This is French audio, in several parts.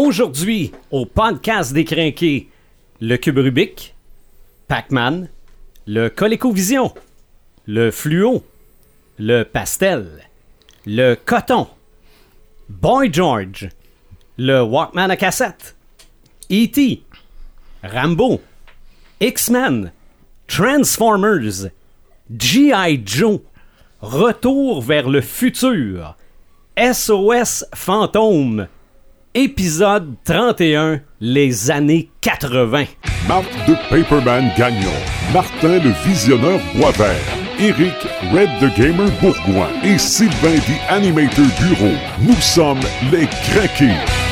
Aujourd'hui, au podcast décrinqué, le cube Rubik, Pac-Man, le ColecoVision, le fluo, le pastel, le coton, Boy George, le Walkman à cassette, E.T., Rambo, X-Men, Transformers, G.I. Joe, Retour vers le futur, SOS Fantôme, épisode 31, les années 80. Marc de Paperman Gagnon, Martin le Visionneur Boisvert, Eric Red the Gamer Bourgoin et Sylvain the Animator Bureau. Nous sommes les craqués.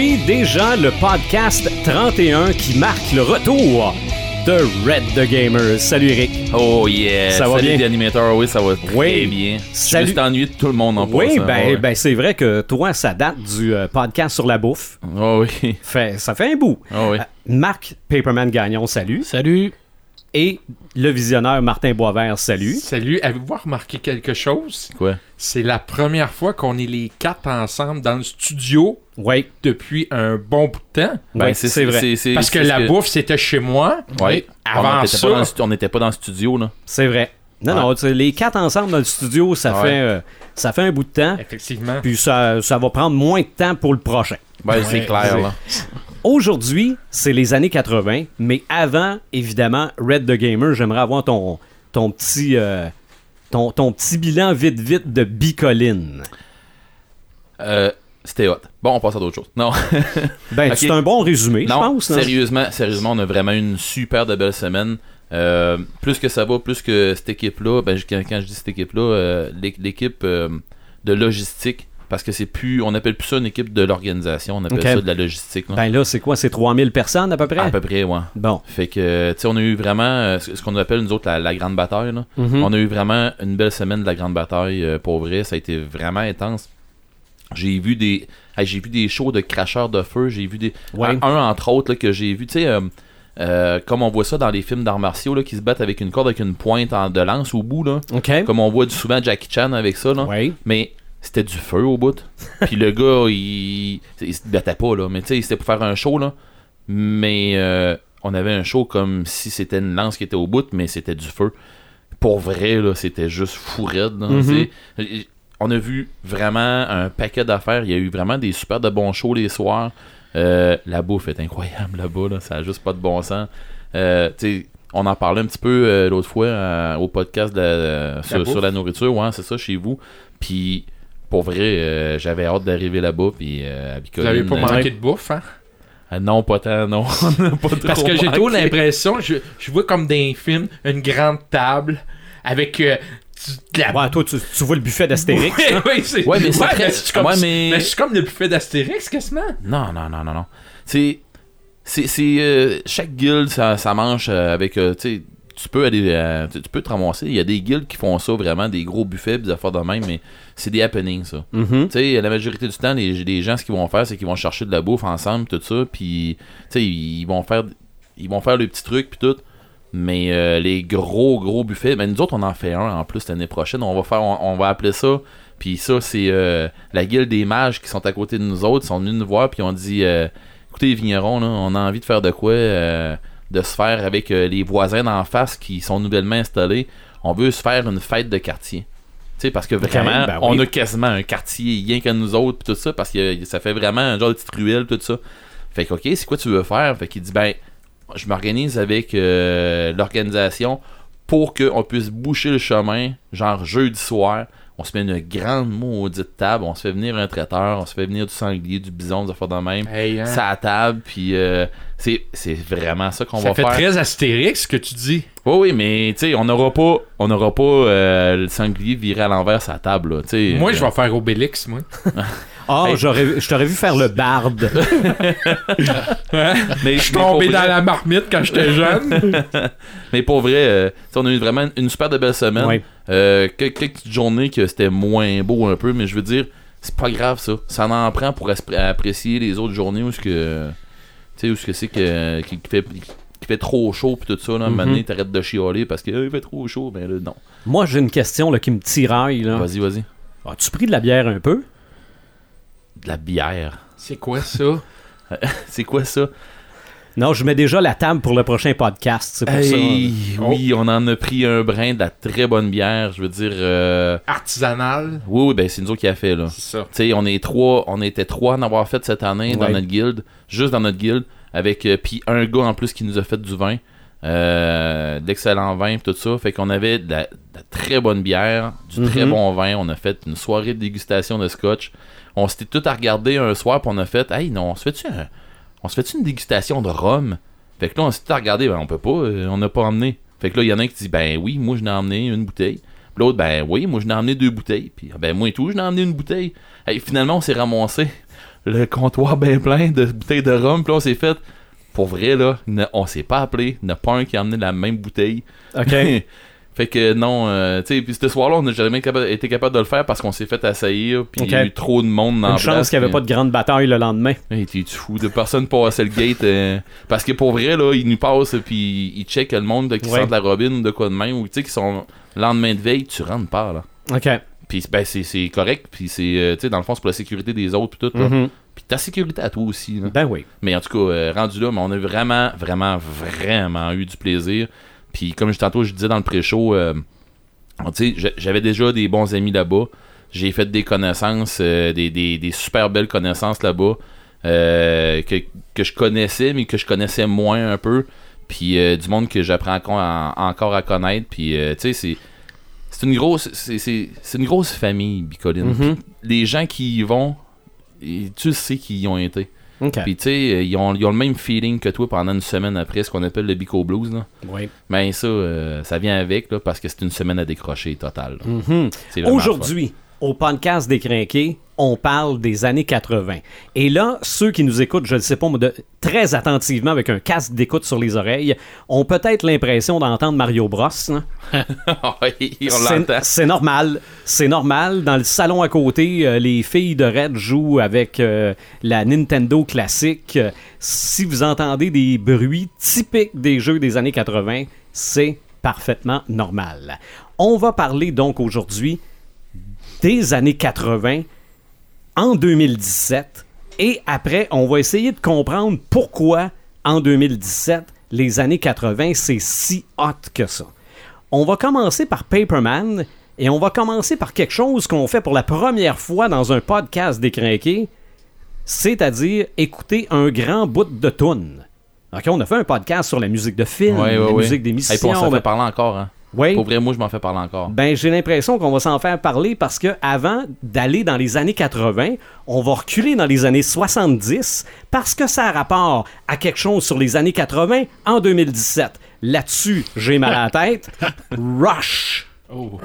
Oui, déjà le podcast 31 qui marque le retour de Red the Gamer. Salut Eric. Oh yeah! Ça va Salut bien? les animateurs, oui, ça va Oui. très bien. Je Salut. suis juste ennuyé de tout le monde en Oui, passant, ben, ouais. ben c'est vrai que toi, ça date du euh, podcast sur la bouffe. Oh oui. Fait, ça fait un bout. Oh oui. Euh, Marc Paperman Gagnon, salut. Salut. Et le visionneur Martin Boisvert, salut. Salut. Avez-vous remarqué quelque chose? Quoi? C'est la première fois qu'on est les quatre ensemble dans le studio Oui, depuis un bon bout de temps. Ben, oui, c'est vrai. c'est- Parce que la bouffe, c'était chez moi. Ouais. Avant on n'était ça- pas, dans le stu- on n'était pas dans le studio, là. C'est vrai. Non, Ouais. non, les quatre ensemble dans le studio, ça, Ouais. fait, euh, ça fait un bout de temps. Effectivement. Puis ça, ça va prendre moins de temps pour le prochain. Ben, c'est clair, là. Aujourd'hui, c'est les années 80, mais avant, évidemment, Red the Gamer, j'aimerais avoir ton, ton petit. euh, ton, ton petit bilan vite vite de bicoline. Euh, c'était hot. Bon, on passe à d'autres choses. Non. Ben, c'est un bon résumé, je pense. hein? sérieusement, sérieusement, on a vraiment eu une super de belle semaine. Euh, plus que ça va, plus que cette équipe-là, ben, quand, je dis cette équipe-là, euh, l'é- l'équipe de logistique, parce que c'est plus, on appelle plus ça une équipe de l'organisation, on appelle ça de la logistique. là. Ben là, c'est quoi? C'est 3000 personnes à peu près? à peu près, ouais. Bon. Fait que, tu sais, on a eu vraiment euh, ce qu'on appelle nous autres la, la grande bataille. Là. Mhm. On a eu vraiment une belle semaine de la grande bataille. euh, pour vrai, ça a été vraiment intense. J'ai vu des, j'ai vu des shows de cracheurs de feu. J'ai vu des, Ouais. un, un, entre autres là, que j'ai vu. Tu sais, euh, euh, comme on voit ça dans les films d'arts martiaux là, qui se battent avec une corde avec une pointe en, de lance au bout là. OK. Comme on voit souvent Jackie Chan avec ça là. Oui. Mais c'était du feu au bout. Puis le gars, il, il se battait pas, là. Mais tu sais, c'était pour faire un show, là. Mais euh, on avait un show comme si c'était une lance qui était au bout, mais c'était du feu. Pour vrai, là, c'était juste fou raide. là. Mhm. C'est- On a vu vraiment un paquet d'affaires. Il y a eu vraiment des super de bons shows les soirs. Euh, la bouffe est incroyable là-bas, là. ça a juste pas de bon sens. Euh, tu sais, on en parlait un petit peu euh, l'autre fois euh, au podcast de la- sur, sur la nourriture, ouais, c'est ça, chez vous. Puis, pour vrai, euh, j'avais hâte d'arriver là-bas. Puis, euh, à Vous n'avez pas euh, manqué de bouffe, hein? non, pas tant, non. Parce que j'ai trop l'impression, je, je vois comme dans les films, une grande table avec euh, du- de la Ouais, toi, tu, tu vois le buffet d'Astérix. C'est Ouais, mais c'est très- c'est comme, ouais, mais- mais c'est comme le buffet d'Astérix, quasiment. Non, non, non, non, non. C'est. C'est. c'est, euh, chaque guilde, ça, ça mange euh, avec. euh, tu sais, tu peux aller. euh, tu peux te ramasser. Il y a des guildes qui font ça vraiment, des gros buffets, des affaires de même, mais c'est des happenings, ça. Mhm. Tu sais, la majorité du temps, les, les gens, ce qu'ils vont faire, c'est qu'ils vont chercher de la bouffe ensemble, tout ça, puis, tu sais, ils vont faire, ils vont faire le petit truc, puis tout. Mais euh, les gros, gros buffets, ben nous autres, on en fait un en plus l'année prochaine. On va faire, on, on va appeler ça. Puis ça, c'est euh, la guilde des mages qui sont à côté de nous autres. Ils sont venus nous voir, puis on dit, euh, écoutez, les vignerons, là, on a envie de faire de quoi, de se faire avec euh, les voisins d'en face qui sont nouvellement installés. On veut se faire une fête de quartier. Tu sais, parce que vraiment, ben on oui. a quasiment un quartier rien que nous autres, pis tout ça, parce que ça fait vraiment un genre de petite ruelle, tout ça. Fait que, ok, c'est quoi tu veux faire? Fait qu'il dit, ben, je m'organise avec euh, l'organisation pour qu'on puisse boucher le chemin, genre jeudi soir. On se met une grande maudite table, on se fait venir un traiteur, on se fait venir du sanglier, du bison, des affaires de même. Hey, hein? Ça à table, puis euh, c'est c'est vraiment ça qu'on Ça va fait faire. très Astérix, ce que tu dis. Oui, oui, mais tu sais, on n'aura pas, on n'aura pas euh, le sanglier viré à l'envers sa table, là, tu sais. Moi, Euh, je vais faire Obélix, moi. Ah, Hey. j'aurais, je t'aurais vu faire le barde. mais, Je suis mais tombé dans vrai- la marmite quand j'étais jeune. Mais pour vrai, euh, on a eu vraiment une super de belle semaine. Ouais. Euh, quelques, petites journées que c'était moins beau un peu, mais je veux dire, c'est pas grave ça. Ça en prend pour apprécier les autres journées où ce que. Tu sais, où ce que c'est que, qui, fait, qui fait trop chaud pis tout ça. Là, à un moment Mhm. donné, t'arrêtes de chialer parce que euh, il fait trop chaud. Ben là, non. Moi, j'ai une question là, qui me tiraille. Là. Vas-y, vas-y. As-tu pris de la bière un peu? De la bière. C'est quoi ça? C'est quoi ça? Non, je mets déjà la table pour le prochain podcast. C'est pour ça. Oui, on en a pris un brin de la très bonne bière. Je veux dire. euh, Artisanal. Oui, oui, ben c'est nous autres qui a fait là. C'est ça. Tu sais, on est trois, on était trois à en avoir fait cette année dans notre guilde, juste dans notre guilde, avec euh, puis un gars en plus qui nous a fait du vin, euh, d'excellents vins tout ça. Fait qu'on avait de la, de la très bonne bière, du très Mhm. bon vin. On a fait une soirée de dégustation de scotch. On s'était tout à regarder un soir puis on a fait, hey non, on se fait-tu un- on se fait une dégustation de rhum? Fait que là, on à regarder, ben on peut pas, euh, on n'a pas emmené. Fait que là, il y en a un qui dit, ben oui, moi je n'ai emmené une bouteille. Puis L'autre, ben oui, moi je n'ai emmené deux bouteilles. Puis ben moi et tout, je n'ai emmené une bouteille. Hey, finalement, on s'est ramassé le comptoir bien plein de bouteilles de rhum. Puis là, on s'est fait, pour vrai, là, ne- on s'est pas appelé. Il n'y a pas un qui a emmené la même bouteille. OK. fait que non, euh, tu sais, puis ce soir-là, on n'a jamais capa- été capable de le faire parce qu'on s'est fait assaillir. Puis il y a eu trop de monde dans Une la chance qu'il n'y avait pas de grande bataille le lendemain. Hey, t'es-tu fou? De personne passait le gate. euh, parce que pour vrai, là, ils nous passent puis ils checkent le monde qui Ouais. sort de la robine ou de quoi de même. Ou tu sais, qui sont lendemain de veille, tu rentres pas, là. OK. Puis ben, c'est c'est correct. Puis c'est, euh, tu sais, dans le fond, c'est pour la sécurité des autres. Puis tout. Mhm. Puis ta sécurité à toi aussi. là. Ben oui. Mais en tout cas, euh, rendu là, mais on a vraiment, vraiment, vraiment eu du plaisir. Puis comme je, tantôt je disais dans le pré-show, euh, tu sais, j'a- j'avais déjà des bons amis là-bas. J'ai fait des connaissances, euh, des, des- des super belles connaissances là-bas euh, que, que je connaissais, mais que je connaissais moins un peu. Puis euh, du monde que j'apprends encore à, encore à connaître. Puis euh, tu sais, c'est une grosse c'est- c'est c'est une grosse famille, Bicoline. Mhm. Puis Les gens qui y vont, tu sais qui y ont été. Puis tu sais, ils ont, ils ont le même feeling que toi pendant une semaine après, ce qu'on appelle le Bico Blues. Là. Oui. Ben ça, euh, ça vient avec, là, parce que c'est une semaine à décrocher total. là. Mhm. Aujourd'hui, au podcast des Crinqués, on parle des années 80. Et là, ceux qui nous écoutent, je ne sais pas, de, très attentivement avec un casque d'écoute sur les oreilles, ont peut-être l'impression d'entendre Mario Bros. hein. Oui. C'est normal. C'est normal. Dans le salon à côté, euh, les filles de Red jouent avec euh, la Nintendo classique. Euh, si vous entendez des bruits typiques des jeux des années 80, c'est parfaitement normal. On va parler donc aujourd'hui des années 80 en 2017 et après, on va essayer de comprendre pourquoi en 2017, les années 80, c'est si hot que ça. On va commencer par Paperman et on va commencer par quelque chose qu'on fait pour la première fois dans un podcast décrinqué, c'est-à-dire écouter un grand bout de tune. OK, on a fait un podcast sur la musique de film, Ouais, la ouais, musique des Hey, on s'en fait parler encore. Hein. Ouais. Pour vrai, moi, je m'en fais parler encore. Ben, j'ai l'impression qu'on va s'en faire parler parce que avant d'aller dans les années 80, on va reculer dans les années 70 parce que ça a rapport à quelque chose sur les années 80 en 2017. Là-dessus, j'ai mal à la tête. Rush. Oh.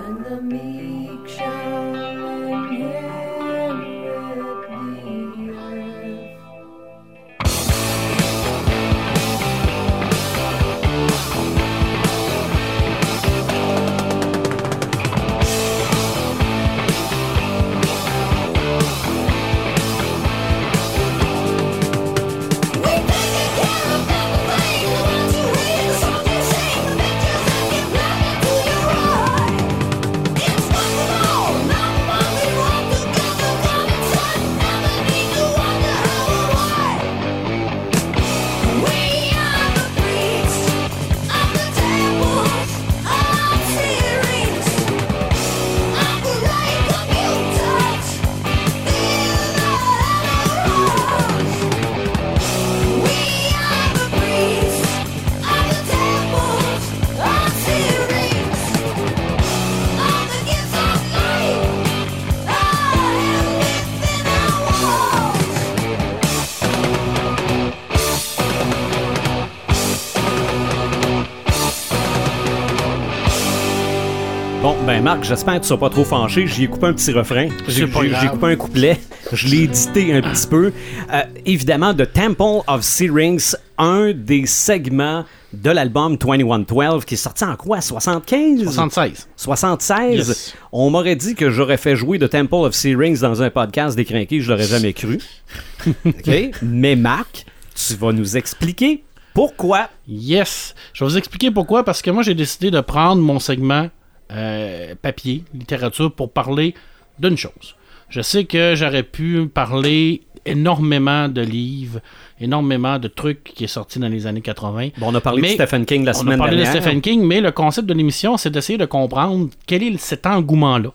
Ben Marc, j'espère que tu seras pas trop fâché. J'y ai coupé un petit refrain. J'ai coupé un couplet. Je l'ai édité un petit peu. Euh, évidemment, The Temple of Syrinx, un des segments de l'album 2112 qui est sorti en quoi? 75 76. 76 Yes. On m'aurait dit que j'aurais fait jouer de Temple of Sea Rings dans un podcast décrinqué, je l'aurais jamais cru. OK Mais Marc, tu vas nous expliquer pourquoi. Yes. Je vais vous expliquer pourquoi. Parce que moi, j'ai décidé de prendre mon segment euh, papier, littérature, pour parler d'une chose. Je sais que j'aurais pu parler énormément de livres, énormément de trucs qui est sorti dans les années 80. Bon, on a parlé Mais de Stephen King la On a semaine parlé dernière. de Stephen King, mais le concept de l'émission, c'est d'essayer de comprendre quel est cet engouement-là.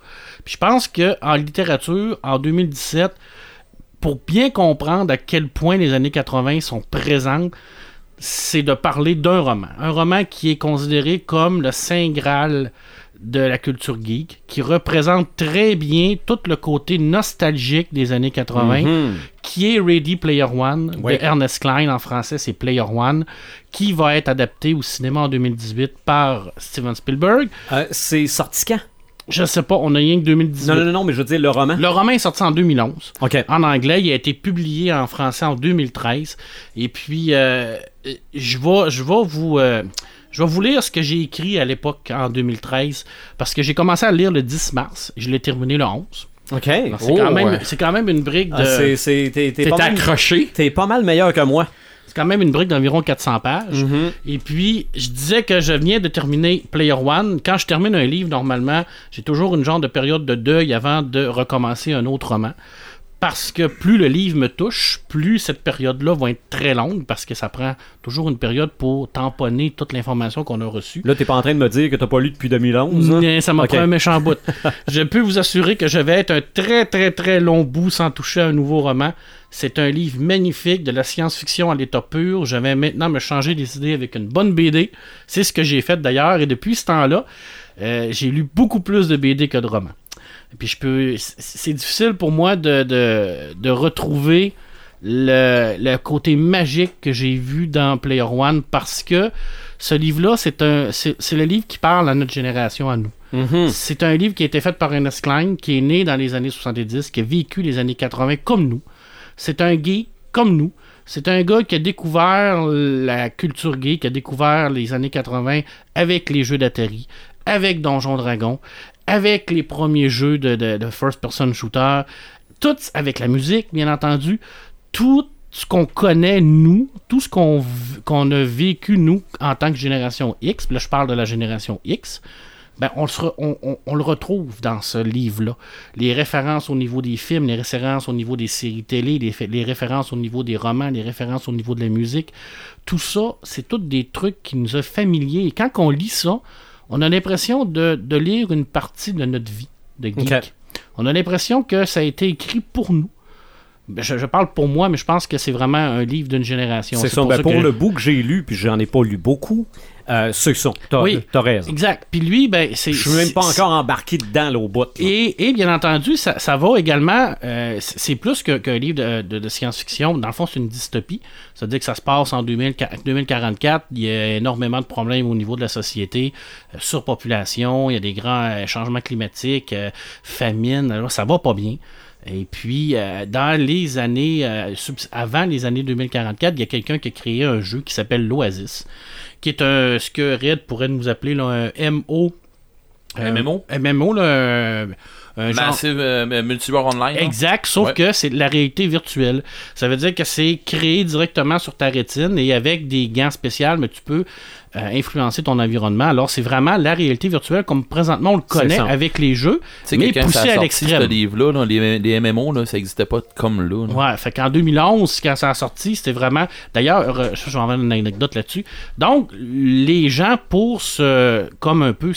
Puis je pense que en littérature, en 2017, pour bien comprendre à quel point les années 80 sont présentes, c'est de parler d'un roman. Un roman qui est considéré comme le saint graal de la culture geek, qui représente très bien tout le côté nostalgique des années 80, Mhm. qui est Ready Player One, Oui. de Ernest Klein, en français c'est Player One, qui va être adapté au cinéma en 2018 par Steven Spielberg. Euh, c'est sorti quand? Je sais pas, on a rien que 2018. Non, non, non, mais je veux dire le roman. Le roman est sorti en 2011. OK. En anglais, il a été publié en français en 2013. Et puis, euh, je vais, je vous, euh, je vais vous lire ce que j'ai écrit à l'époque en 2013, parce que j'ai commencé à le lire le 10 mars. Je l'ai terminé le 11. OK. C'est Oh, quand, même- ouais. c'est quand même une brique de, Ah, c'est, c'est, t'es, accroché. t'es pas mal meilleur que moi. c'est quand même une brique d'environ 400 pages. Et puis, je disais que je viens de terminer Player One. Quand je termine un livre, normalement, j'ai toujours une genre de période de deuil avant de recommencer un autre roman. Parce que plus le livre me touche, plus cette période-là va être très longue, parce que ça prend toujours une période pour tamponner toute l'information qu'on a reçue. Là, t'es pas en train de me dire que t'as pas lu depuis 2011. hein? Mais ça m'a pris un méchant bout. je peux vous assurer que je vais être un très très très long bout sans toucher à un nouveau roman. C'est un livre magnifique de la science-fiction à l'état pur. Je vais maintenant me changer des idées avec une bonne BD. C'est ce que j'ai fait d'ailleurs. Et depuis ce temps-là, euh, j'ai lu beaucoup plus de BD que de romans. Puis je peux. C'est difficile pour moi de, de, de retrouver le, le côté magique que j'ai vu dans Player One parce que ce livre-là, c'est un c'est c'est le livre qui parle à notre génération, à nous. Mhm. C'est un livre qui a été fait par Ernest Klein, qui est né dans les années 70, qui a vécu les années 80 comme nous. C'est un gay comme nous. C'est un gars qui a découvert la culture gay, qui a découvert les années 80 avec les jeux d'Atari, avec Donjon Dragon, avec les premiers jeux de, first-person shooter, tout avec la musique, bien entendu, tout ce qu'on connaît, nous, tout ce qu'on a vécu, nous, en tant que génération X, là je parle de la génération X, ben, on, le retrouve dans ce livre-là. Les références au niveau des films, les références au niveau des séries télé, les, références au niveau des romans, les références au niveau de la musique, tout ça, c'est tous des trucs qui nous sont familiers. Et quand on lit ça, on a l'impression de, de lire une partie de notre vie de geek. On a l'impression que ça a été écrit pour nous. Ben, Je, je parle pour moi, mais je pense que c'est vraiment un livre d'une génération. C'est ça. pour Ben, ça pour que- le bout que j'ai lu, puis j'en ai pas lu beaucoup, euh, c'est ça. T'as, Oui. t'as raison. Exact. Puis lui, ben, c'est. Je suis même pas encore embarqué dedans, là, au bout. là. Et, et bien entendu, ça, ça va également. euh, c'est plus que- qu'un livre de, de- de science-fiction. Dans le fond, c'est une dystopie. Ça veut dire que ça se passe en 2000 2044. Il y a énormément de problèmes au niveau de la société. euh, surpopulation, il y a des grands euh, changements climatiques, euh, famine. Alors, ça va pas bien. Et puis, euh, dans les années, euh, avant les années 2044, il y a quelqu'un qui a créé un jeu qui s'appelle l'Oasis, qui est un, ce que Red pourrait nous appeler là, un MO. Un MMO? Un MMO, là, un, un genre- Massive euh, multijoueur online. Exact, sauf Ouais. que c'est de la réalité virtuelle. Ça veut dire que c'est créé directement sur ta rétine et avec des gants spéciaux, mais tu peux euh, influencer ton environnement. Alors, c'est vraiment la réalité virtuelle comme présentement on le connaît avec les jeux, mais poussé à sorti ce l'extrême. livre-là, là, les, les MMO, là, ça n'existait pas comme là. là. Ouais, fait qu'en 2011, quand ça a sorti, c'était vraiment. D'ailleurs, euh, je vais en faire une anecdote là-dessus. Donc, les gens, pour se. comme un peu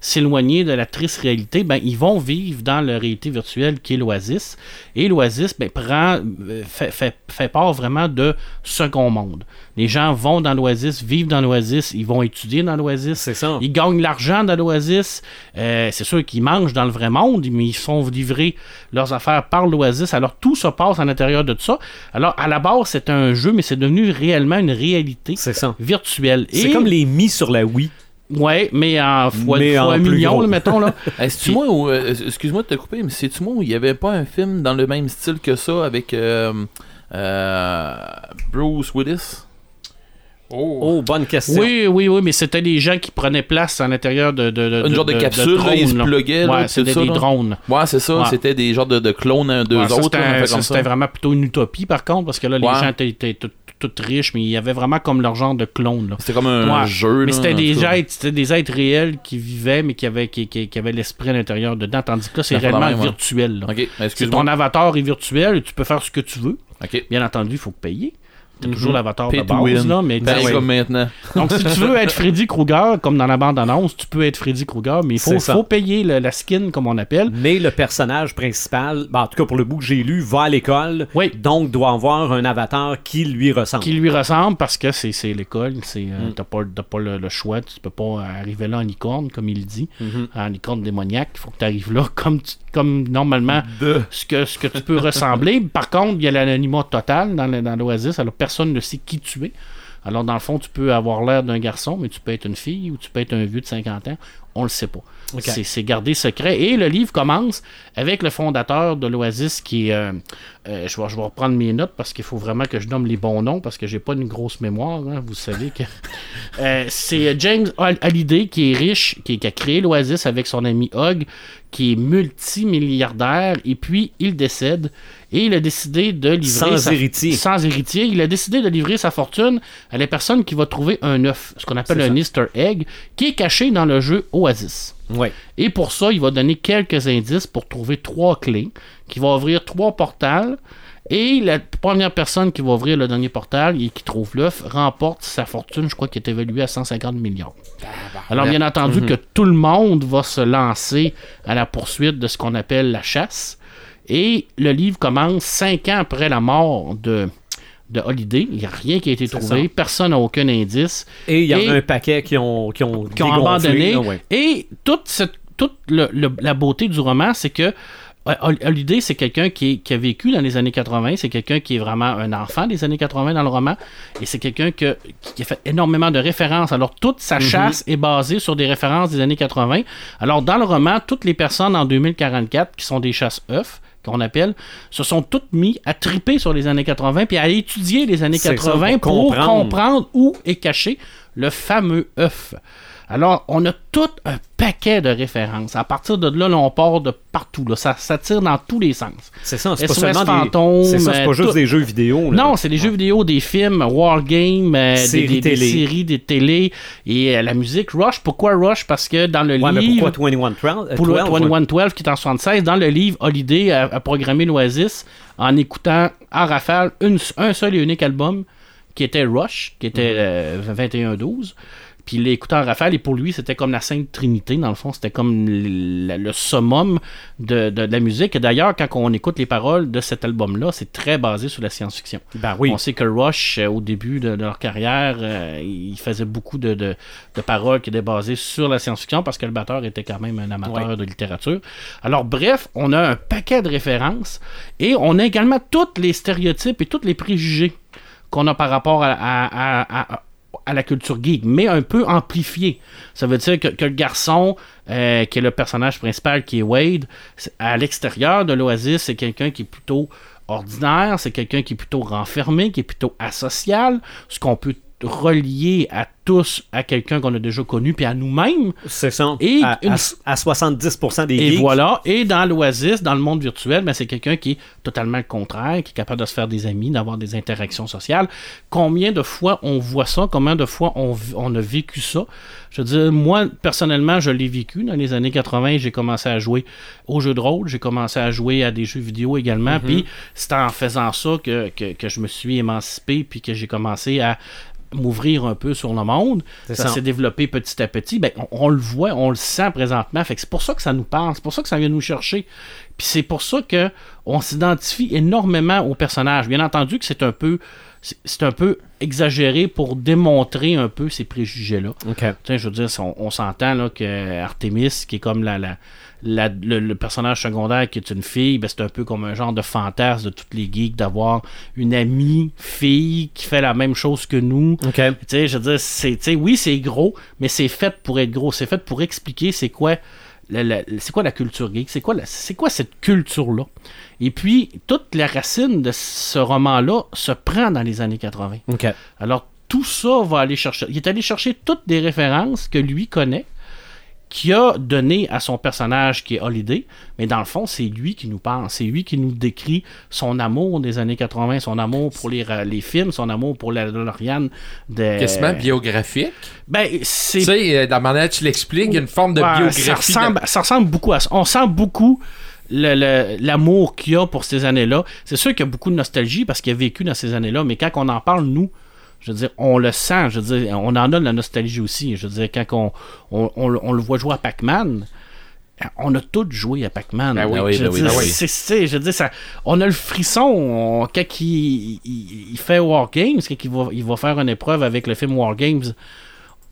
s'éloigner de la triste réalité, ben, ils vont vivre dans la réalité virtuelle qui est l'Oasis. Et l'Oasis, ben, prend. euh, fait, fait, fait part vraiment de second monde. Les gens vont dans l'Oasis, vivent dans l'Oasis, ils vont étudier dans l'Oasis. C'est ça. Ils gagnent l'argent dans l'Oasis. Euh, c'est sûr qu'ils mangent dans le vrai monde, mais ils sont livrés leurs affaires par l'Oasis. Alors tout se passe à l'intérieur de tout ça. Alors à la base, c'est un jeu, mais c'est devenu réellement une réalité C'est ça. virtuelle. C'est comme les mis sur la Wii. Ouais, mais en fois, Mais fois en un million, là, mettons. Là. Hey, c'est-tu moi ou, euh, excuse-moi de te couper, mais c'est-tu moi où il n'y avait pas un film dans le même style que ça avec euh, euh, Bruce Willis? Oh. Oh, bonne question. Oui, oui, oui, mais c'était des gens qui prenaient place à l'intérieur de, de, de Une genre de capsule, là, drones, ils se pluguaient, Ouais, c'est c'était ça, des là. drones. Ouais, c'est ça. Ouais. C'était des genres de, de clones un d'eux Ouais, ça, autres. c'était là, on un- fait ça, comme c'était vraiment plutôt une utopie, par contre, parce que là, les Ouais. gens étaient, étaient tout- tous riches, mais il y avait vraiment comme leur genre de clone. Là. C'était comme un Ouais. jeu. Mais c'était des, êtres, des êtres réels qui vivaient, mais qui avaient, qui, qui- qui avaient l'esprit à l'intérieur dedans, tandis que là, c'est réellement même, virtuel. là. Ton avatar est virtuel, tu peux faire ce que tu veux. Bien entendu, il faut payer. Mhm. toujours l'avatar Pay de base, là, mais Pareil Ouais. comme maintenant. Donc, si tu veux être Freddy Krueger, comme dans la bande-annonce, tu peux être Freddy Krueger, mais il faut, payer le- la skin, comme on appelle. Mais le personnage principal, ben, en tout cas pour le bout que j'ai lu, va à l'école. Oui. Donc doit avoir un avatar qui lui ressemble. Qui lui ressemble parce que c'est l'école, c'est euh, Mm. t'as pas, pas le, le choix, tu peux pas arriver là en licorne, comme il dit, Mhm. en licorne démoniaque. Il faut que tu arrives là comme, tu- comme normalement De. ce que, ce que tu peux ressembler. Par contre, il y a l'anonymat total dans l'Oasis, alors personne ne sait qui tu es. Alors, dans le fond, tu peux avoir l'air d'un garçon, mais tu peux être une fille ou tu peux être un vieux de 50 ans. On le sait pas. C'est- gardé secret. Et le livre commence avec le fondateur de l'Oasis qui est. euh, euh, je, vais, je vais reprendre mes notes parce qu'il faut vraiment que je nomme les bons noms parce que j'ai pas une grosse mémoire. hein, vous savez que. Euh, c'est James Hall- Hallyday qui est riche, qui, qui a créé l'Oasis avec son ami Hogg, qui est multimilliardaire, et puis il décède. Et il a décidé de livrer. Sans sa- héritier. Sans héritier. Il a décidé de livrer sa fortune à la personne qui va trouver un œuf, ce qu'on appelle un ça. Easter egg, qui est caché dans le jeu Oasis. Ouais. Et pour ça, il va donner quelques indices pour trouver trois clés, qui va ouvrir trois portals. Et la première personne qui va ouvrir le dernier portal et qui trouve l'œuf remporte sa fortune, je crois, qui est évaluée à 150 millions. Alors, bien entendu, que tout le monde va se lancer à la poursuite de ce qu'on appelle la chasse. Et le livre commence cinq ans après la mort de, de Holiday. Il n'y a rien qui a été trouvé. ça. Personne n'a aucun indice Et il y en a un paquet qui ont, qui ont, qui ont abandonné. ouais. Et toute, cette, toute le- le- la beauté du roman, c'est que euh, Hol- Holiday, c'est quelqu'un qui, a vécu dans les années 80. C'est quelqu'un qui est vraiment un enfant des années 80 dans le roman. Et c'est quelqu'un que- qui a fait énormément de références. Alors, toute sa chasse est basée sur des références des années 80. Alors, dans le roman, toutes les personnes en 2044 qui sont des chasses-œufs, qu'on appelle, se sont toutes mis à triper sur les années 80 puis à étudier les années C'est ça, 80 pour pour comprendre. comprendre où est caché le fameux œuf. Alors, on a tout un paquet de références. À partir de là, là, on part de partout. Là. Ça, ça tire dans tous les sens. C'est ça, c'est pas seulement Fantôme, des... C'est ça, c'est pas euh, juste tout- des jeux vidéo. là. Non, c'est des jeux vidéo, des films, Wargame, euh, des, Séries des- des télé. séries, des télés et euh, la musique. Rush, pourquoi Rush? Parce que dans le Ouais, mais livre... pourquoi 2112? pour le 12, ouais. 2112 qui est en 76, dans le livre, Holiday a, a programmé l'Oasis en écoutant en rafale une- un seul et unique album qui était Rush, qui était euh, 21-12. Puis en rafale et pour lui, c'était comme la Sainte Trinité. Dans le fond, c'était comme le, le summum de, de- de la musique. Et d'ailleurs, quand on écoute les paroles de cet album-là, c'est très basé sur la science-fiction. Ben oui. On sait que Rush, euh, au début de, de leur carrière, euh, il faisait beaucoup de, de- de paroles qui étaient basées sur la science-fiction parce que le batteur était quand même un amateur Ouais. de littérature. Alors, bref, on a un paquet de références et on a également tous les stéréotypes et tous les préjugés qu'on a par rapport à, à- à- à- à la culture geek, mais un peu amplifié. Ça veut dire que, le garçon, euh, qui est le personnage principal, qui est Wade, à l'extérieur de l'Oasis, c'est quelqu'un qui est plutôt ordinaire, c'est quelqu'un qui est plutôt renfermé, qui est plutôt asocial, ce qu'on peut relier à tous à quelqu'un qu'on a déjà connu, puis à nous-mêmes. C'est ça. Et à, une- à- à 70% des Et geeks. voilà. Et dans l'Oasis, dans le monde virtuel, ben, c'est quelqu'un qui est totalement le contraire, qui est capable de se faire des amis, d'avoir des interactions sociales. Combien de fois on voit ça? Combien de fois on, on a vécu ça? Je veux dire, moi, personnellement, je l'ai vécu. Dans les années 80, j'ai commencé à jouer aux jeux de rôle. J'ai commencé à jouer à des jeux vidéo également. Puis c'est en faisant ça que, que, que je me suis émancipé puis que j'ai commencé à m'ouvrir un peu sur le monde. Ça s'est développé petit à petit. Ben, on, on le voit, on le sent présentement. Fait que c'est pour ça que ça nous parle, c'est pour ça que ça vient nous chercher. Puis c'est pour ça que on s'identifie énormément au personnage. Bien entendu que c'est un peu c'est- un peu exagéré pour démontrer un peu ces préjugés-là. Je veux dire, on, on s'entend là, que Artemis, qui est comme la, la, la- le, le personnage secondaire qui est une fille, ben, c'est un peu comme un genre de fantasme de toutes les geeks d'avoir une amie fille qui fait la même chose que nous. Je veux dire, c'est, oui, c'est gros, mais c'est fait pour être gros. C'est fait pour expliquer c'est quoi, c'est quoi la culture geek, c'est quoi, la- c'est quoi cette culture-là? Et puis, toute la racine de ce roman-là se prend dans les années 80. OK. Alors, tout ça va aller chercher. Il est allé chercher toutes des références que lui connaît, qui a donné à son personnage qui est Holiday, mais dans le fond, c'est lui qui nous parle, c'est lui qui nous décrit son amour des années 80, son amour pour les, ra- les films, son amour pour la DeLorean. De... Quasiment biographique. Ben, c'est Tu sais, euh, dans la manière tu l'expliques, il y a une forme de biographie. Ça ressemble, ça ressemble beaucoup à ça. On sent beaucoup l'amour qu'il y a pour ces années-là. C'est sûr qu'il y a beaucoup de nostalgie parce qu'il a vécu dans ces années-là, mais quand on en parle, nous, je veux dire, on le sent. Je veux dire, on en a de la nostalgie aussi. Je veux dire, quand on, on, on- on le voit jouer à Pac-Man, on a tous joué à Pac-Man. Ben oui, ben oui, je ben oui, ben oui. c'est- c'est- je veux dire, ça, on a le frisson on- quand il, il- il fait War Games, quand il va, il va faire une épreuve avec le film War Games.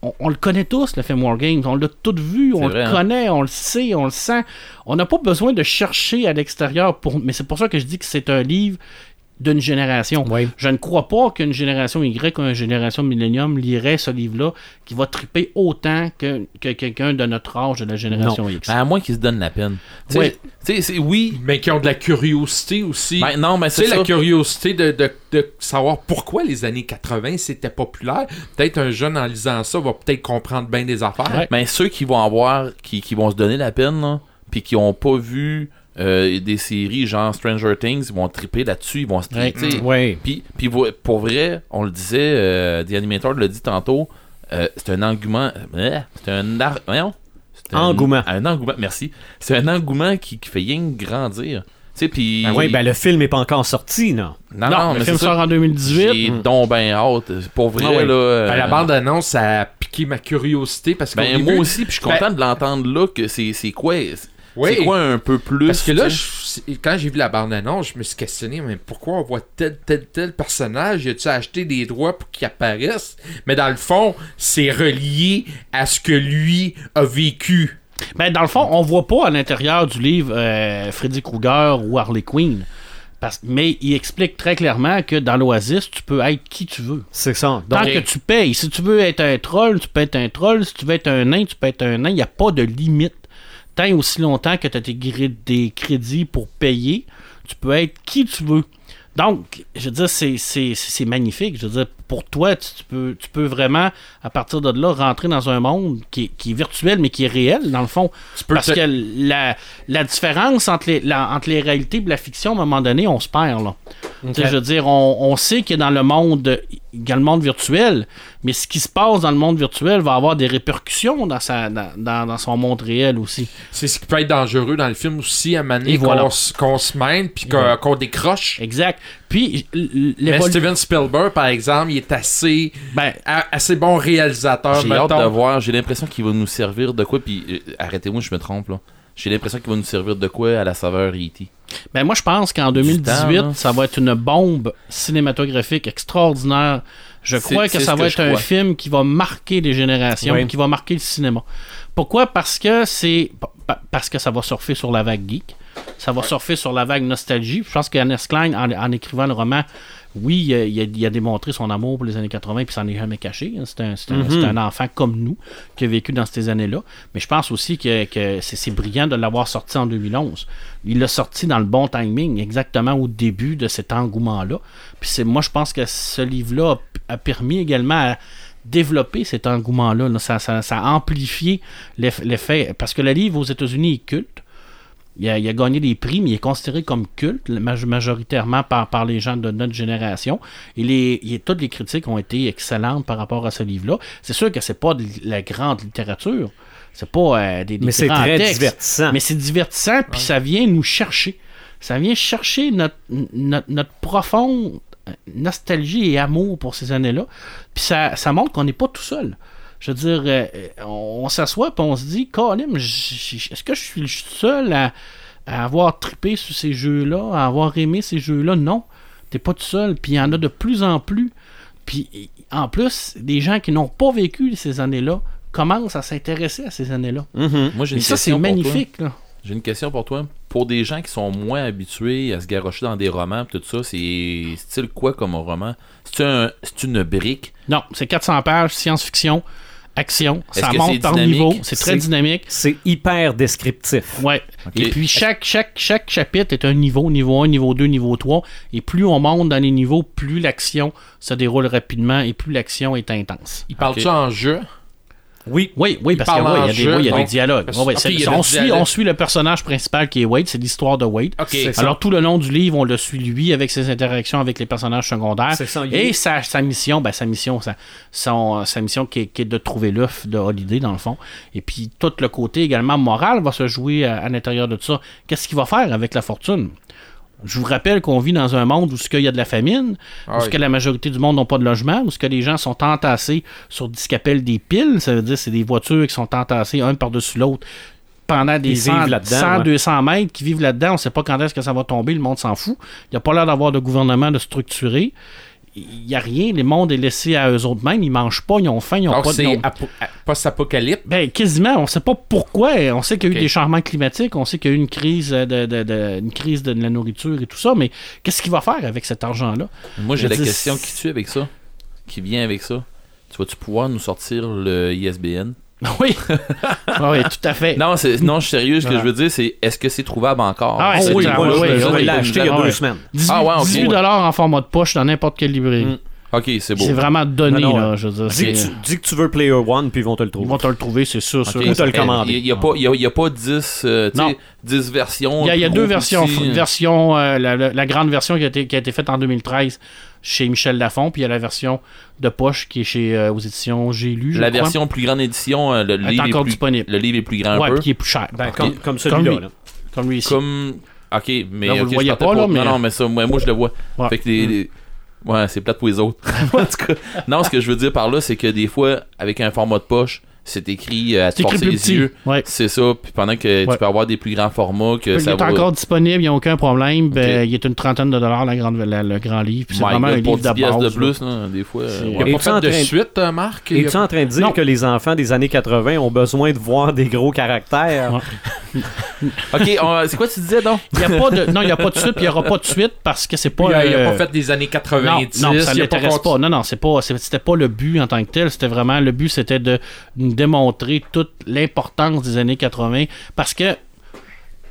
On, on le connaît tous, le film War Games. On l'a tout vu, on vrai, le hein? connaît, on le sait, on le sent. On n'a pas besoin de chercher à l'extérieur pour. Mais c'est pour ça que je dis que c'est un livre d'une génération. Oui. Je ne crois pas qu'une génération Y ou une génération Millennium lirait ce livre-là qui va triper autant que, que quelqu'un de notre âge de la génération X. Ben, à moins qu'ils se donnent la peine. C'est oui. Mais qui ont de la curiosité aussi. Ben non, mais tu sais, c'est la curiosité de, de- de savoir pourquoi les années 80 c'était populaire. Peut-être un jeune en lisant ça va peut-être comprendre bien des affaires. Mais ceux qui vont avoir, qui, qui vont se donner la peine, là, puis qui ont pas vu euh, des séries genre Stranger Things, ils vont triper là-dessus, ils vont se triper. Oui. Puis, pour vrai, on le disait, euh, The Animator l'a dit tantôt, euh, c'est un engouement. euh, c'est un ar- voyons, c'est un- Engouement. Un, engouement, merci. C'est un engouement qui, qui fait rien grandir. Tu sais, puis. Oui, ben le film n'est pas encore sorti, non. non, non, non, le mais film sort en 2018. J'ai donc ben hâte. Pour vrai, Ah ouais. là. euh, Ben, la bande-annonce, ça a piqué ma curiosité parce que. ben, moi aussi, puis je suis content de l'entendre là, que c'est c'est quoi. Oui. C'est quoi un peu plus. Parce que là, je- quand j'ai vu la bande-annonce, je me suis questionné, mais pourquoi on voit tel, tel, tel personnage? Y a-tu acheté des droits pour qu'il apparaisse? Mais dans le fond, c'est relié à ce que lui a vécu. Ben, dans le fond, on voit pas à l'intérieur du livre euh, Freddy Krueger ou Harley Quinn. Parce, mais il explique très clairement que dans l'Oasis, tu peux être qui tu veux. C'est ça. Tant que tu payes. Si tu veux être un troll, tu peux être un troll. Si tu veux être un nain, tu peux être un nain. Il n'y a pas de limite. Tant aussi longtemps que tu as des crédits pour payer, tu peux être qui tu veux. Donc, je veux dire, c'est magnifique. Je veux dire, pour toi, tu, tu peux, tu peux vraiment, à partir de là, rentrer dans un monde qui est, qui est virtuel, mais qui est réel, dans le fond. peux Parce te- que la, la différence entre les, la- entre les réalités et la fiction, à un moment donné, on se perd. Là. Tu Je veux dire, on, on sait que dans le monde, il y a le monde virtuel, mais ce qui se passe dans le monde virtuel va avoir des répercussions dans, sa, dans, dans- dans son monde réel aussi. C'est ce qui peut être dangereux dans le film aussi, à un moment donné, Et voilà. qu'on, s- qu'on se mêle puis qu'on, qu'on décroche. Exact. Puis, Mais Steven Spielberg, par exemple, il est assez, ben, a- assez bon réalisateur. J'ai hâte de voir. J'ai l'impression qu'il va nous servir de quoi. Puis euh, arrêtez-moi, je me trompe là. J'ai l'impression qu'il va nous servir de quoi à la saveur E.T. ben, moi, je pense qu'en Du 2018, temps, là. ça va être une bombe cinématographique extraordinaire. Je crois que ça va que être un crois. film qui va marquer les générations, Oui. qui va marquer le cinéma. Pourquoi? Parce que c'est pa- pa- parce que ça va surfer sur la vague geek. Ça va surfer sur la vague nostalgie. Je pense qu'Ernest Klein, en, en écrivant le roman, oui, il a, il démontré son amour pour les années 80 puis s'en est jamais caché. hein. C'est un, c'est un- enfant comme nous qui a vécu dans ces années-là. Mais je pense aussi que, que c'est brillant de l'avoir sorti en 2011. Il l'a sorti dans le bon timing, exactement au début de cet engouement-là. Puis moi, je pense que ce livre-là a, a permis également à développer cet engouement-là. là. Ça, ça- ça a amplifié l'eff- l'effet. Parce que le livre aux États-Unis est culte. Il a, il a gagné des prix, mais il est considéré comme culte, maj- majoritairement par, par les gens de notre génération. Et les, il- toutes les critiques ont été excellentes par rapport à ce livre-là. C'est sûr que c'est pas de la grande littérature. C'est pas euh, des, des mais c'est très textes. divertissant. Mais c'est divertissant, puis ça vient nous chercher. Ça vient chercher notre, notre, notre profonde euh, nostalgie et amour pour ces années-là. Puis ça, ça montre qu'on n'est pas tout seul. Je veux dire, euh, on, on s'assoit et on se dit, Colin, est-ce que je suis le seul à, à avoir trippé sur ces jeux-là, à avoir aimé ces jeux-là? Non, t'es pas tout seul. Puis il y en a de plus en plus. Puis en plus, des gens qui n'ont pas vécu ces années-là commencent à s'intéresser à ces années-là. Mhm. Moi, j'ai Et une ça, c'est magnifique. J'ai une question pour toi. Pour des gens qui sont moins habitués à se garrocher dans des romans, tout ça, c'est style quoi comme roman? C'est un, une brique? Non, c'est 400 pages, science-fiction, action, ça monte c'est par niveau, c'est très dynamique. C'est hyper descriptif. Ouais. Ok. Et puis chaque, chaque, chaque chapitre est un niveau, niveau 1, niveau 2, niveau 3. Et plus on monte dans les niveaux, plus l'action se déroule rapidement et plus l'action est intense. Il parle Ok. ça en jeu? Oui. Oui, oui, parce qu'il y a des, jeu, oui, il y a des donc- dialogues. on, des suit, dialogues. on suit le personnage principal qui est Wade, c'est l'histoire de Wade. Alors tout le long du livre, on le suit lui avec ses interactions avec les personnages secondaires. Ça, Et sa, sa mission, ben, sa mission, sa, son- sa mission qui est, qui est de trouver l'œuf de Holiday dans le fond. Et puis tout le côté également moral va se jouer à, à l'intérieur de tout ça. Qu'est-ce qu'il va faire avec la fortune? Je vous rappelle qu'on vit dans un monde où ce qu'il y a de la famine, Ah où ce que la majorité du monde n'ont pas de logement, où ce que les gens sont entassés sur ce qu'ils appellent des piles, ça veut dire c'est des voitures qui sont entassées un par-dessus l'autre pendant des Ils 100, vivent là-dedans, 100, ouais. 200 mètres qui vivent là-dedans. On ne sait pas quand est-ce que ça va tomber, le monde s'en fout. Il n'y a pas l'air d'avoir de gouvernement de structuré. Il n'y a rien, le monde est laissé à eux autres mêmes, ils mangent pas, ils ont faim, ils ont Donc, pas de... c'est post-apocalypse. Ben, quasiment, on sait pas pourquoi. On sait qu'il y a eu des changements climatiques, on sait qu'il y a eu une crise de, de- de- une crise de la nourriture et tout ça, mais qu'est-ce qu'il va faire avec cet argent-là? Moi, j'ai la question qui tue avec ça, qui vient avec ça? Tu vas-tu pouvoir nous sortir le ISBN oui, oui, tout à fait. Non, c'est non, je suis sérieux. Ce que Ouais. je veux dire, c'est est-ce que c'est trouvable encore? Ah ouais, C'est oui, oui, Je oui, ils l'ai nous acheté il y a deux semaines. 18, Ah ouais, ok. 18 en format de poche dans n'importe quelle librairie. Mm. Ok, c'est beau. C'est vraiment donné, Non, non, là. Je veux dire, Dis que, tu, dis que tu veux Player One, puis ils vont te le Ils trouver. vont te le trouver, c'est sûr. sûr. Ok, Ou te le commander. Il n'y a, pas- il y a- y a pas 10, euh, tu sais, Non. 10 versions. Il y a, y a deux versions. version, euh, la, la- la grande version qui a, été, qui a été faite en 2013 chez Michel Lafon, puis il y a la version de poche qui est chez euh, aux éditions J'ai lu. La crois. version plus grande édition, euh, le, est livre est encore plus, disponible. le livre est plus grand Ouais, un puis peu. qui est plus cher. Ben, comme, comme Comme celui-là. lui. là. Comme lui ici. Comme. Ok, mais. Là, vous ok, le je voyez pas, là, mais- Non, non, mais ça, moi, moi je le vois. Ouais. Fait que les. les- Ouais, c'est plate pour les autres. en tout cas, non, ce que je veux dire par là, c'est que des fois, avec un format de poche, c'est écrit euh, à te forcer les petit. yeux. Ouais. C'est ça. Puis pendant que Ouais. tu peux avoir des plus grands formats, que Il ça est va. encore disponible, il n'y a aucun problème. Ben, Ok. il est une trentaine de dollars la grande, la- le grand livre. puis C'est vraiment God, un pour livre de 10 piastres base. de plus, là, des fois. euh, ouais. Il n'y a Es-tu pas de train- suite, euh, Marc? Il y a- Es-tu en train de dire Non. que les enfants des années 80 ont besoin de voir des gros caractères? Ouais. Ok, on- c'est quoi tu disais donc? Il y a pas de, non, il n'y a pas de suite, puis il n'y aura pas de suite parce que c'est pas. Il a, il a euh, pas fait des années Non, 90. non, ça a l'intéresse pas. Non, non, c'est pas, c'est- c'était pas le but en tant que tel. C'était vraiment le but, c'était de démontrer toute l'importance des années 80 parce que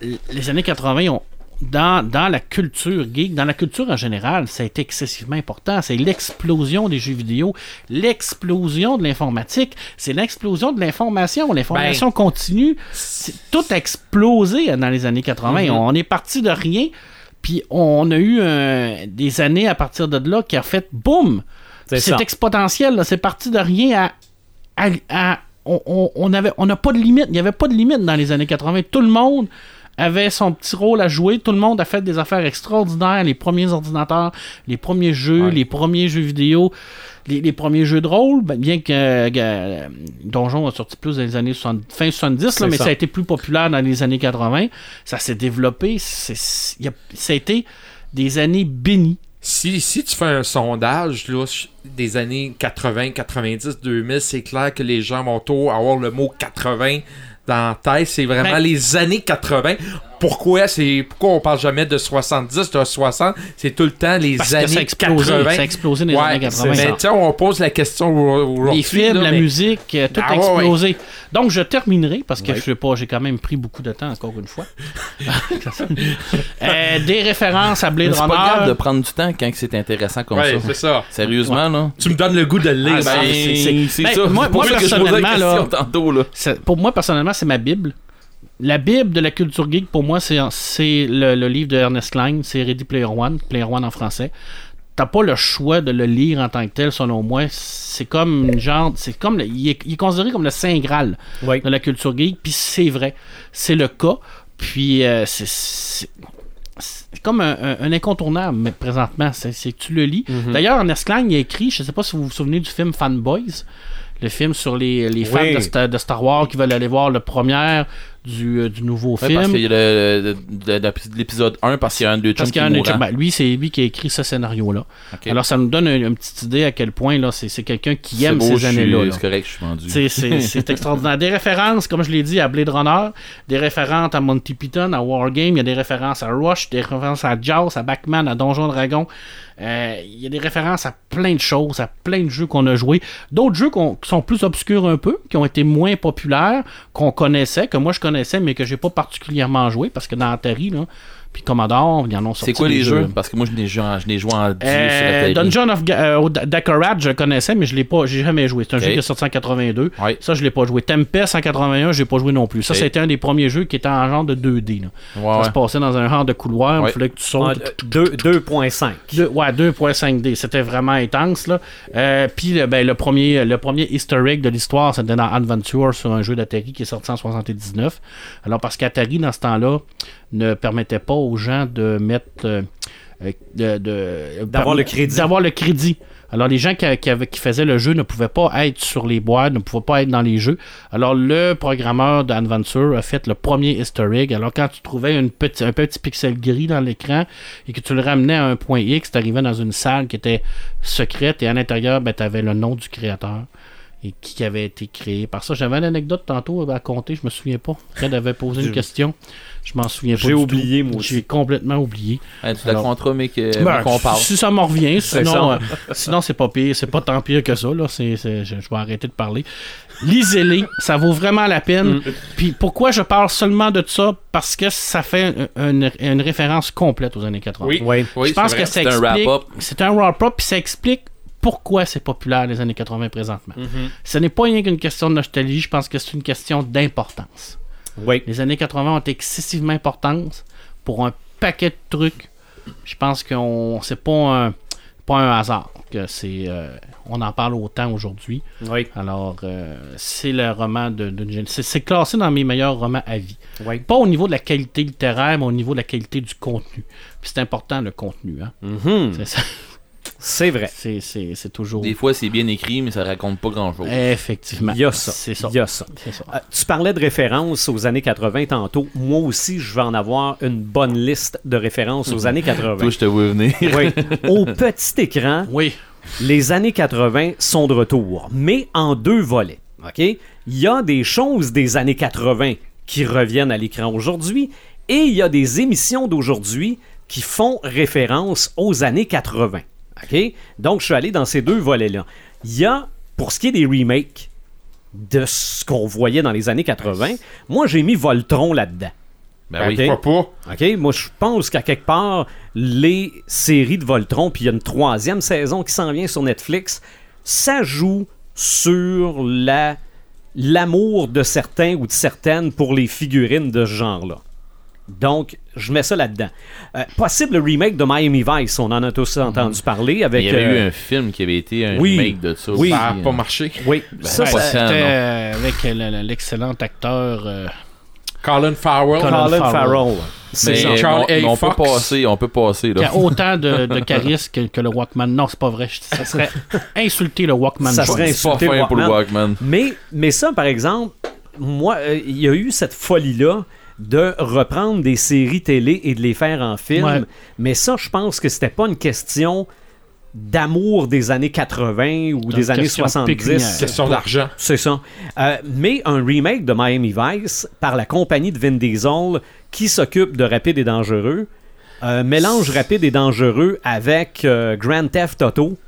les années 80 ont dans, dans la culture geek, dans la culture en général, ça a été excessivement important. C'est l'explosion des jeux vidéo, l'explosion de l'informatique, c'est l'explosion de l'information. L'information continue. C'est- Tout a explosé dans les années 80. Mhm. On est parti de rien. Puis on a eu euh, des années à partir de là qui a fait boum. C'est exponentiel. C'est parti de rien à. à- à- on- on on avait- on n'a pas de limite. Il n'y avait pas de limite dans les années 80. Tout le monde avait son petit rôle à jouer. Tout le monde a fait des affaires extraordinaires. Les premiers ordinateurs, les premiers jeux, Ouais. les premiers jeux vidéo, les, les premiers jeux de rôle. ben, bien que euh, Donjon a sorti plus dans les années 70, fin 70, là, mais ça. ça a été plus populaire dans les années 80. Ça s'est développé. C'est- ça a été des années bénies. Si, si tu fais un sondage là, des années 80, 90, 2000, c'est clair que les gens vont tôt avoir le mot 80 dans la tête. C'est vraiment Ben- les années 80. Pourquoi, c'est, pourquoi on parle jamais de 70, de 60 C'est tout le temps les Parce que années ça a explosé. 80. Ça a explosé dans les Ouais, années 80. Mais tu sais, on pose la question au- aujourd'hui. les films, là, la mais- musique, euh, tout Ah a ouais, explosé. Donc, je terminerai parce que Ouais. je sais pas, j'ai quand même pris beaucoup de temps encore une fois. Euh, des références à Blade C'est pas grave de Runner. prendre du temps quand c'est intéressant comme Ouais, ça. c'est ça. Sérieusement, là. Tu me donnes le goût de le lire. Ah, ben, c'est- Ben, ça. moi- moi, personnellement, là- question tantôt, là. Pour moi, personnellement, c'est ma Bible. La Bible de la culture geek, pour moi, c'est c'est le, le livre de Ernest Klein, c'est Ready Player One, Player One en français. T'as pas le choix de le lire en tant que tel, selon moi. C'est comme une genre. C'est comme. le- il, est, il est considéré comme le Saint Graal Oui. de la culture geek, puis c'est vrai. C'est le cas. Puis euh, c'est- c'est c'est comme un, un- un incontournable, mais présentement, c'est c'est que tu le lis. Mhm. D'ailleurs, Ernest Klein, il a écrit, je sais pas si vous vous souvenez du film Fanboys, le film sur les, les fans Oui. de, Star- de Star Wars qui veulent aller voir le premier, du, euh, du nouveau Ouais, film. parce qu'il y a l'épisode 1 parce qu'il y a un de Parce qu'il y a un ben, lui, c'est lui qui a écrit ce scénario-là. Alors, ça nous donne une, une petite idée à quel point là, c'est quelqu'un qui aime beau, ces années-là. là. C'est correct, je suis vendu. C'est- extraordinaire. Des références, comme je l'ai dit, à Blade Runner, des références à Monty Python, à Wargame, il y a des références à Rush, des références à Jaws, à Backman, à Donjon Dragon. Euh, il y a des références à plein de choses, à plein de jeux qu'on a joués. D'autres jeux qu'on- qui sont plus obscurs un peu, qui ont été moins populaires, qu'on connaissait, que moi je connaissais, mais que j'ai pas particulièrement joué, parce que dans Atari, là, puis Commodore, ils en ont sorti. C'est quoi des les jeux Parce que moi, je n'ai joué en, je n'ai joué en 10 euh, sur la télé. Dungeon of euh, au Da- Dakarat, je connaissais, mais je l'ai pas, j'ai jamais joué. C'est un jeu qui est sorti en 82. Ouais. Ça, je l'ai pas joué. Tempest en 81, j'ai pas joué non plus. Ça, c'était un des premiers jeux qui était en genre de 2D. là. Ouais, Ça se passait dans un genre de couloir, Ouais. il fallait que tu Ah, sautes. deux- 2.5. Deux- ouais, 2.5D, c'était vraiment intense. Là. Euh, Puis le, ben, le, premier, le premier egg de l'histoire, c'était dans Adventure sur un jeu d'Atari qui est sorti en 79. Alors parce qu'Atari, dans ce temps-là, ne permettait pas aux gens de mettre... euh, euh, D'avoir le crédit. D'avoir le crédit. Alors les gens qui, qui avaient- qui faisaient le jeu ne pouvaient pas être sur les boîtes, ne pouvaient pas être dans les jeux. Alors le programmeur d'Adventure a fait le premier easter egg. Alors quand tu trouvais une petit, un petit pixel gris dans l'écran et que tu le ramenais à un point X, tu arrivais dans une salle qui était secrète et à l'intérieur, ben, tu avais le nom du créateur et qui avait été créé par ça. J'avais une anecdote tantôt à compter, je me souviens pas. Fred avait posé une question, je m'en souviens pas. J'ai oublié, tout. moi aussi. J'ai complètement oublié. Hey, tu Alors- la mais que- Ben, mais qu'on parle. Si ça m'en revient, sinon, euh, sinon c'est pas pire, c'est pas tant pire que ça. Là. C'est, c'est- je, je vais arrêter de parler. Lisez-les, ça vaut vraiment la peine. Puis pourquoi je parle seulement de ça? Parce que ça fait une, une référence complète aux années 80. Oui. Oui. Oui, je pense c'est que vrai. ça C'est un wrap-up. C'est un wrap-up, puis ça explique pourquoi c'est populaire les années 80 présentement. Ce n'est pas rien qu'une question de nostalgie, je pense que c'est une question d'importance. Oui. Les années 80 ont été excessivement importantes pour un paquet de trucs. Je pense qu'on c'est pas un pas un hasard que c'est euh, on en parle autant aujourd'hui. Oui. Alors euh, c'est le roman de, d'une gén- c'est, classé dans mes meilleurs romans à vie. Oui. Pas au niveau de la qualité littéraire, mais au niveau de la qualité du contenu. Puis c'est important le contenu. Hein? Mhm. C'est, ça. C'est vrai. c'est, toujours. Des fois, c'est bien écrit, mais ça raconte pas grand-chose. Effectivement. Il y a ça. C'est ça. Il y a ça. C'est ça. Euh, tu parlais de références aux années 80 tantôt. Moi aussi, je vais en avoir une bonne liste de références aux années 80. Toi, je te vois venir. Oui. Au petit écran, Oui. les années 80 sont de retour, mais en deux volets. OK? Il y a des choses des années 80 qui reviennent à l'écran aujourd'hui et il y a des émissions d'aujourd'hui qui font référence aux années 80. OK? Donc, je suis allé dans ces deux volets-là. Il y a, pour ce qui est des remakes de ce qu'on voyait dans les années 80, moi, j'ai mis Voltron là-dedans. Ben oui. Ok? Pourquoi pas? OK? Moi, je pense qu'à quelque part, les séries de Voltron, puis il y a une troisième saison qui s'en vient sur Netflix, ça joue sur la l'amour de certains ou de certaines pour les figurines de ce genre-là. Donc, je mets ça là-dedans. Euh, possible remake de Miami Vice, on en a tous entendu parler avec... Il y avait euh, eu un film qui avait été un oui. remake de ça. Oui. Ça n'a pas hein. marché. Oui, ça, ouais, ça- C'était euh, avec euh, le- le- l'excellent acteur. euh, Colin Farrell. Colin Colin Farrell. Farrell. C'est Mais, ça. mais Charles on, A. on peut passer, on peut passer qui là. a autant de, de charisme que, que le Walkman. Non, c'est pas vrai. Ça serait insulter le Walkman. Ça serait pas insulter pour le Walkman. Mais, mais ça, par exemple, moi, euh, il y a eu cette folie-là de reprendre des séries télé et de les faire en film. Ouais. Mais ça, je pense que c'était pas une question d'amour des années 80 ou des années question 70. pécuniaire. Question d'argent. C'est ça. Euh, mais un remake de Miami Vice par la compagnie de Vin Diesel qui s'occupe de Rapide et Dangereux, euh, mélange Rapide et Dangereux avec euh, Grand Theft Auto,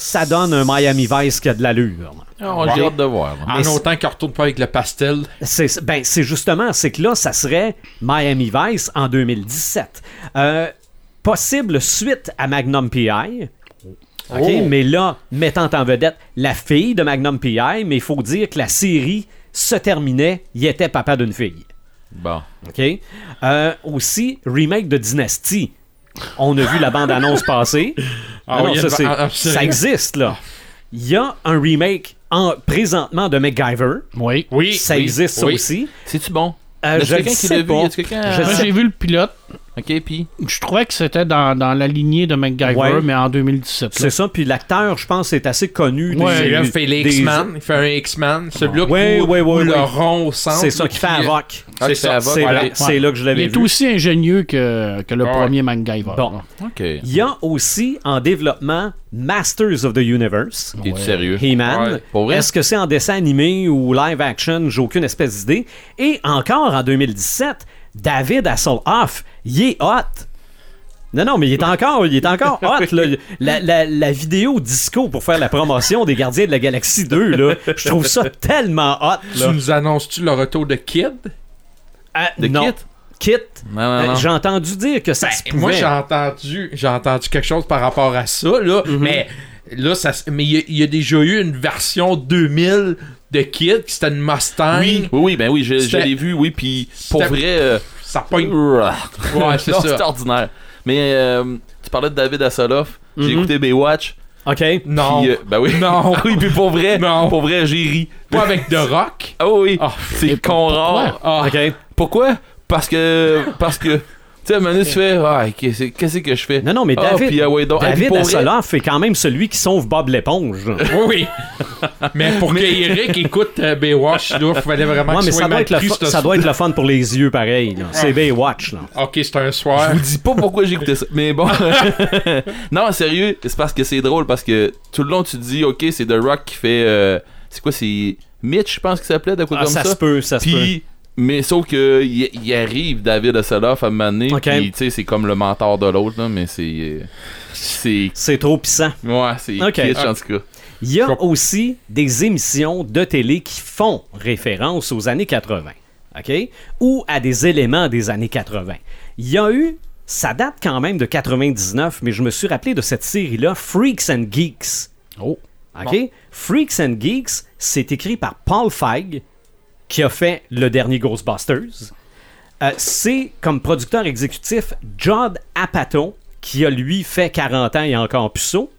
ça donne un Miami Vice qui a de l'allure. Ah, J'ai hâte de voir. En autant qu'on retourne pas avec le pastel. C'est ben, c'est justement, c'est que là, ça serait Miami Vice en 2017. Euh, possible suite à Magnum PI. OK, Oh. mais là, mettant en vedette la fille de Magnum PI, mais il faut dire que la série se terminait, il était papa d'une fille. Bon. OK? Euh, aussi, remake de Dynasty. On a vu la bande-annonce passer. Ah Non, oui, a ah, ça existe, là. Il y a un remake en, présentement de MacGyver. Oui. Oui. ça oui, existe, ça aussi. C'est-tu bon? Euh, Est-ce je quelqu'un le qui sais l'a vu? pas. Est-ce quelqu'un- Je Moi, sais- j'ai vu le pilote. Ok, puis? Je trouvais que c'était dans, dans la lignée de MacGyver, Ouais. mais en 2017. là. C'est ça, puis l'acteur, je pense, est assez connu. Ouais, des- là, il fait les des- X-Men. Il fait un X-Men. Celui-là Ouais, où, ouais, ouais, où le ouais. rond au centre. C'est ça qui fait Avoc. Ah, C'est qui fait ça. C'est voilà. là, c'est là que je Il l'avais est vu. aussi ingénieux que, que le Ouais. premier MacGyver. Bon. Ok. Il y a aussi en développement Masters of the Universe. T'es sérieux? He-Man. Ouais. Pour vrai? Est-ce que c'est en dessin animé ou live action? J'ai aucune espèce d'idée. Et encore en 2017, David Hasselhoff, il est hot. Non, non, mais il est encore, il est encore hot. là. La, la- la vidéo disco pour faire la promotion des Gardiens de la Galaxie 2, là, je trouve ça tellement hot. Tu nous annonces-tu le retour de Kid? Ah, De non. Kit? Kit. Non, non, Euh. J'ai entendu dire que ça Ben, se pouvait. moi, j'ai entendu, j'ai entendu quelque chose par rapport à ça, là, Mhm. mais là, ça, se- mais il y, y a déjà eu une version 2000 de Kid, qui c'était une Mustang. Oui, oui, oui, ben oui, je, je l'ai vu, oui, puis pour vrai. euh, Ça pogne. Ouais, c'est ça. C'est ordinaire. Mais euh, tu parlais de David Hasselhoff. J'ai Mhm. écouté Baywatch. OK. Non. puis, euh, ben oui. Non. oui, puis pour vrai. Non. Pour vrai, j'ai ri. Pas avec The Rock? Ah oui, Ah, c'est con rare. Ah, OK. Pourquoi? Parce que. Parce que. Tu sais, donné, tu fais. Ah, qu'est-ce que je fais? Non, non, mais Ah, David, puis, ah ouais, donc- ah, puis David Hasselhoff est quand même celui qui sauve Bob l'éponge. Oui, oui. mais pour que Eric écoute euh, Baywatch, là, il fallait vraiment Ouais, qu'il mais soit ça doit, être le ça doit être le fun pour les yeux, pareil. C'est Baywatch. Là. Ok, c'est un soir. Je vous dis pas pourquoi j'ai écouté ça. Mais bon. non, sérieux, c'est parce que c'est drôle. Parce que tout le long, tu te dis, ok, c'est The Rock qui fait. euh, c'est quoi, c'est. Mitch, je pense qu'il s'appelait, de quoi Ah, comme ça, ça? se peut, ça se peut. Puis, mais sauf que il, arrive David Hasselhoff à un moment donné, Ok. puis tu sais, c'est comme le mentor de l'autre, là, mais c'est. c'est. C'est trop puissant. Ouais, c'est Ok. kitsch en tout cas. Il y a aussi des émissions de télé qui font référence aux années 80, OK? Ou à des éléments des années 80. Il y a eu, ça date quand même de 99, mais je me suis rappelé de cette série-là, Freaks and Geeks. Oh. OK? Freaks and Geeks, c'est écrit par Paul Feig, qui a fait le dernier Ghostbusters. Euh, c'est comme producteur exécutif Judd Apatow, qui a lui fait 40 ans et encore puceau.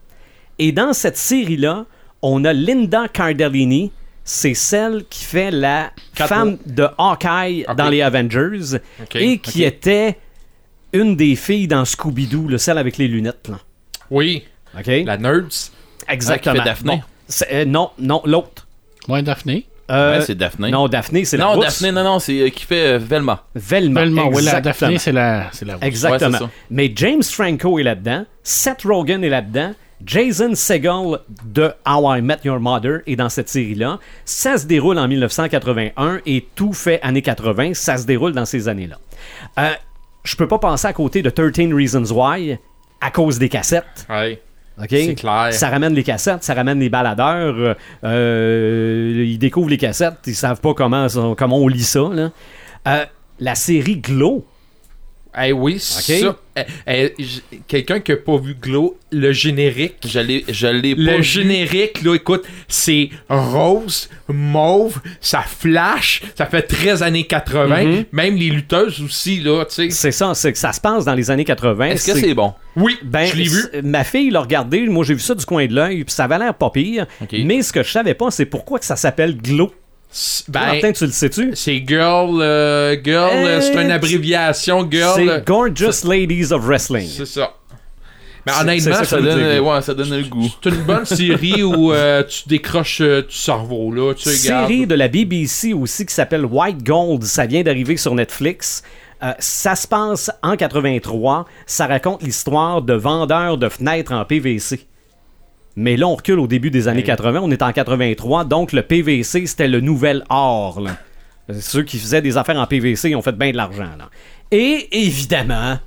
Et dans cette série-là, on a Linda Cardellini. C'est celle qui fait la femme de Hawkeye dans les Avengers et qui était une des filles dans Scooby-Doo, le celle avec les lunettes. Là. Oui, OK? la Nerds. Exactement. Ah, qui fait Daphné. Bon, c'est- euh, non, non, l'autre. Ouais, Daphné. Euh, Ouais, c'est Daphné. Non, Daphné, c'est la non, rousse. Daphné, non, non, c'est euh, qui fait euh, Velma. Velma. Velma, ouais, la exactement. Daphné, c'est la, c'est la rousse. Exactement. Ouais, c'est ça. Mais James Franco est là-dedans, Seth Rogen est là-dedans, Jason Segel de How I Met Your Mother est dans cette série-là. Ça se déroule en 1981 et tout fait années 80, ça se déroule dans ces années-là. Euh, je peux pas penser à côté de 13 Reasons Why à cause des cassettes. Ouais. C'est clair. Ça ramène les cassettes, ça ramène les baladeurs. euh, euh, ils découvrent les cassettes, ils savent pas comment, comment on lit ça. là. Euh, la série Glow, Eh oui, ça. eh, eh, j- Quelqu'un qui a pas vu Glow, le générique. Je l'ai, je l'ai pas Le vu. générique, là, écoute, c'est rose, mauve, ça flash, ça fait 13 années 80. Mhm. Même les lutteuses aussi, là, tu sais. c'est ça, c'est que ça se passe dans les années 80. Est-ce que c'est bon? Oui, Ben, je l'ai vu. Ma fille l'a regardé, moi j'ai vu ça du coin de l'œil, puis ça avait l'air pas pire. Mais ce que je savais pas, c'est pourquoi que ça s'appelle Glow. Ben, Martin, tu le sais-tu? c'est Girl, euh, Girl, euh, Euh, c'est une abréviation, Girl. euh, C'est Gorgeous Ladies of Wrestling. C'est ça. Mais C'est- honnêtement, ça donne, euh, ouais, ça donne le goût. c'est une bonne série où euh, tu décroches euh, du cerveau, là. Tu regardes. série de la BBC aussi qui s'appelle White Gold. Ça vient d'arriver sur Netflix. Euh, ça se passe en 83. Ça raconte l'histoire de vendeurs de fenêtres en PVC. Mais là, on recule au début des années 80. On est en 83. Donc, le PVC, c'était le nouvel or. là. Ceux qui faisaient des affaires en PVC, ils ont fait bien de l'argent. là. Et évidemment,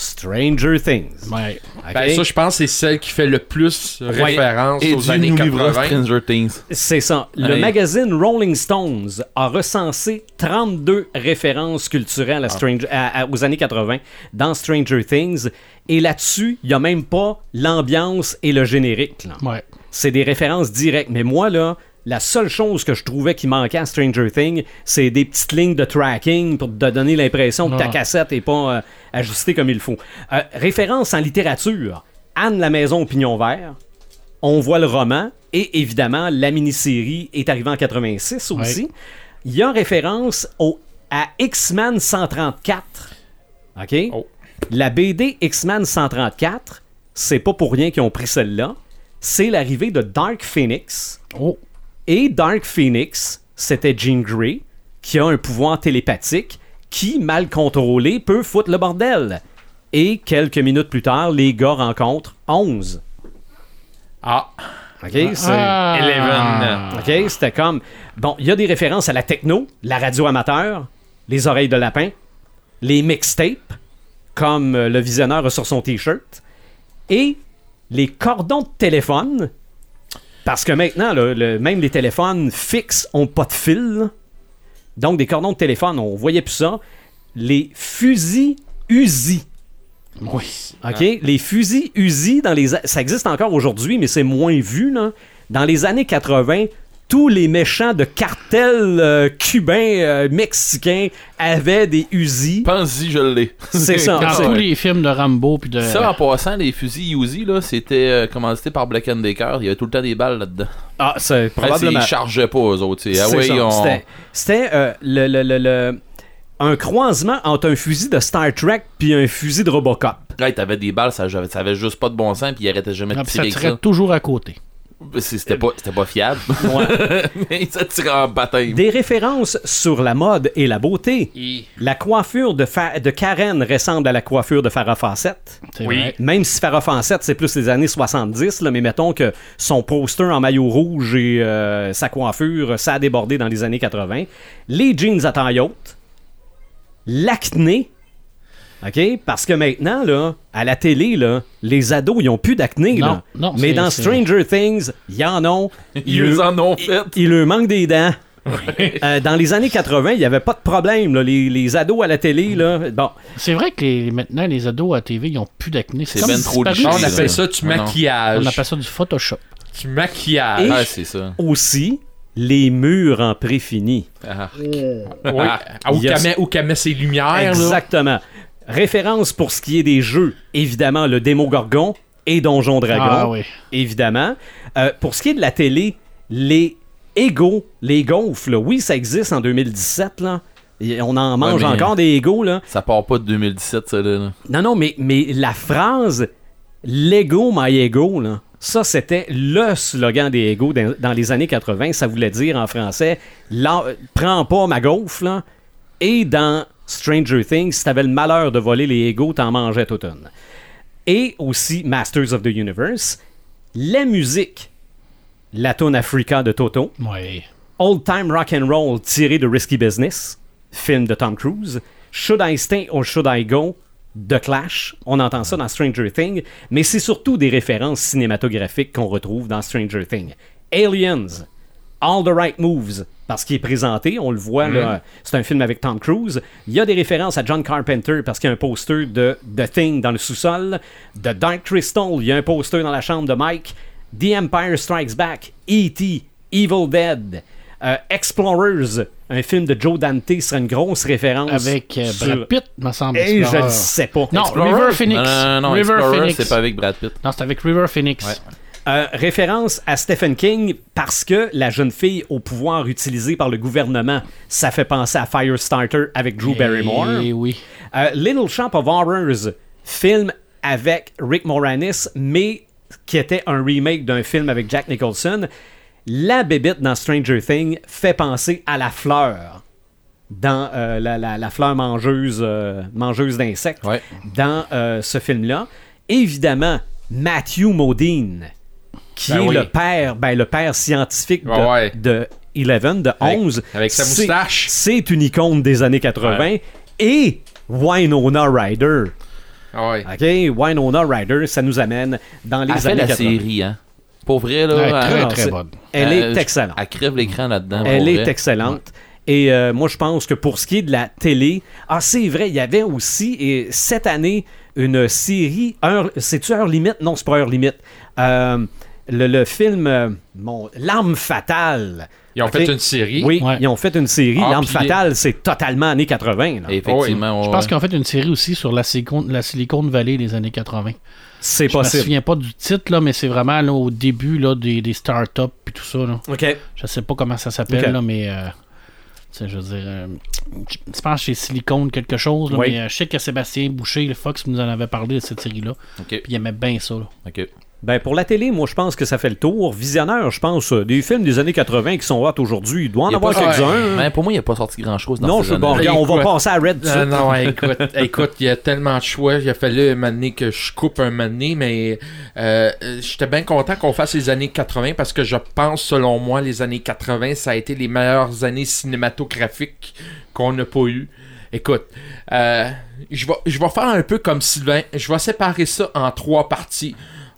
Stranger Things. Ouais. Ben, ça, je pense que c'est celle qui fait le plus référence Et aux Dieu années nous livrera 80. Stranger Things. C'est ça. Le Allez. magazine Rolling Stones a recensé 32 références culturelles à Stranger- à- à- aux années 80 dans Stranger Things. Et là-dessus, il n'y a même pas l'ambiance et le générique. là. Ouais. C'est des références directes. Mais moi, là, la seule chose que je trouvais qui manquait à Stranger Things, c'est des petites lignes de tracking pour te donner l'impression que ta Ah. cassette n'est pas euh, ajustée comme il faut. Euh, référence en littérature. Anne la maison au pignon vert. On voit le roman. Et évidemment, la mini-série est arrivée en 86 aussi. Il y a référence au, à X-Men 134. OK? Oh. La BD X-Men 134, c'est pas pour rien qu'ils ont pris celle-là. C'est l'arrivée de Dark Phoenix. Oh. Et Dark Phoenix, c'était Jean Grey, qui a un pouvoir télépathique qui, mal contrôlé, peut foutre le bordel. Et quelques minutes plus tard, les gars rencontrent 11. Ah, OK? C'est- Ah. Eleven. OK? C'était comme. Bon, il y a des références à la techno, la radio amateur, les oreilles de lapin, les mixtapes, comme le visionneur sur son t-shirt, et les cordons de téléphone. Parce que maintenant, le- même les téléphones fixes ont pas de fil. Donc, des cordons de téléphone, on voyait plus ça. Les fusils Uzi. Oui. OK? Les fusils Uzi, dans les ça existe encore aujourd'hui, mais c'est moins vu. Là. Dans les années 80, tous les méchants de cartels euh, cubains, euh, mexicains avaient des Uzi. Pense-y, je l'ai. C'est ça. Dans tous les films de Rambo puis de. Ça, en passant, les fusils Uzi, là, c'était euh, commandité par Black Decker. Il y avait tout le temps des balles là-dedans. Ah, c'est Après, probablement. Ils chargeaient pas, eux autres. tu sais. Ah ça. on- C'était- C'était euh, le, le- le- le- un croisement entre un fusil de Star Trek puis un fusil de Robocop. Ouais, t'avais des balles, ça, ça avait juste pas de bon sens, puis ils arrêtaient jamais de Ah, puis ça tirer avec tirait ça. toujours à côté. C'était pas, pas fiable. Mais ça tirait en bataille. Des références sur la mode et la beauté. La coiffure de, Fa- de Karen ressemble à la coiffure de Farah Fawcett. Oui. Même si Farah Fawcett, c'est plus les années 70, là, mais mettons que son poster en maillot rouge et euh, sa coiffure, ça a débordé dans les années 80. Les jeans à taille haute. L'acné. OK? Parce que maintenant, là, à la télé, là, les ados, ils ont plus d'acné. Non, là. non, mais c'est- dans c'est- Stranger Things, il y en ont. Ils leur- en ont fait. il leur manque des dents. Euh, dans les années 80, il n'y avait pas de problème. là. Les, les ados à la télé, là, bon, C'est vrai que les- maintenant, les ados à TV, ils ont plus d'acné. C'est comme ben trop disparu. on appelle ça du Ouais, non. maquillage. On appelle ça du Photoshop. Du maquillage. Et- Ah, c'est ça. aussi les murs en préfini. Ah. Oui. Ah, où Il y a- qu'elle met- où qu'elle met ses lumières. là. Exactement. Référence pour ce qui est des jeux, évidemment, le démo Gorgon et Donjon Dragon, Ah oui. évidemment. Euh, pour ce qui est de la télé, les égos, les gaufres, là, oui, ça existe en 2017, là. Et on en mange encore des égos, là. Ça part pas de 2017, ça, là. Non, non, mais, mais la phrase Lego my ego, là, ça c'était le slogan des égos dans, dans les années 80. Ça voulait dire en français Prends pas ma gaufre, là. Et dans Stranger Things, si t'avais le malheur de voler les égos, t'en mangeais toute une. Et aussi Masters of the Universe. La musique, la tune Africa de Toto. Old Time Rock and Roll tiré de Risky Business, film de Tom Cruise. Should I Stay or Should I Go? The Clash. On entend ça dans Stranger Things, mais c'est surtout des références cinématographiques qu'on retrouve dans Stranger Things. Aliens, All the Right Moves, parce qu'il est présenté, on le voit là, c'est un film avec Tom Cruise. Il y a des références à John Carpenter parce qu'il y a un poster de The Thing dans le sous-sol. De Dark Crystal, il y a un poster dans la chambre de Mike. The Empire Strikes Back, E.T., Evil Dead, euh, Explorers, un film de Joe Dante serait une grosse référence. Avec euh, sur- Brad Pitt, me semble. Et je Explorer. le sais pas. Non, Explorer? River Phoenix. Non, non, non, River Explorer, Phoenix. c'est pas avec Brad Pitt. Non, c'est avec River Phoenix. Ouais. Euh, référence à Stephen King parce que la jeune fille au pouvoir utilisé par le gouvernement, ça fait penser à Firestarter avec Drew Barrymore. Eh oui. Euh, Little Shop of Horrors, film avec Rick Moranis, mais qui était un remake d'un film avec Jack Nicholson. La bébite dans Stranger Things fait penser à la fleur dans euh, la, la- la fleur mangeuse, mangeuse d'insectes Ouais. dans ce film-là. Évidemment, Matthew Modine, qui Ben est oui. le père, ben, le père scientifique de, Ouais, de 11, de Avec- 11. avec sa moustache. C'est une icône des années 80. Et Winona Ryder. Ah ouais. OK? Winona Ryder, ça nous amène dans les Elle fait années la 80. série, hein. Pour vrai, là. Ouais, elle- très, non, très bonne. Elle elle- est excellente. Elle crève l'écran là-dedans. Elle pour est vrai. excellente. Et euh, moi, je pense que pour ce qui est de la télé, ah, c'est vrai, il y avait aussi, et cette année, une série, heure, c'est-tu heure limite? Non, c'est pas heure limite. Euh, le, le film, euh, mon, L'arme fatale. Ils ont fait une série. Oui, Ouais. ils ont fait une série. Ah, L'arme fatale, c'est totalement années 80. là. Effectivement, Je pense qu'ils ont fait une série aussi sur la Silicon, la Silicon Valley des années 80. C'est Je me possible. souviens pas du titre, là, mais c'est vraiment là, au début là, des, des startups et tout ça. Là. OK. Je sais pas comment ça s'appelle, là, mais euh, je veux dire, euh, je pense chez Silicone quelque chose, là, Oui. mais euh, je sais que Sébastien Boucher, le Fox, nous en avait parlé de cette série-là. Ok. Puis il aimait bien ça. là. Ok. Ben, pour la télé, moi, je pense que ça fait le tour. Visionneur, je pense, euh, des films des années 80 qui sont hot aujourd'hui, il doit en Il y a avoir quelques-uns. Mais pour moi, il n'y a pas sorti grand chose dans non, ces je suis bon. Regarde, on va passer à Red. Euh, suite. non, écoute, écoute, il y a tellement de choix. Il a fallu un que je coupe un donné, mais euh, j'étais bien content qu'on fasse les années 80 parce que je pense, selon moi, les années 80, ça a été les meilleures années cinématographiques qu'on n'a pas eues. Écoute, euh, je vais je vais faire un peu comme Sylvain. Je vais séparer ça en trois parties.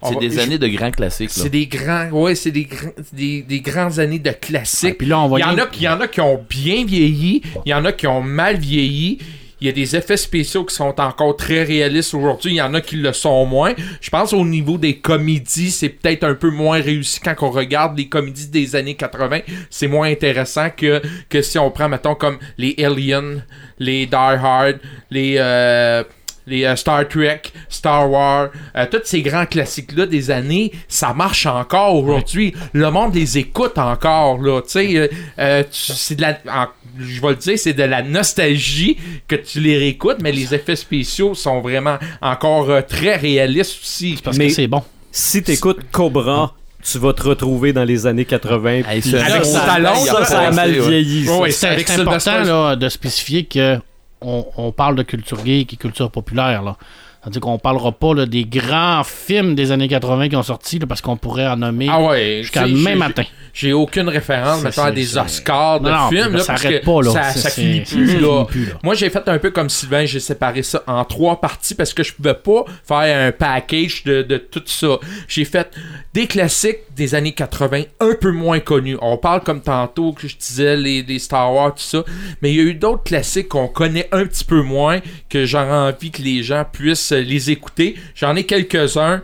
C'est des je- années de grands classiques. là. C'est des grands, ouais, c'est des, grands- des, des grandes années de classiques. Et puis là, on va Il y, en y- a, il y en a qui ont bien vieilli, il y en a qui ont mal vieilli. Il y a des effets spéciaux qui sont encore très réalistes aujourd'hui, il y en a qui le sont moins. Je pense au niveau des comédies, c'est peut-être un peu moins réussi quand on regarde les comédies des années 80. C'est moins intéressant que, que si on prend, mettons, comme les Aliens, les Die Hard, les... euh, les euh, Star Trek, Star Wars, euh, tous ces grands classiques-là des années, ça marche encore aujourd'hui. Le monde les écoute encore, là. Tu sais, euh, euh, tu- c'est de la. en- je vais le dire, c'est de la nostalgie que tu les réécoutes, mais les effets spéciaux sont vraiment encore euh, très réalistes aussi. Parce Mais- que c'est bon. Si t'écoutes Cobra, tu vas te retrouver dans les années 80. Hey, puis ça, Avec ça, ça, a ça a passé, mal vieilli. Ouais, C'est important là, de spécifier que on, on parle de culture geek et culture populaire. Là. C'est-à-dire qu'on parlera pas là, des grands films des années 80 qui ont sorti là, parce qu'on pourrait en nommer Ah ouais, jusqu'à demain matin. J'ai aucune référence, maintenant, à des Oscars de Non, non, films, puis là, ça pas, là. ça, ça finit là. plus, là. Moi, j'ai fait un peu comme Sylvain, j'ai séparé ça en trois parties parce que je pouvais pas faire un package de, de tout ça. J'ai fait des classiques des années 80 un peu moins connus. On parle comme tantôt que je disais les, les Star Wars, tout ça, mais il y a eu d'autres classiques qu'on connaît un petit peu moins que j'aurais envie que les gens puissent les écouter. J'en ai quelques-uns.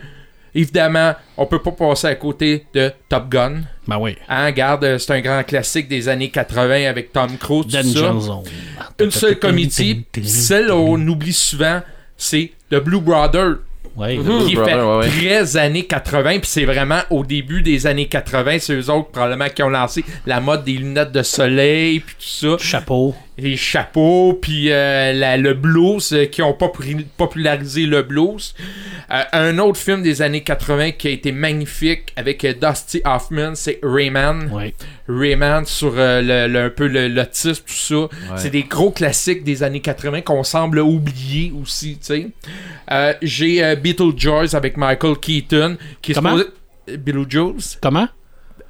Évidemment, on peut pas passer à côté de Top Gun. Ben oui. Hein, regarde, c'est un grand classique des années 80 avec Tom Cruise, tout Danger ça. Zone. Une seule comédie, celle qu'on oublie souvent, c'est The Blue Brother, Ouais. qui Brother, fait ouais, ouais. 13 années 80, puis c'est vraiment au début des années 80, c'est eux autres probablement qui ont lancé la mode des lunettes de soleil, puis tout ça Chapeau. Les chapeaux, puis euh, la- le blues, euh, qui ont popularisé le blues. Euh, un autre film des années 80 qui a été magnifique avec Dusty Hoffman, c'est Rayman. Ouais. Rayman sur le, le- un peu l'autisme, tout ça. C'est des gros classiques des années 80 qu'on semble oublier aussi, tu sais. J'ai Beetlejuice avec Michael Keaton, qui est Comment? supposé... Beetlejuice? Comment?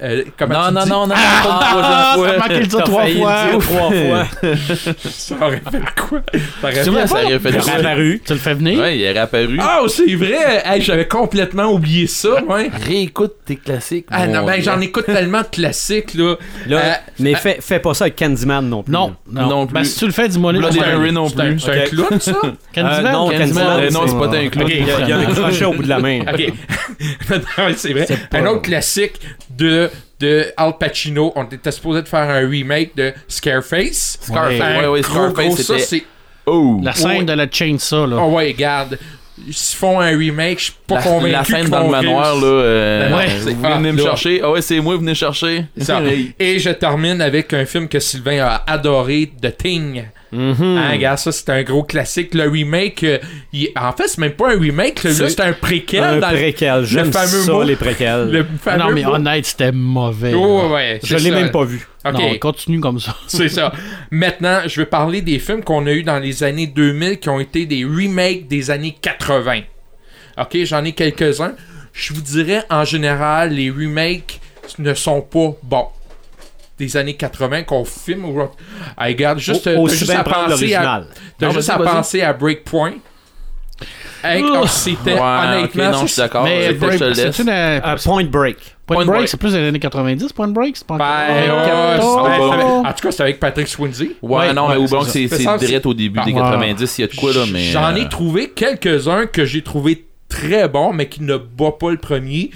Euh, comment Non, tu non, dis? non, non, Ah, non, t'as manqué le dire trois fois. dire trois fois. Ça aurait fait quoi? Ça aurait fait- ça aurait fait Il est quoi? apparu. Tu le fais venir? Ouais, il est réapparu. Ah, c'est vrai! Hey, J'avais complètement oublié ça, ouais. Réécoute tes classiques. Ah non, ben j'en écoute tellement de classiques, là. Là, Euh, mais fais, fais pas ça avec Candyman non plus. Non, non. Non Ben, plus. si tu le fais, dis-moi non C'est un- plus. C'est un clown, ça? Candyman? Euh, non, Candyman, Candyman, Euh, non, c'est pas un clown. Ok. Il y a, un crochet au bout de la main. Ok. Non, c'est vrai. Un autre classique de, de Al Pacino. On était supposé de faire un remake de Scarface. Scarface, ouais, ouais, Scarface, gros, ça, c'est... Oh! La scène Ouais. de la chainsaw, là. Oh ouais, regarde. S'ils font un remake, je suis pas La, convaincu la scène dans le manoir, là. euh, Ouais, vous c'est- venez ah, me là. chercher. Ah ouais, c'est moi, venez chercher. Ça. Et je termine avec un film que Sylvain a adoré, The Thing. Mhm. Hein, gars, ça c'est un gros classique. Le remake, euh, il- en fait, c'est même pas un remake, là, C'est un préquel. Un dans le- préquel. J'aime fameux ça, mot. les préquels. le fameux non, mais mot. honnête, c'était mauvais. Oh, ouais, Je l'ai même pas vu. Ok, Non, continue comme ça. c'est ça. Maintenant, je vais parler des films qu'on a eu dans les années 2000 qui ont été des remakes des années 80. Ok, j'en ai quelques-uns. Je vous dirais, en général, les remakes ne sont pas bons. Des années 80 qu'on filme aujourd'hui. Ah, regarde, juste, Au- juste à penser à Non, juste à penser à Breakpoint. Hey, oh, c'était Ouais, honnêtement. ok, non, ça, je suis d'accord. mais Je te- je te Break- laisse. c'est-tu une- Euh, Point Break. Point, Point Break, Break. c'est plus des années 90, Point Break? C'est pas Ben, ouais, Oh! c'est- ben, c'est en tout cas, c'était avec Patrick Swayze. Ouais, Ouais, non, ouais, mais au c'est c'est C'est c'est direct au début des Ah, 90, il y a de quoi là, mais. J'en ai euh, trouvé quelques-uns que j'ai trouvé très bons, mais qui ne bat pas le premier.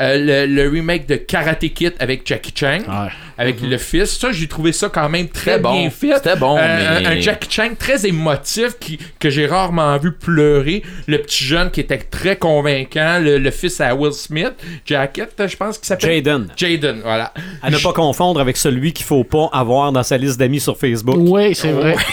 Euh, le, le remake de Karate Kid avec Jackie Chan, Ouais. avec le fils. Ça, j'ai trouvé ça quand même très bon. bien fait. C'était bon, Euh, mais- un, un Jackie Chan très émotif qui, que j'ai rarement vu pleurer. Le petit jeune qui était très convaincant. Le, le fils à Will Smith. Jacket, je pense qu'il s'appelle. Jaden. Jaden, voilà. À ne pas confondre avec celui qu'il faut pas avoir dans sa liste d'amis sur Facebook. Oui, c'est vrai.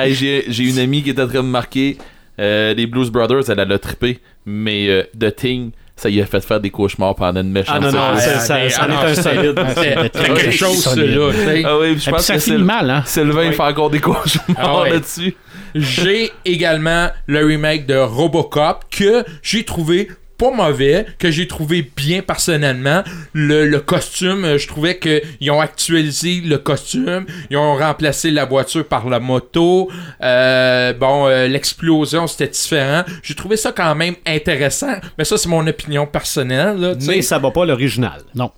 Hey, j'ai j'ai une amie qui était de marquer euh, les Blues Brothers, elle, elle a trippé, mais euh, The Thing, ça y a fait faire des cauchemars pendant une méchante Ah non, non, ça, Ah, ça, mais- ça en ah, est un c'est- solide. C'est Ouais, c'est quelque chose, là. Ah oui, puis je pense ça finit mal, hein? Sylvain il fait encore des cauchemars Ah là-dessus. J'ai également le remake de Robocop que j'ai trouvé pas mauvais, que j'ai trouvé bien personnellement. Le, le costume, euh, je trouvais qu'ils ont actualisé le costume, ils ont remplacé la voiture par la moto. Euh, bon, euh, l'explosion, c'était différent. J'ai trouvé ça quand même intéressant, mais ça, c'est mon opinion personnelle. Là. Mais ça va pas l'original. Non.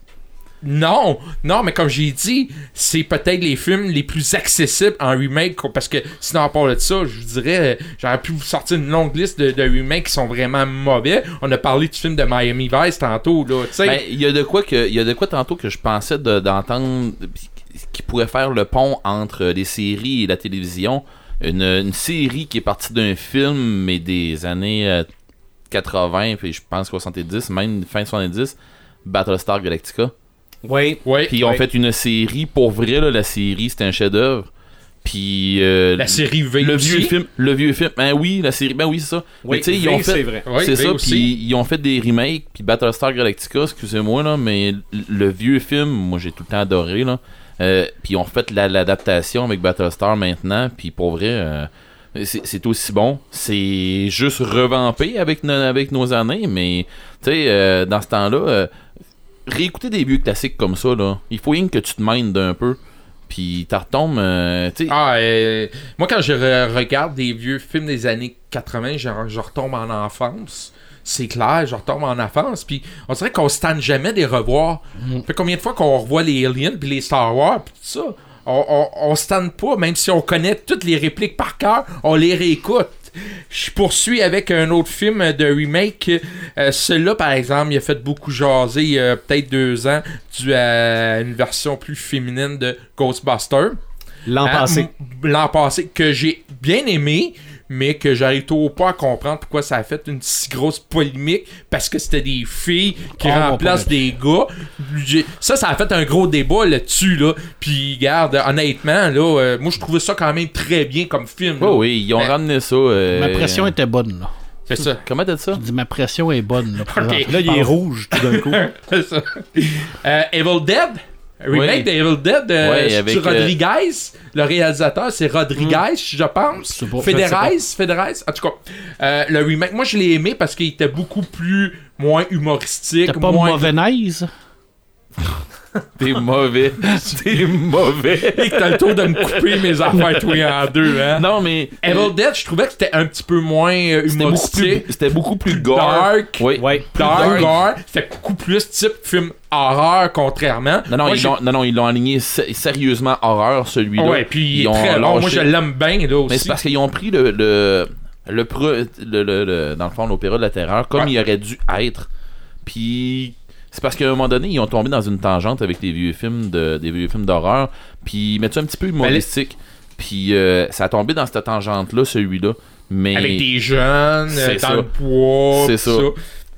Non, non, mais comme j'ai dit, c'est peut-être les films les plus accessibles en remake parce que sinon, à part de ça, je vous dirais, euh, j'aurais pu vous sortir une longue liste de, remakes qui sont vraiment mauvais. On a parlé du film de Miami Vice tantôt, là, tu sais. Ben, il y a de quoi que il y a de quoi tantôt que je pensais de- d'entendre qui pourrait faire le pont entre les séries et la télévision. Une, une série qui est partie d'un film mais des années euh, 80 puis je pense 70 même fin 70 Battlestar Galactica. Oui. ouais, Puis ils ont fait une série pour vrai là, la série c'était un chef-d'œuvre. Puis euh, la série V le vieux film, le vieux film, ben oui, la série, ben oui, c'est ça. Oui, mais tu sais, ils ont fait, c'est vrai. C'est ça, puis ils ont fait des remakes, puis Battlestar Galactica, excusez-moi là, mais le vieux film, moi j'ai tout le temps adoré là. Euh, puis ils ont fait la- l'adaptation avec Battlestar maintenant, puis pour vrai, euh, c'est aussi bon. C'est juste revampé avec, no- avec nos années, mais tu sais, dans ce temps-là, réécouter des vieux classiques comme ça là, il faut rien que tu te mindes d'un peu. Puis t'en retombes, euh, tu sais, Ah, euh, moi, quand je re- regarde des vieux films des années 80, je, je retombe en enfance. C'est clair, je retombe en enfance. Puis on dirait qu'on se tente jamais des revoir. Fait combien de fois qu'on revoit les Aliens puis les Star Wars puis tout ça? On, on, on se tente pas, même si on connaît toutes les répliques par cœur, on les réécoute. Je poursuis avec un autre film de remake. Euh, Celui-là, par exemple, il a fait beaucoup jaser il y a peut-être deux ans dû à une version plus féminine de Ghostbusters. L'an Hein, passé. L'an passé, que j'ai bien aimé, mais que j'arrive toujours pas à comprendre pourquoi ça a fait une si grosse polémique, parce que c'était des filles qui va remplacent des gars. Ça, ça a fait un gros débat là-dessus, là. Puis, garde, honnêtement, là, euh, moi, je trouvais ça quand même très bien comme film. oh oui, ils ont Mais- ramené ça. euh, Ma pression était bonne, là. C'est ça. Comment t'as dit ça? Je dis, ma pression est bonne, là. Là, il est rouge tout d'un coup. C'est ça. Euh, Evil Dead? Remake Oui. de Evil Dead euh, Ouais, c'est avec, euh, Rodriguez. Le réalisateur, c'est Rodriguez, je pense. Federez, Federez. En tout cas, euh, le remake, moi je l'ai aimé parce qu'il était beaucoup plus moins humoristique, C'était pas moins mauvaise. T'es mauvais. T'es mauvais. Et que t'as le tour de me couper mes affaires toi en deux, hein? Non, mais. Evil Dead, je trouvais que c'était un petit peu moins euh, C'était beaucoup humoristique. plus, c'était beaucoup plus Plus gore. dark. Oui. Ouais. Dark, dark. gore, c'était beaucoup plus type film horreur, contrairement. Non, non, Moi, ils l'ont, non, non, ils l'ont aligné sé- sérieusement horreur, celui-là. Ouais, puis il Ils est ont très bon. Moi, je l'aime bien, là aussi. Mais c'est parce qu'ils ont pris le. le, le, le- le- le- dans le fond, l'opéra de la terreur, comme Ouais. il aurait dû être. Puis. C'est parce qu'à un moment donné, ils ont tombé dans une tangente avec les vieux films de, des vieux films d'horreur. Puis ils mettent ça un petit peu humoristique. Puis euh, ça a tombé dans cette tangente-là, celui-là. Mais. Avec des jeunes, euh, C'est dans ça. le bois, C'est ça. ça.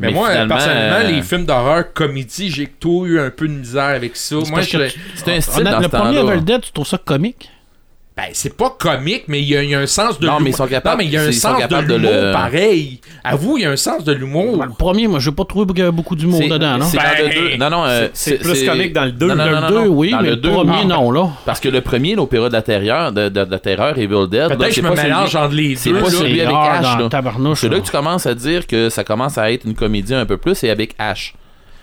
Mais, Mais moi, personnellement, euh, les films d'horreur comédie, j'ai toujours eu un peu de misère avec ça. Moi, je, que C'est un style Honnête, dans le ce premier. Evil Dead, tu trouves ça comique? Ben, c'est pas comique, mais il y, a- il y a un sens de Non, l'humour. mais ils sont capables- Non, mais il y a un sens de de l'humour le- pareil. Avoue, il y a un sens de l'humour. Ben, le premier, moi, j'ai pas trouvé beaucoup d'humour C'est- dedans, non? c'est dans Ben, deux. Non, non, euh, C'est plus comique dans le 2. Non, non, le non, non, 2, non. oui, Dans mais le deux, premier, non, là. Parce que le premier, l'opéra de la terreur, de, de- de la terreur, Evil Dead, Peut-être que c'est je me pas mélange entre les c'est deux. pas là. celui C'est avec Ash, dans là. C'est là là. que tu commences à dire que ça commence à être une comédie un peu plus, c'est avec Ash.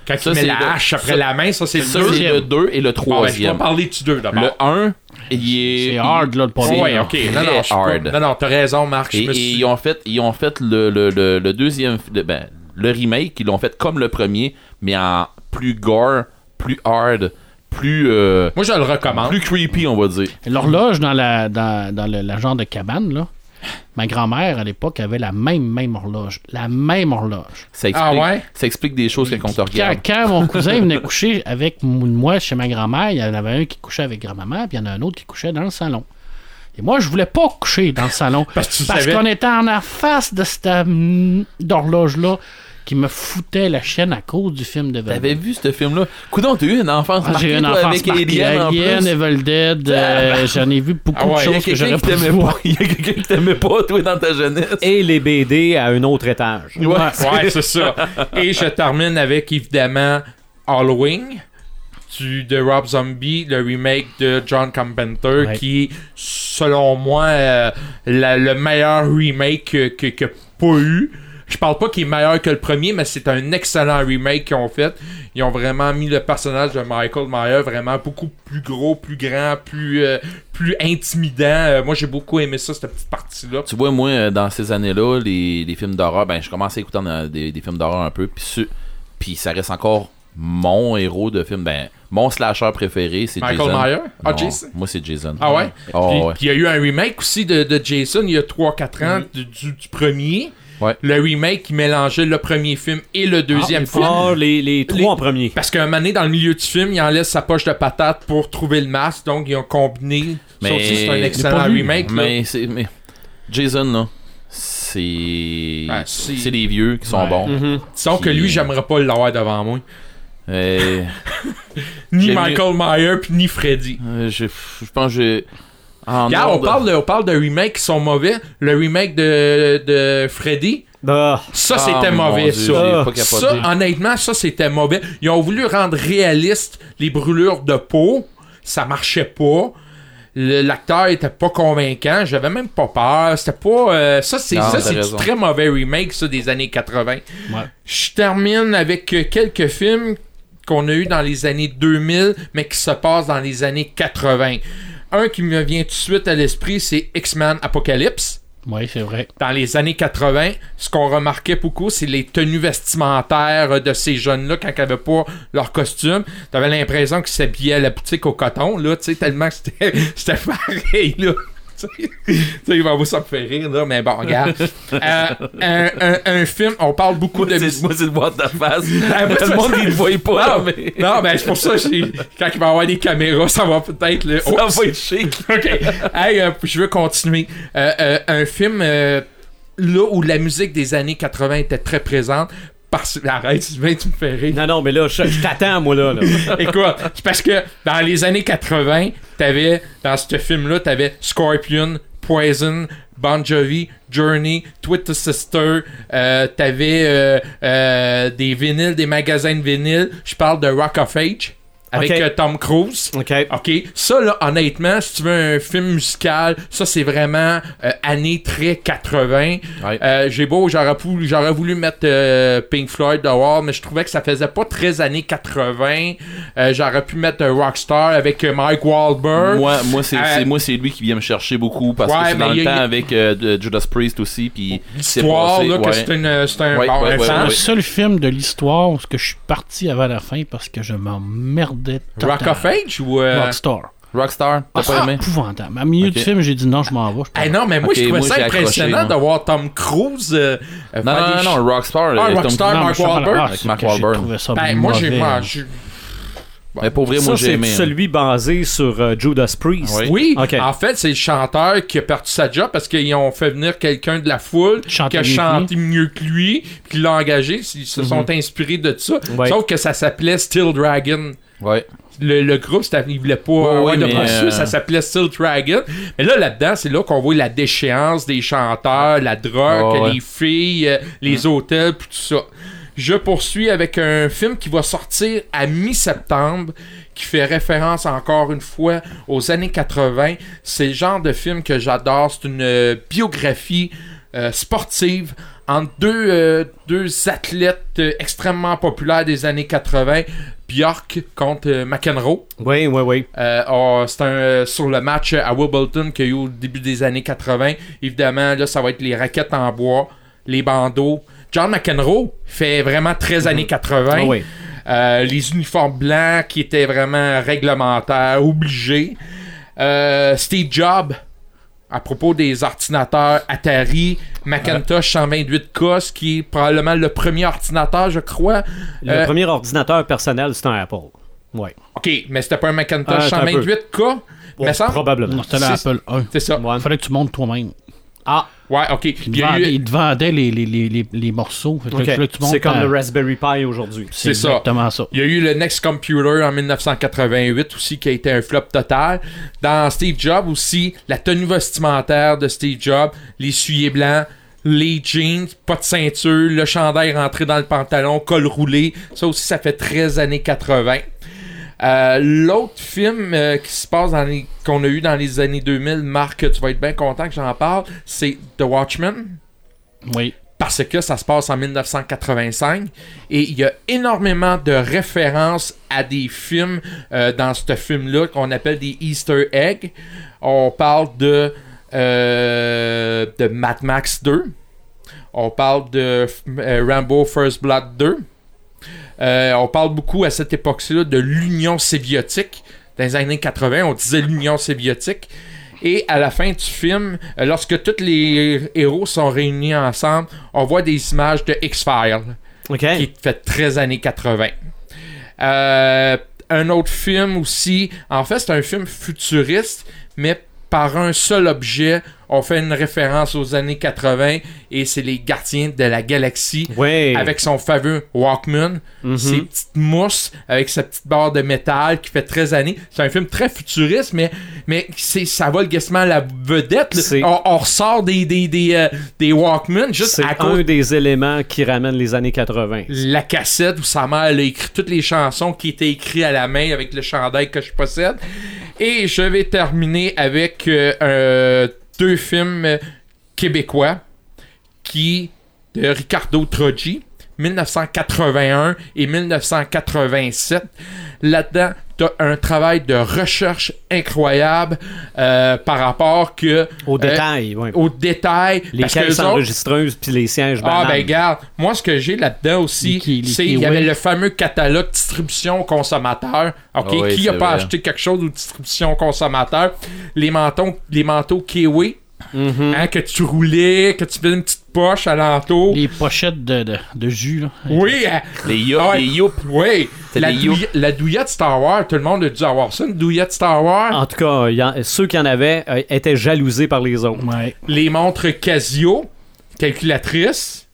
Quand Ça, il met c'est la le- hache après ça- la main, ça, c'est Ça, le c'est deux. le 2 et le Bon, ben, je troisième. parler du deux d'abord. le 1, il est... C'est hard, là, le premier. Ouais, ok. Non, non, suis pas- hard. non, non, t'as raison, Marc. Et, je me et suis- ils ont fait, ils ont fait le, le, le, le deuxième, le, ben, le remake, ils l'ont fait comme le premier, mais en plus gore, plus hard, plus, euh, Moi, je le recommande. plus creepy, on va dire. L'horloge dans la, dans, dans le, la genre de cabane, là. Ma grand-mère, à l'époque, avait la même, même horloge. La même horloge. Ça explique, Ah ouais? ça explique des choses que quand on te regarde. quand mon cousin venait coucher avec moi chez ma grand-mère, il y en avait un qui couchait avec grand-maman, puis il y en a un autre qui couchait dans le salon. Et moi, je voulais pas coucher dans le salon. Parce qu'on était en face de cette hum, d'horloge-là qui me foutait la chaîne à cause du film de T'avais vu ce film-là? Coudon, t'as eu une enfance Ah, J'ai eu marquée, une toi, enfance avec marquée. Alien, en Alien, plus? Evil Dead, euh, j'en ai vu beaucoup Ah ouais, de Il y a choses que j'aurais pas. Il y a quelqu'un qui t'aimait pas, toi, dans ta jeunesse. Et les BD à un autre étage. Ouais. Ouais, c'est ça. Et je termine avec évidemment Halloween du, de Rob Zombie, le remake de John Carpenter, Ouais. qui est, selon moi, euh, la- le meilleur remake que, que, que pas eu. Je parle pas qu'il est meilleur que le premier, mais c'est un excellent remake qu'ils ont fait. Ils ont vraiment mis le personnage de Michael Myers vraiment beaucoup plus gros, plus grand, plus, euh, plus intimidant. Euh, moi, j'ai beaucoup aimé ça, cette petite partie-là. Tu vois, moi, euh, dans ces années-là, les, les films d'horreur, ben, je commençais à écouter dans- des, des films d'horreur un peu, puis ça reste encore mon héros de film. Ben, mon slasher préféré, c'est Michael Jason. Myers? Ah, Jason? Moi, c'est Jason. Ah ouais? Oh, Puis, ouais. puis il y a eu un remake aussi de, de Jason il y a 3-4 ans du- du premier. Ouais. Le remake qui mélangeait le premier film et le deuxième film. Ah, les, les trois en premier. Parce qu'un moment donné, dans le milieu du film, il enlève sa poche de patate pour trouver le masque, donc ils ont combiné. Ça Mais- aussi, c'est un excellent remake. Mais, Jason, là, c'est. Ben, c'est- les vieux qui sont Ouais. bons. Mhm. Disons que lui, j'aimerais pas l'avoir devant moi. Euh, Ni J'aime Michael Myers, puis ni Freddy. euh, je, je pense que Regarde, on parle, de, on parle de remakes qui sont mauvais. Le remake de, de Freddy, Ah, ça, Ah, c'était mauvais, Dieu, ça. honnêtement, ça, c'était mauvais. Ils ont voulu rendre réaliste les brûlures de peau. Ça marchait pas. L'acteur était pas convaincant. J'avais même pas peur. C'était pas. euh, ça, c'est Non, ça, t'as c'est du très mauvais remake, ça, des années 80. Ouais. Je termine avec euh, quelques films qu'on a eu dans les années 2000, mais qui se passent dans les années 80. Un qui me vient tout de suite à l'esprit, c'est X-Men Apocalypse Oui, c'est vrai. dans les années 80, ce qu'on remarquait beaucoup, c'est les tenues vestimentaires de ces jeunes-là quand ils n'avaient pas leur costume. T'avais l'impression qu'ils s'habillaient à la boutique au coton, là, tu sais, tellement c'était pareil, là. Tu sais, il va vous ça me fait rire, là, mais bon, regarde. Euh, un, un- un film, on parle beaucoup Moi, de... c'est, moi, c'est de voir ta face. Ah, moi, Tout le monde, il le voit pas, Non, mais. non, ben c'est pour ça, quand il va y avoir des caméras, ça va peut-être... le Ça Oups. va être chic. OK. Hey, euh, je veux continuer. Euh, euh, un film euh, là où la musique des années 80 était très présente. Parce... Arrête, tu me fais rire. non, non, mais là, je, je t'attends, moi, là. là. Écoute, c'est parce que dans les années 80, t'avais, dans ce film-là, t'avais Scorpion, Poison, Bon Jovi, Journey, Twitter Sister, euh, t'avais euh, euh, des vinyles, des magasins de vinyles. Je parle de Rock of Age avec euh, Tom Cruise. OK. OK, ça là, honnêtement, si tu veux un film musical, ça c'est vraiment euh, année très 80. Ouais. Euh, j'ai beau, j'aurais voulu, j'aurais voulu mettre euh, Pink Floyd dehors, mais je trouvais que ça faisait pas très années 80. Euh, j'aurais pu mettre euh, Rockstar avec euh, Mike Wahlberg. Moi, moi, c'est, Euh, c'est- moi, c'est lui qui vient me chercher beaucoup parce Ouais, que c'est dans le a- temps a- avec euh, Judas Priest aussi. Puis L'histoire, là, que c'est, une, c'est un, bon. C'est le seul film de l'histoire où je suis parti avant la fin parce que je Rock of Age ou. euh, Rockstar. Rockstar, t'as pas Ah, aimé? épouvantable. À milieu Ok. du film, j'ai dit non, je m'en vais. je pas. non, mais moi Ok, je trouvais moi, ça impressionnant de voir Tom Cruise. euh, Non, non, non, non, Rockstar. Ah, euh, Tom Rockstar, Cruise. Mark Wahlberg. ah, Mark Wahlberg. Ben, moi, j'ai. Mais pour vrai, Ça, moi, j'ai c'est aimé. hein. celui basé sur euh, Judas Priest. Oui. En fait, c'est le chanteur qui a perdu sa job parce qu'ils ont fait venir quelqu'un de la foule qui a chanté mieux que lui, puis qui l'a engagé. Ils se sont inspirés de ça. Ouais. Sauf que ça s'appelait Still Dragon. Ouais. Le, le groupe, c'était- il voulait pas Ouais, avoir ouais, de mais, poursuite, euh, ça s'appelait Still Dragon. Mais là, là-dedans, c'est là qu'on voit la déchéance des chanteurs, la drogue, les filles, euh, les hôtels, puis tout ça. Je poursuis avec un film qui va sortir à mi-septembre, qui fait référence encore une fois aux années 80. C'est le genre de film que j'adore. C'est une euh, biographie euh, sportive entre deux, euh, deux athlètes extrêmement populaires des années 80. Bjork contre McEnroe. Oui, oui, oui. Euh, oh, c'est un sur le match à Wimbledon qu'il y a eu au début des années 80. Évidemment, là, ça va être les raquettes en bois, les bandeaux. John McEnroe fait vraiment 13 années 80. Ah oui. Euh, les uniformes blancs qui étaient vraiment réglementaires, obligés. Euh, Steve Jobs à propos des ordinateurs Atari Macintosh 128K, ce qui est probablement le premier ordinateur, je crois. Le Euh, premier ordinateur personnel, c'est un Apple. Ouais. OK, mais c'était pas un Macintosh Ah, attends un peu. 128K, me semble? Probablement. C'était C'est- l'Apple 1. C'est ça. Ouais. Il fallait que tu montes toi-même. Ah, Ouais, OK. Il il eu- vendait, il te vendait les, les, les, les, les morceaux. C'est comme à- le Raspberry Pi aujourd'hui. C'est C'est ça. exactement ça. Il y a eu le Next Computer en 1988 aussi qui a été un flop total. Dans Steve Jobs aussi, la tenue vestimentaire de Steve Jobs, les souliers blancs, les jeans, pas de ceinture, le chandail rentré dans le pantalon, col roulé. Ça aussi, ça fait 13 années 80. Euh, L'autre film euh, qui se passe dans les qu'on a eu dans les années 2000, Marc, tu vas être bien content que j'en parle, c'est The Watchmen Oui. parce que ça se passe en 1985 et il y a énormément de références à des films euh, dans ce film-là qu'on appelle des Easter eggs. On parle de, de Mad Max 2. On parle de Rambo First Blood 2. Euh, on parle beaucoup à cette époque-là de l'Union séviotique. Dans les années 80, on disait l'Union séviotique. Et à la fin du film, euh, lorsque tous les héros sont réunis ensemble, on voit des images de X-Files, qui fait 13 années 80. Euh, un autre film aussi, en fait, c'est un film futuriste, mais par un seul objet, on fait une référence aux années 80 et c'est les Gardiens de la Galaxie Ouais. avec son fameux Walkman, Mhm. ses petites mousses avec sa petite barre de métal qui fait 13 années. C'est un film très futuriste, mais, mais c'est, ça va quasiment à la vedette. On, on ressort des, des, des, euh, des Walkman juste C'est à un cause des éléments qui ramène les années 80. la cassette où sa mère a écrit toutes les chansons qui étaient écrites à la main avec le chandail que je possède. Et je vais terminer avec euh, euh, deux films euh, québécois qui de Ricardo Troggi 1981 et 1987. Là-dedans, t'as un travail de recherche incroyable euh, par rapport que Au euh, détail, ouais. aux détails. Les caisses enregistreuses puis les sièges ah ben garde, moi ce que j'ai là-dedans aussi, c'est il y avait le fameux catalogue distribution consommateur. OK, Ah oui, qui a pas vrai. acheté quelque chose de distribution consommateur? Les manteaux les manteaux Kiwi, Mhm. hein, que tu roulais, que tu faisais une petite poche alentour. Les pochettes de, de, de jus, là. Oui, hein, Les youp, Ah ouais. les youp. oui. La, youp. douillette Star Wars, tout le monde a dû avoir ça, une douillette Star Wars. En tout cas, il y en- ceux qui en avaient euh, étaient jalousés par les autres. Ouais. Les montres Casio, calculatrices.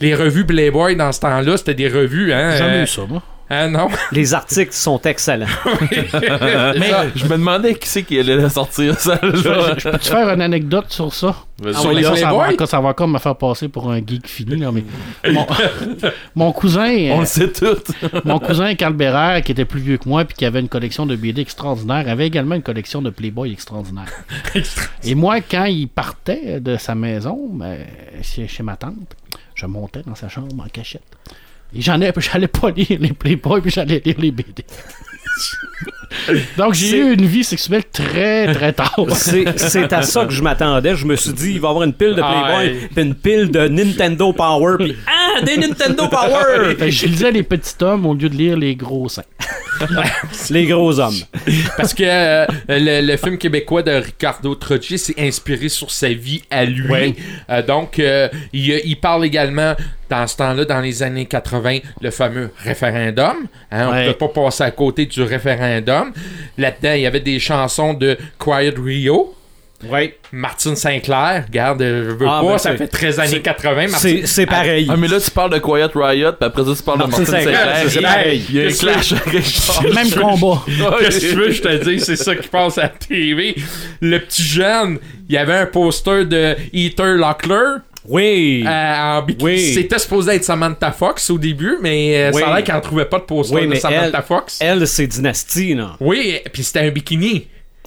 Les revues Playboy dans ce temps-là, c'était des revues, hein. J'ai jamais euh, eu ça, moi. Hein, non? Les articles sont excellents. Mais Je me demandais qui c'est qui allait sortir ça. Je, là. je- je peux-tu faire une anecdote sur ça? Vas-y. Sur les ça, ça, va ça va encore me faire passer pour un geek fini. Là, mais mon, mon cousin, On euh, le sait tout. mon cousin Carl Bérard, qui était plus vieux que moi puis qui avait une collection de BD extraordinaire, avait également une collection de Playboy extraordinaire. Et moi, quand il partait de sa maison, ben, chez, chez ma tante, je montais dans sa chambre en cachette. Et j'en ai, j'allais pas lire les Playboy, puis j'allais lire les BD. Donc j'ai eu une vie sexuelle très très tard. C'est à ça que je m'attendais. Je me suis dit, il va y avoir une pile de Ah, Playboy, ouais. puis une pile de Nintendo Power, puis ah, des Nintendo Power! Fait je lisais les petits hommes au lieu de lire les gros seins. les gros hommes. Parce que euh, le, le film québécois de Ricardo Troggi s'est inspiré sur sa vie à lui. Ouais. Euh, donc, euh, il, il parle également, dans ce temps-là, dans les années 80, le fameux référendum. Hein, on ne Ouais. peut pas passer à côté du référendum. Là-dedans, il y avait des chansons de Quiet Rio. Oui. Martine Sinclair, regarde, je veux Ah, pas, ben, ça fait 13 années c'est- 80. Martine- C'est c'est pareil. Ah, mais là, tu parles de Quiet Riot, puis après ça, tu parles de Martin Martin Sinclair, Sinclair. c'est pareil. Il y a un clash. Même combat. Qu'est-ce que tu veux, je te dis, c'est ça qui passe à la TV. Le petit jeune, il y avait un poster de Heather Locklear. Oui. euh, en bikini. Oui. C'était supposé être Samantha Fox au début, mais euh, Oui. ça a l'air qu'elle ne trouvait pas de poster Oui, de Samantha elle- Fox. Elle, c'est Dynasty, là. Oui, puis c'était un bikini.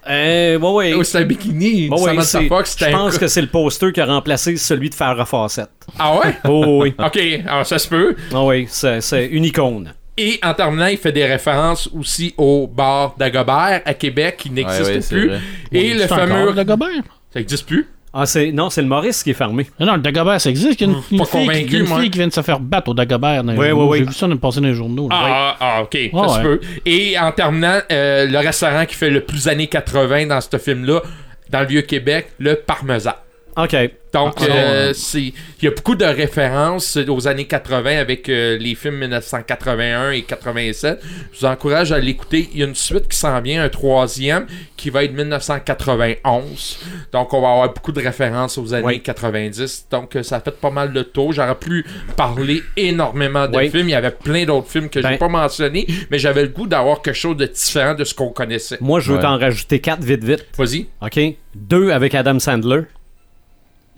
Euh, ouais, ouais. Oh, c'était un bikini. Ouais, Samantha c'est- Fox, Je c'était un. pense que c'est le poster qui a remplacé celui de Farrah Fawcett. Ah ouais? Oh oui. ok, alors ça se peut. Ah oui, c'est c'est une icône. Et en terminant, il fait des références aussi au bar d'Agobert à Québec qui n'existe Ouais, ouais, c'est plus. vrai. Et le C'est fameux. Dagobert? Ça n'existe plus. Ah, c'est non, c'est le Maurice qui est fermé. Non, non, le Dagobert, ça existe. Il y a une, une pas fille, qui, convaincu, il y a une fille qui vient de se faire battre au Dagobert. dans Ouais, journaux. ouais, J'ai vu ça dans- passer dans les journaux. là. Ah, ah, ok, ça Ouais, se peut. Et en terminant, euh, le restaurant qui fait le plus années 80 dans ce film-là, dans le Vieux-Québec, le parmesan. OK. Donc, Ah, euh, c'est il y a beaucoup de références aux années 80 avec euh, les films 1981 et 87. Je vous encourage à l'écouter. Il y a une suite qui s'en vient, un troisième, qui va être 1991. Donc, on va avoir beaucoup de références aux années Oui. 90. Donc, euh, ça fait pas mal de tour. J'aurais pu parler énormément de Oui. films. Il y avait plein d'autres films que Ben- j'ai pas mentionnés, mais j'avais le goût d'avoir quelque chose de différent de ce qu'on connaissait. Moi, je veux Ouais. t'en rajouter quatre vite, vite. Vas-y. OK? Deux avec Adam Sandler.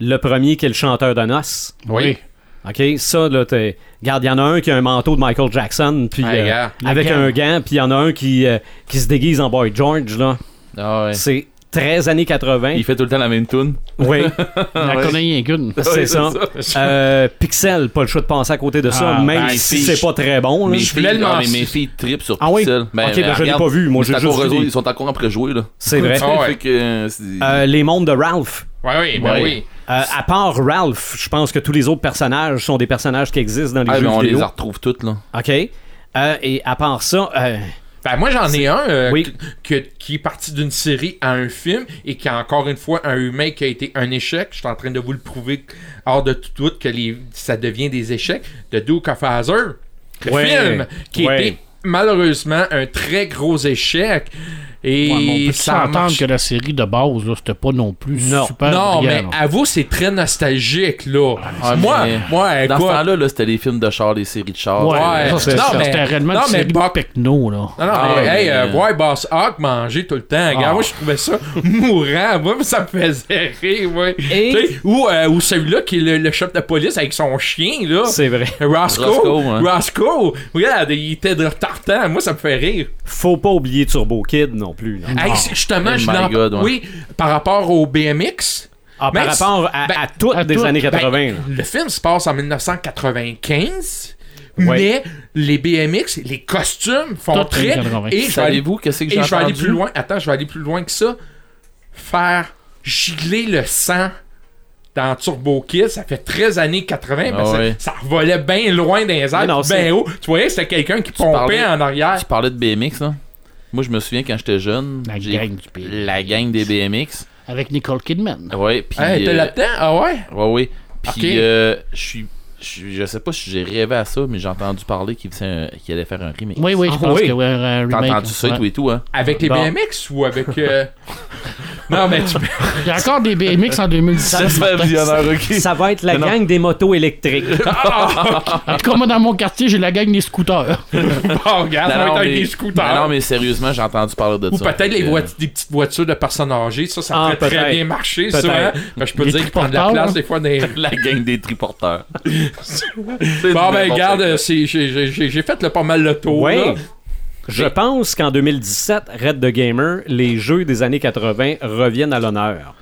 Le premier qui est le chanteur de noces. Oui. OK? Ça, là, t'es... Regarde, il y en a un qui a un manteau de Michael Jackson, puis Hey, euh, gars. Le avec gant. un gant, puis il y en a un qui, euh, qui se déguise en Boy George, là. Ah ouais. C'est 13 années 80. Il fait tout le temps la même tune. Oui, Il en Ouais. connaît rien qu'une. c'est Ouais, ça. Euh, Pixel, pas le choix de passer à côté de ça, Ah, même ben, si c'est- c'est pas très bon. là. Mes voulais filles, le ah, mais mentionner. mes filles tripent sur Ah oui? Pixel. Ok, ben, je l'ai regarde, pas vu. Moi, c'est j'ai encore juste vu eux autres, des- Ils sont encore après jouer, là. C'est vrai. Ah ouais. Fait que, euh, c'est- Euh, les mondes de Ralph. Oui, oui, ben Ouais. oui. Euh, à part Ralph, je pense que tous les autres personnages sont des personnages qui existent dans les Ah, jeux on vidéo. les retrouve toutes, là. OK? Euh, et à part ça, euh, Ben moi j'en ai un euh, Oui. que- qui est parti d'une série à un film et qui a encore une fois un remake qui a été un échec. Je suis en train de vous le prouver hors de tout doute que les, ça devient des échecs. De Duke of le Ouais. film qui Ouais. était malheureusement un très gros échec. Et Ouais, on peut ça marche. que la série de base, c'était pas non plus Non. super Non, mais là. à vous, c'est très nostalgique, là. Ah, moi, mais moi, Dans ce écoute, temps-là, là, c'était les films de char, les séries de char. Ouais, ouais. c'était mais- c'était réellement non, une mais série Buck- de Pecno, là. Non, non, Ah mais, ouais, hey, euh, voir Boss Hawk manger tout le temps, Ah. moi je trouvais ça mourant, moi ça me faisait rire, ouais. Et- Ou, euh, ou celui-là qui est le, le chef de police avec son chien, là. c'est vrai. Roscoe. Roscoe, hein. Roscoe. Regarde, il était de tartan, moi ça me fait rire. Faut pas oublier Turbo Kid non plus. là. Hey, c'est- justement, Oh je my l'en- God, ouais. Oui, par rapport au BMX. Ah, par Ben, rapport à, ben, à toutes des années Ben, 80. là. le film se passe en 1995. Ouais. Mais les BMX, les costumes font Tout très. 80. Et je vais aller Savez-vous qu'est-ce que Et j'ai je vais aller plus loin. Attends, je vais aller plus loin que ça. Faire gigler le sang dans Turbo Kid, ça fait 13 années 80, parce que Ah ouais. ça revolait bien loin dans les airs, bien c'est- haut. Tu voyais, c'était quelqu'un qui pompait parlais- en arrière. Tu parlais de BMX, là? Moi, je me souviens quand j'étais jeune. La gang du pays. La gang des BMX. Avec Nicole Kidman. Ouais, puis. Hey, t'es euh, là-dedans? Ah ouais? Ouais, oui. Puis, Ok. euh, je suis. Je je sais pas si j'ai rêvé à ça, mais j'ai entendu parler qu'il faisait un- qu'il allait faire un remake. Oui, oui, je Ah pense oui. que ouais, un T'as remake. entendu ça et tout et tout, hein? Avec les Bon. BMX ou avec. euh, non, mais tu Il y a encore des BMX en 2017. Martin. ok. Ça va être la Mais non. gang des motos électriques. En tout cas, moi, dans mon quartier, j'ai la gang des scooters. Bon, regarde, ça va être avec des scooters. non, mais sérieusement, j'ai entendu parler de Ou ça. peut-être les, Fait que, voit- des petites voitures de personnes âgées, ça, ça Ah, pourrait très peut-être. bien marcher, ça. Peut-être. hein? Ben, je peux dire qu'ils prennent de la place des fois des. La gang des triporteurs. Bon, ben, regarde, j'ai- fait le pas mal le tour. Oui. là. Je pense qu'en 2017, Red the Gamer, les jeux des années 80 reviennent à l'honneur.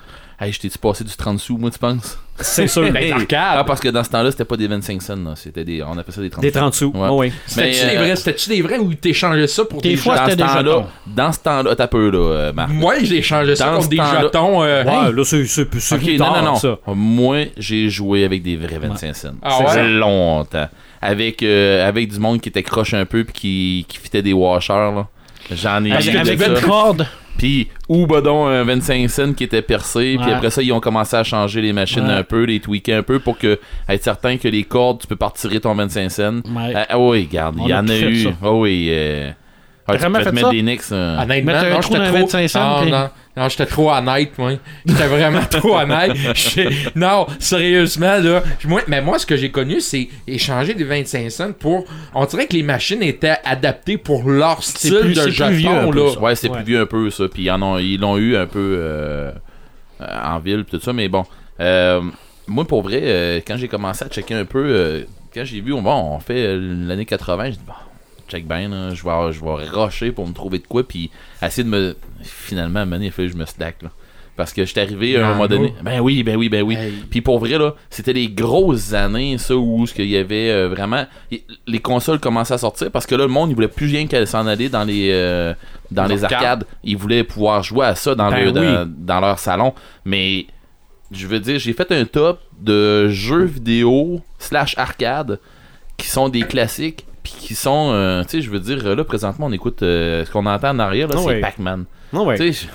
Hey, je t'ai-tu passé du 30 sous, moi, tu penses? C'est sûr. Ben, arcade. Ah, parce que dans ce temps-là, c'était pas des 25 cents, là. C'était des. On appelait ça des 30 Des 30 sous. Ouais. Oh oui. C'était-tu Mais, des euh, vrais, c'était-tu des vrais ou t'échangeais ça pour Des des fois, jetons? Dans ce c'était des temps-là, jetons. dans ce temps-là, t'as peu, là, euh, Marc. Moi, j'ai échangé ça Dans contre des jetons. euh, Ouais, là, c'est c'est- c'est Ok, plus non, non, non. ça. Moi, j'ai joué avec des vrais 25 cents. Ah Ça ouais? faisait longtemps. Avec, euh, avec du monde qui était croche un peu puis qui, qui fitait des washers, là. J'en ai avec ça. une corde. Puis, ou bah donc un 25 cents qui était percé. Puis après ça, ils ont commencé à changer les machines Ouais. un peu, les tweaker un peu pour que être certain que les cordes, tu peux pas retirer ton 25 cents. Ouais. Ah, ah oui, regarde, il y en a eu. Ah oui. Euh... Ah, tu vraiment peux te fait mettre ça? des nicks. euh, Honnêtement, Mettre un non, j'étais trop... 25 cents, non, puis- non, non, j'étais trop honnête, moi. J'étais vraiment trop honnête. J'étais- Non, sérieusement, là. Moi, mais moi, ce que j'ai connu, c'est échanger des 25 cents pour... On dirait que les machines étaient adaptées pour leur style plus- de c'est plus vieux, un jeton, peu, là. ça. Ouais, c'est Ouais. plus vieux un peu ça. Puis ils en ont- ils l'ont eu un peu euh, euh, en ville, tout ça. Mais bon, euh, moi pour vrai, euh, quand j'ai commencé à checker un peu, euh, quand j'ai vu, bon, on fait euh, l'année 80, j'ai dit, bon, check bien, je vais, je vais rusher pour me trouver de quoi, puis essayer de me. Finalement, à un moment donné, il fallait que je me slack, là. Parce que j'étais arrivé à un moment donné. Ben oui, ben oui, ben oui. Hey. Puis pour vrai, là, c'était les grosses années, ça, où ce qu'il y avait euh, vraiment. Les consoles commençaient à sortir parce que là, le monde, il voulait plus rien qu'elle s'en aller dans les, euh, dans les arcades. arcades. Ils voulaient pouvoir jouer à ça dans, Ben le, dans, dans leur salon. Mais, je veux dire, j'ai fait un top de jeux vidéo slash arcade qui sont des classiques. Puis qui sont, euh, tu sais, je veux dire, là, présentement, on écoute euh, ce qu'on entend en arrière, là, Ah c'est ouais. Pac-Man. Oh, ouais. Tu sais,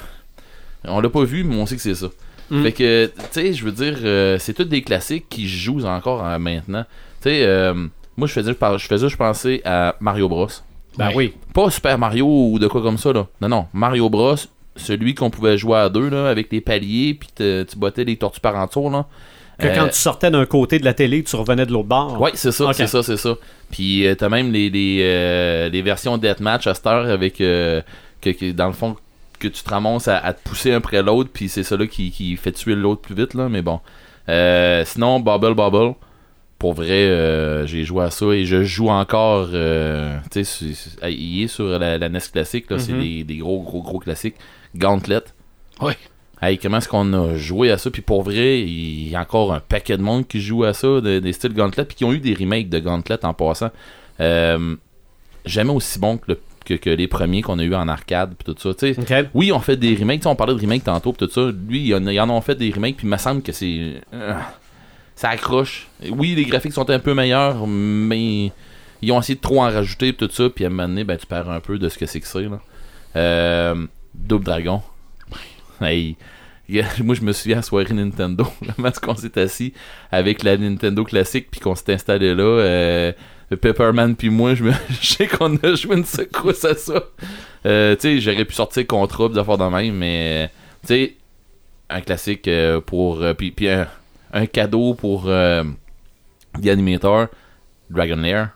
On l'a pas vu, mais on sait que c'est ça. Mm. Fait que, tu sais, je veux dire, euh, c'est tous des classiques qui jouent encore euh, maintenant. Tu sais, euh, moi, je faisais, je faisais, je pensais à Mario Bros. Ben oui. Pas Super Mario ou de quoi comme ça, là. Non, non, Mario Bros, celui qu'on pouvait jouer à deux, là, avec les paliers, puis te- tu bottais les tortues par en là. Que Euh, quand tu sortais d'un côté de la télé, tu revenais de l'autre bord. Ouais, c'est ça, c'est ça, c'est ça. Puis euh, t'as même les, les, euh, les versions Deathmatch à cette heure avec euh, que, que, dans le fond que tu te ramasses à, à te pousser un après l'autre, puis c'est ça là qui, qui fait tuer l'autre plus vite là, mais bon. Euh, sinon, Bubble Bubble, pour vrai, euh, j'ai joué à ça et je joue encore. euh, tu sais, il est sur la, la NES classique, là, c'est Mhm. des, des gros, gros, gros classiques. Gauntlet. Ouais. Hey, comment est-ce qu'on a joué à ça? Puis pour vrai, il y a encore un paquet de monde qui joue à ça, de- des styles Gauntlet, puis qui ont eu des remakes de Gauntlet en passant. Euh, jamais aussi bon que, le- que, que les premiers qu'on a eu en arcade, puis tout ça. Tu sais, OK. oui, on fait des remakes. On parlait de remakes tantôt, puis tout ça. Lui, il y en, ils en ont fait des remakes, puis il me semble que c'est. euh, ça accroche. Oui, les graphiques sont un peu meilleurs, mais ils ont essayé de trop en rajouter, puis tout ça, puis à un moment donné, ben, tu perds un peu de ce que c'est que c'est. Là. Euh, Double Dragon. Hey, moi, je me souviens à la soirée Nintendo, comment est-ce qu'on s'est assis avec la Nintendo classique, puis qu'on s'est installé là. Euh, Pepperman puis moi, je, me... je sais qu'on a joué une secousse à ça. Euh, tu sais, j'aurais pu sortir Contra, pis des affaires de même, mais tu sais, un classique euh, pour. puis puis un, un cadeau pour euh, The Animator, Dragon Lair.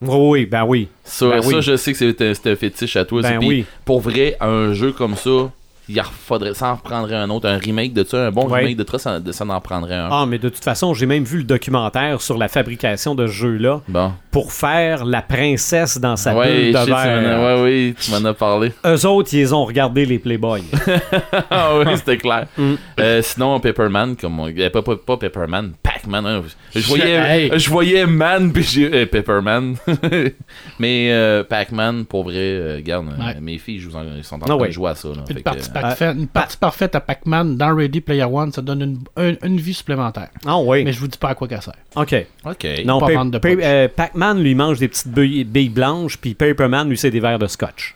Oui, ben oui. Ça, Ben ça oui. je sais que c'est un, fétiche à toi. Ben oui. Pour vrai, un jeu comme ça, il faudrait, ça en prendrait un autre. Un remake de ça, un bon Ouais. remake de ça, ça, ça en prendrait un. Ah, mais de toute façon, j'ai même vu le documentaire sur la fabrication de ce jeu-là Bon. pour faire la princesse dans sa ouais, bulle de sais, verre. oui, tu m'en as parlé. Eux autres, ils ont regardé les Playboy. ah oui, c'était clair. Mm. Euh, sinon, Pepperman, comme on... euh, pas, pas, pas Pepperman, Hein. Je voyais, Hey. je voyais Man puis j'ai euh, Pepperman. Mais euh, Pac-Man, pour vrai, euh, regarde, euh, Ouais. mes filles jouent en- ils sont en Ah train ouais. de jouer à ça. Là, Fait une, que, partie euh, parfaite, une partie parfaite à Pac-Man dans Ready Player One, ça donne une, un- une vie supplémentaire. Ah oui. Mais je vous dis pas à quoi qu'elle sert. OK. ok. Non, euh, Pac-Man, lui, mange des petites billes, billes blanches, puis Paperman, lui, c'est des verres de scotch.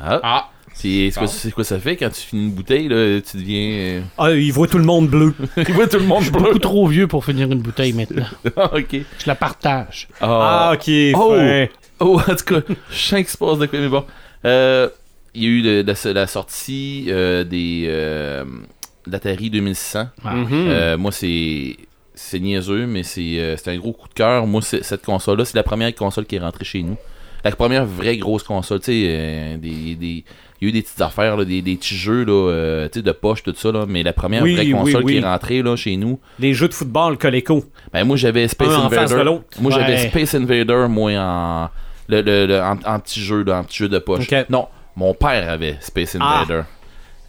Ah. Ah, c'est quoi, quoi ça fait quand tu finis une bouteille, là, tu deviens. euh, Ah, il voit tout le monde bleu. Il voit tout le monde bleu. Beaucoup trop vieux pour finir une bouteille maintenant. Ah, ok. Je la partage. Ah, OK. Oh! fin. Oh, en tout cas, je sens qu'il se passe de quoi, mais bon. Euh, il y a eu le- la, la sortie euh, des euh, d'Atari 2600. Ah, Mhm. Euh, moi, c'est c'est niaiseux, mais c'est euh, un gros coup de cœur. Moi, cette console-là, c'est la première console qui est rentrée chez nous. La première vraie grosse console, tu sais, euh, des, des- il y a eu des petites affaires, là, des, des petits jeux là, euh, de poche, tout ça, là, mais la première Oui, vraie console oui. qui est rentrée là, chez nous, Les jeux de football Coleco. ben, moi j'avais Space Un de Invader. Moi j'avais Ouais. Space Invader, moi en, le, le- le- en, en petit jeu, là, en petit jeu de poche. Non, mon père avait Space Ah. Invader.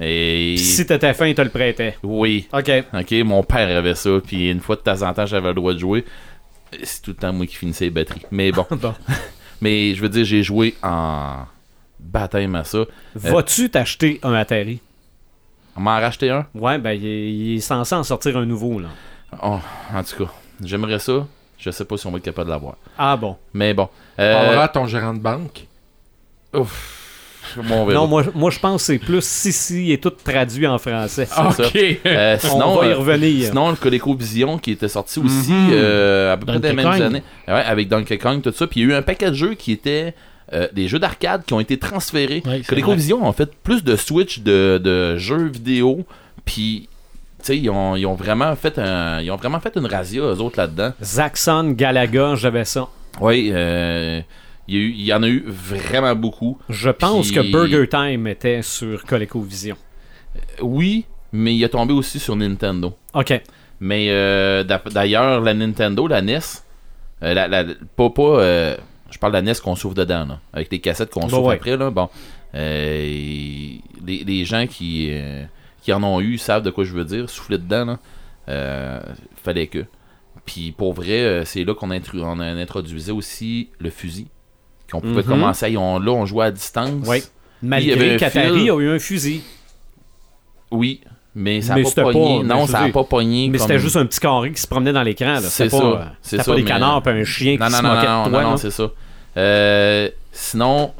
Et si t'étais fin, il te le prêtait. oui, OK. ok, mon père avait ça, puis une fois de temps en temps j'avais le droit de jouer. C'est tout le temps moi qui finissais les batteries. Mais bon, Bon. mais je veux dire, j'ai joué en baptême à ça. Vas-tu t'acheter un Atari? On m'en a racheté un. Ouais, ben, il est, il est censé en sortir un nouveau, là. Oh, en tout cas, j'aimerais ça. Je sais pas si on va être capable de l'avoir. Ah bon. Mais bon. on Euh, parlera à ton gérant de banque. ouf. Bon. Non, moi, moi je pense que c'est plus si si est tout traduit en français. ça. ok. Euh, sinon, On va y euh, revenir. Sinon, le ColecoVision qui était sorti aussi Mhm. euh, à peu près Donkey des mêmes années. Ouais, avec Donkey Kong, tout ça. Puis il y a eu un paquet de jeux qui étaient euh, des jeux d'arcade qui ont été transférés. C'est ColecoVision ont fait plus de Switch de, de jeux vidéo. Puis, tu sais, ils ont, ils ont vraiment fait un, ils ont vraiment fait une razzia, eux autres, là-dedans. Zaxxon, Galaga, j'avais ça. Oui, euh, il y, en a eu vraiment beaucoup. Je pense Puis- que Burger Time était sur ColecoVision. Oui, mais il est tombé aussi sur Nintendo. OK. Mais euh, d'a- d'ailleurs, la Nintendo, la NES, euh, la, la- pas, pas, euh, je parle de la NES qu'on souffle dedans, là, avec les cassettes qu'on Bah souffle ouais. après. Là, bon, euh, et les, les gens qui, euh, qui en ont eu savent de quoi je veux dire, souffler dedans, là, euh, fallait que. Puis pour vrai, c'est là qu'on on introduisait aussi le fusil. Qu'on pouvait Mhm. commencer à. on- là, on jouait à distance. Oui. Il y avait Malgré qu'Atari a eu un fusil. Oui, mais ça n'a c'était pas pogné. pas- non, ça n'a pas pogné. Mais comme- c'était juste un petit carré qui se promenait dans l'écran. C'est ça, pas, euh, c'est ça, pas des mais- canards puis un chien Non, qui non, se non, moquait non, de toi. non, non? c'est ça. Euh, sinon,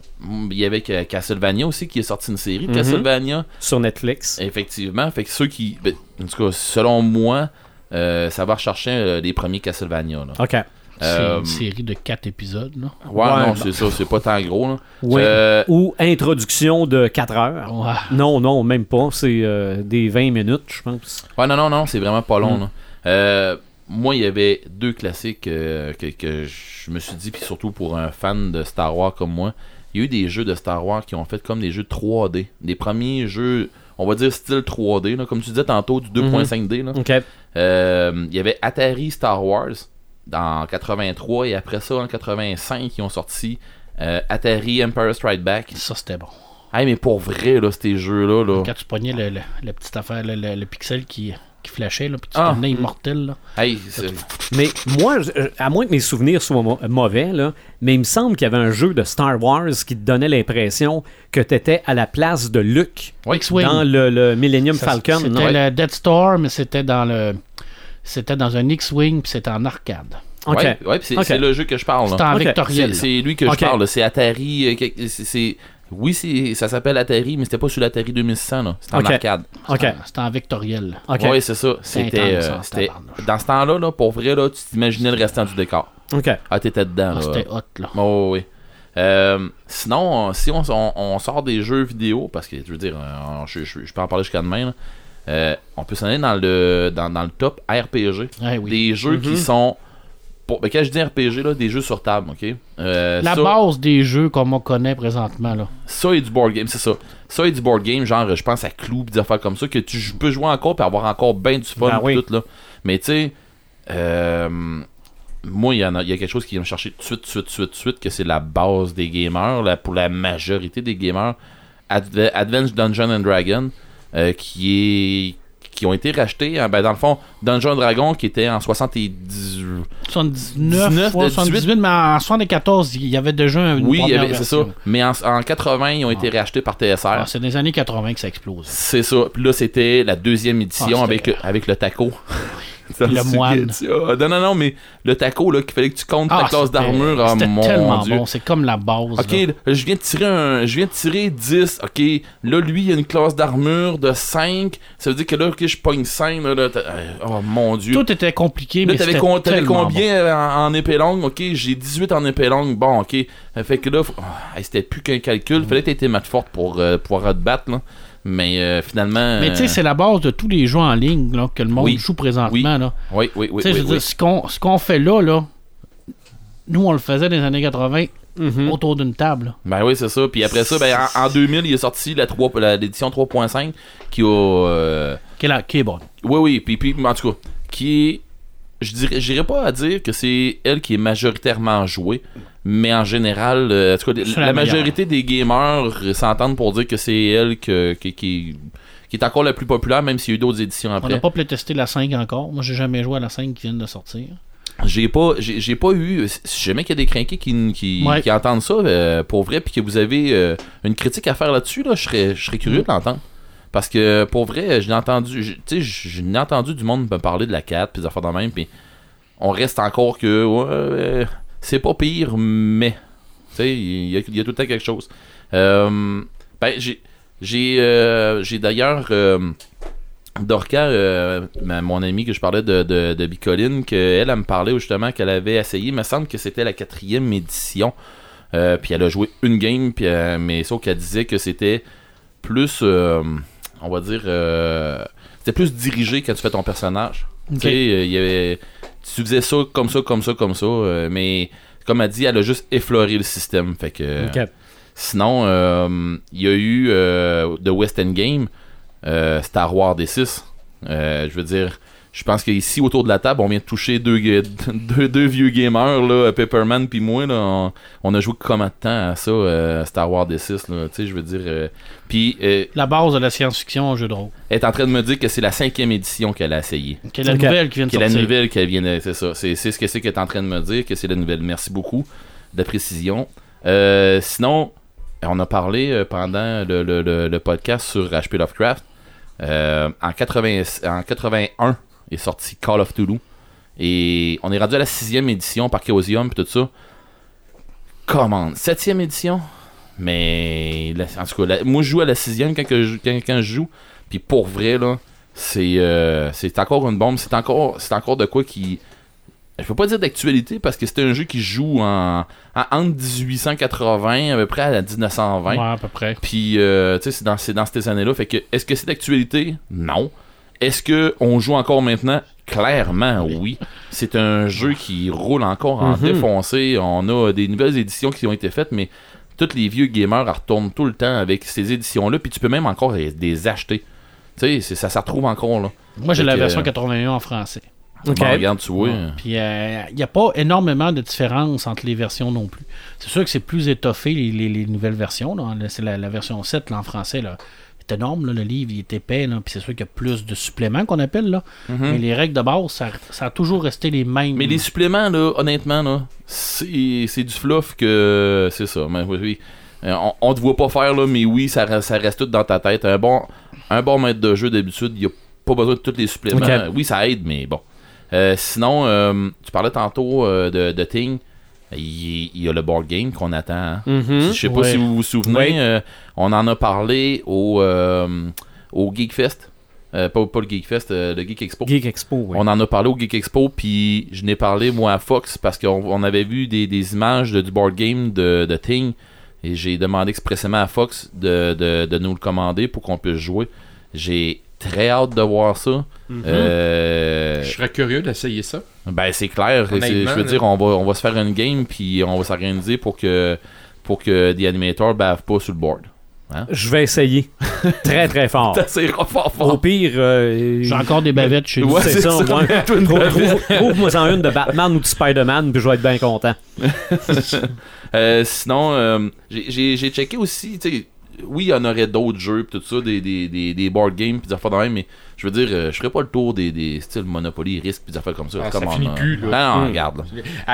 il y avait Castlevania aussi qui est sorti une série de Mhm. Castlevania. Sur Netflix. Effectivement. Fait que ceux qui. ben, en tout cas, selon moi, euh, ça va rechercher les premiers Castlevania. Là. OK. C'est Euh, une série de 4 épisodes. Là. Ouais, Ouais, non, c'est ça, c'est pas tant gros. Là. Euh, Ou introduction de 4 heures. Ouais. Non, non, même pas. C'est euh, des 20 minutes, je pense. Ouais, non, non, non, c'est vraiment pas long. Mm. là. Euh, moi, il y avait deux classiques euh, que, que je me suis dit, puis surtout pour un fan de Star Wars comme moi, il y a eu des jeux de Star Wars qui ont fait comme des jeux 3D. Des premiers jeux, on va dire style 3D, là, comme tu disais tantôt, du 2.5D. là. OK. Euh, il y avait Atari Star Wars en 83 et après ça, en 85, ils ont sorti euh, Atari Empire Strike Back. Ça, c'était bon. Hey, mais pour vrai, là, ces jeux-là, là. Quand tu pognais le, le- la petite affaire, le, le- le pixel qui, qui flashait, là, puis tu Ah. devenais immortel. Là. Hey, c'est- Mais moi, euh, à moins que mes souvenirs soient mo- mauvais, là, mais il me semble qu'il y avait un jeu de Star Wars qui te donnait l'impression que tu étais à la place de Luke X-Wing. dans le, le Millennium Ça, Falcon. C'était le Dead Star, mais c'était dans le. C'était dans un X-Wing, puis c'était en arcade. OK. Ouais, ouais, c'est c'est le jeu que je parle. C'était en vectoriel. C'est c'est lui que je parle. là. C'est Atari. euh, c'est- c'est- Oui, c'est- ça s'appelle Atari, mais c'était pas sur l'Atari 2600. là. C'était en arcade. OK. C'était en- vectoriel. OK. Oui, c'est ça. C'était. euh, dans ce temps-là, là, pour vrai, là, tu t'imaginais le restant du décor. OK. Ah, t'étais dedans. Ah, c'était hot, là. Oh, oui. Euh, sinon, si on, on- on sort des jeux vidéo, parce que je veux dire, euh, je, je- je peux en parler jusqu'à demain, là, euh, on peut s'en aller dans le, dans, dans le top RPG. Oui. Des jeux Mhm. qui sont. Pour, ben, quand je dis RPG, là, des jeux sur table, ok? Euh, La ça, base des jeux comme on connaît présentement, là. ça et du board game, c'est ça. Ça et du board game, genre, je pense à Clou, des affaires comme ça, que tu peux jouer encore et avoir encore bien du fun, Ben oui. tout, là. Mais tu sais, euh, moi, il y, en a- il y a quelque chose qui vient me chercher tout de suite, tout de suite, tout de suite, que c'est la base des gamers, là, pour la majorité des gamers. Adve- Advanced Dungeon and Dragon, euh, qui est qui ont été rachetés, hein, ben, dans le fond, Dungeon Dragon qui était en 70 79, 19, ouais, de 78, mais en 74, il y avait déjà une oui, c'est ça. Mais en, en 80, ils ont été rachetés par TSR. Ah, c'est les années 80 que ça explose. C'est ça. Puis là, c'était la deuxième édition Ah, avec, avec le taco. Le moine. Ah, Non, non, non, mais le taco, là, qu'il fallait que tu comptes ta Ah, classe d'armure. C'était mon tellement Dieu. bon, c'est comme la base. Ok, là. là, je viens de tirer un. Je viens de tirer 10. Ok, là, lui, il a une classe d'armure de 5. Ça veut dire que là, ok, je pogne 5. Là, là, oh mon dieu. Tout était compliqué, mais t'avais con- combien en, en épée longue? Ok, j'ai 18 en épée longue. Bon, ok. Ça Fait que là, ah, c'était plus qu'un calcul. Fallait que t'aies été mat forte pour euh, pouvoir te battre, là. Mais euh, finalement. Mais tu sais, euh, c'est la base de tous les jeux en ligne là, que le monde Oui. joue présentement. Là. Oui, oui, oui. Oui, oui. dire, ce qu'on ce qu'on fait là, là, nous, on le faisait dans les années 80 Mhm. autour d'une table. là. Ben oui, c'est ça. Puis après ça, ben, en, en 2000, il est sorti la 3 la- l'édition 3.5 qui a. euh, Qui est, la- qui est bonne. Oui, oui, puis, puis en tout cas, qui est. Je dirais, j'irais pas à dire que c'est elle qui est majoritairement jouée, mais en général, euh, en tout cas, C'est la, majorité des gamers s'entendent pour dire que c'est elle que, qui, qui, qui est encore la plus populaire, même s'il y a eu d'autres éditions On n'a après. pas playtesté la 5 encore. Moi, j'ai jamais joué à la 5 qui vient de sortir. J'ai pas, j'ai, pas eu. Si jamais qu'il y a des crinqués qui, qui, Ouais. qui entendent ça euh, pour vrai, puis que vous avez euh, une critique à faire là-dessus, là, je serais, je serais Mm. curieux de l'entendre. Parce que pour vrai, j'ai entendu, je- tu sais, j'ai entendu du monde me parler de la 4 puis des affaires de même, puis on reste encore que ouais, c'est pas pire, mais tu sais, il y, a- il y a tout le temps quelque chose. Euh, ben j'ai, j'ai, euh, j'ai d'ailleurs euh, Dorca, euh, ma- mon ami que je parlais de, de, de Bicoline, qu'elle, elle me parlait justement qu'elle avait essayé, il me semble que c'était la quatrième édition. Euh, puis elle a joué une game, puis, mais sauf qu'elle disait que c'était plus, euh, on va dire, c'était plus dirigé quand tu fais ton personnage. Tu sais, euh, il y avait, tu faisais ça comme ça, comme ça, comme ça, euh, mais comme elle dit, elle a juste effleuré le système. Fait que. Sinon, euh, il y a eu euh, The West End Game, euh, Star Wars D6. Euh, je veux dire, je pense qu'ici, autour de la table, on vient de toucher deux, ga- deux, deux vieux gamers, là, Pepperman puis moi. Là, on, on a joué combien de temps à ça, euh, Star Wars D6? Là, tu sais, je veux dire... euh, puis, euh, La base de la science-fiction en jeu de rôle. elle est en train de me dire que c'est la cinquième édition qu'elle a essayé. Qui est la nouvelle qui vient de la sortir. nouvelle qu'elle vient de... C'est ça. C'est c'est ce que c'est qu'elle est en train de me dire, que c'est la nouvelle. Merci beaucoup de la précision. Euh, sinon, on a parlé pendant le, le- le- le podcast sur HP Lovecraft. Euh, en, 80, en 81 est sorti Call of Toulouse. Et on est rendu à la sixième édition par Chaosium et tout ça. Commande. Septième édition? Mais la- en tout cas, la- moi je joue à la sixième quand, que je, quand, quand je joue. Puis pour vrai, là, c'est euh, c'est encore une bombe. C'est encore, c'est encore de quoi qui. Je peux pas dire d'actualité parce que c'est un jeu qui joue en, en- entre 1880 à peu près à 1920. Ouais, à peu près. Puis, euh, tu sais, c'est dans, c'est dans ces années-là. Fait que, est-ce que c'est d'actualité? Non. Est-ce que on joue encore maintenant? Clairement, oui. C'est un jeu qui roule encore en Mhm. défoncé. On a des nouvelles éditions qui ont été faites, mais tous les vieux gamers retournent tout le temps avec ces éditions-là. Puis tu peux même encore les, les acheter. Tu sais, c'est- ça, ça retrouve encore, là. Moi, j'ai la version euh, 81 en français. Ok. Bon, regarde, tu vois. Puis il n'y a pas énormément de différence entre les versions non plus. C'est sûr que c'est plus étoffé les, les- les nouvelles versions. C'est la, la version 7 là, en français. Là. Énorme, là, le livre, il est épais. là. Puis c'est sûr qu'il y a plus de suppléments qu'on appelle. Là. Mais les règles de base, ça, ça a toujours resté les mêmes. Mhm. Mais les suppléments, là, honnêtement, là, c'est c'est du fluff que. C'est ça. Mais oui, oui. Euh, on, on te voit pas faire, là, mais oui, ça, reste- ça reste tout dans ta tête. Un bon, un bon maître de jeu, d'habitude, il n'y a pas besoin de tous les suppléments. Oui, ça aide, mais bon. Euh, sinon, euh, tu parlais tantôt euh, de, de Ting. Il, il y a le board game qu'on attend. hein. Mhm. Je sais pas si vous vous souvenez, euh, on en a parlé au, euh, au Geekfest. Euh, pas, pas le Geekfest, euh, le Geek Expo. Geek Expo, oui. On en a parlé au Geek Expo, puis je n'ai parlé moi à Fox parce qu'on on avait vu des, des images de- du board game de, de Ting et j'ai demandé expressément à Fox de, de- de nous le commander pour qu'on puisse jouer. J'ai très hâte de voir ça. Mhm. Euh, Je serais curieux d'essayer ça. ben c'est clair. Je veux dire, on va, on va se faire une game puis on va s'organiser pour que pour que des animateurs bavent pas sur le board. Je vais essayer. très, très fort. C'est fort Au pire, euh, J'ai encore des bavettes chez nous. Ouais, c'est c'est ça, trouve- Trouve-moi en une de Batman ou de Spider-Man, puis je vais être bien content. Euh, sinon, euh, j'ai- j'ai j'ai checké aussi, tu sais, oui, il y en aurait d'autres jeux, pis tout ça, des, des, des, des board games, pis des affaires de même, mais je veux dire, euh, je ferais pas le tour des, des styles Monopoly, Risk, pis des affaires comme ça. Ah, ça on, finit là. plus, là. Non, non, Hmm. regarde, là.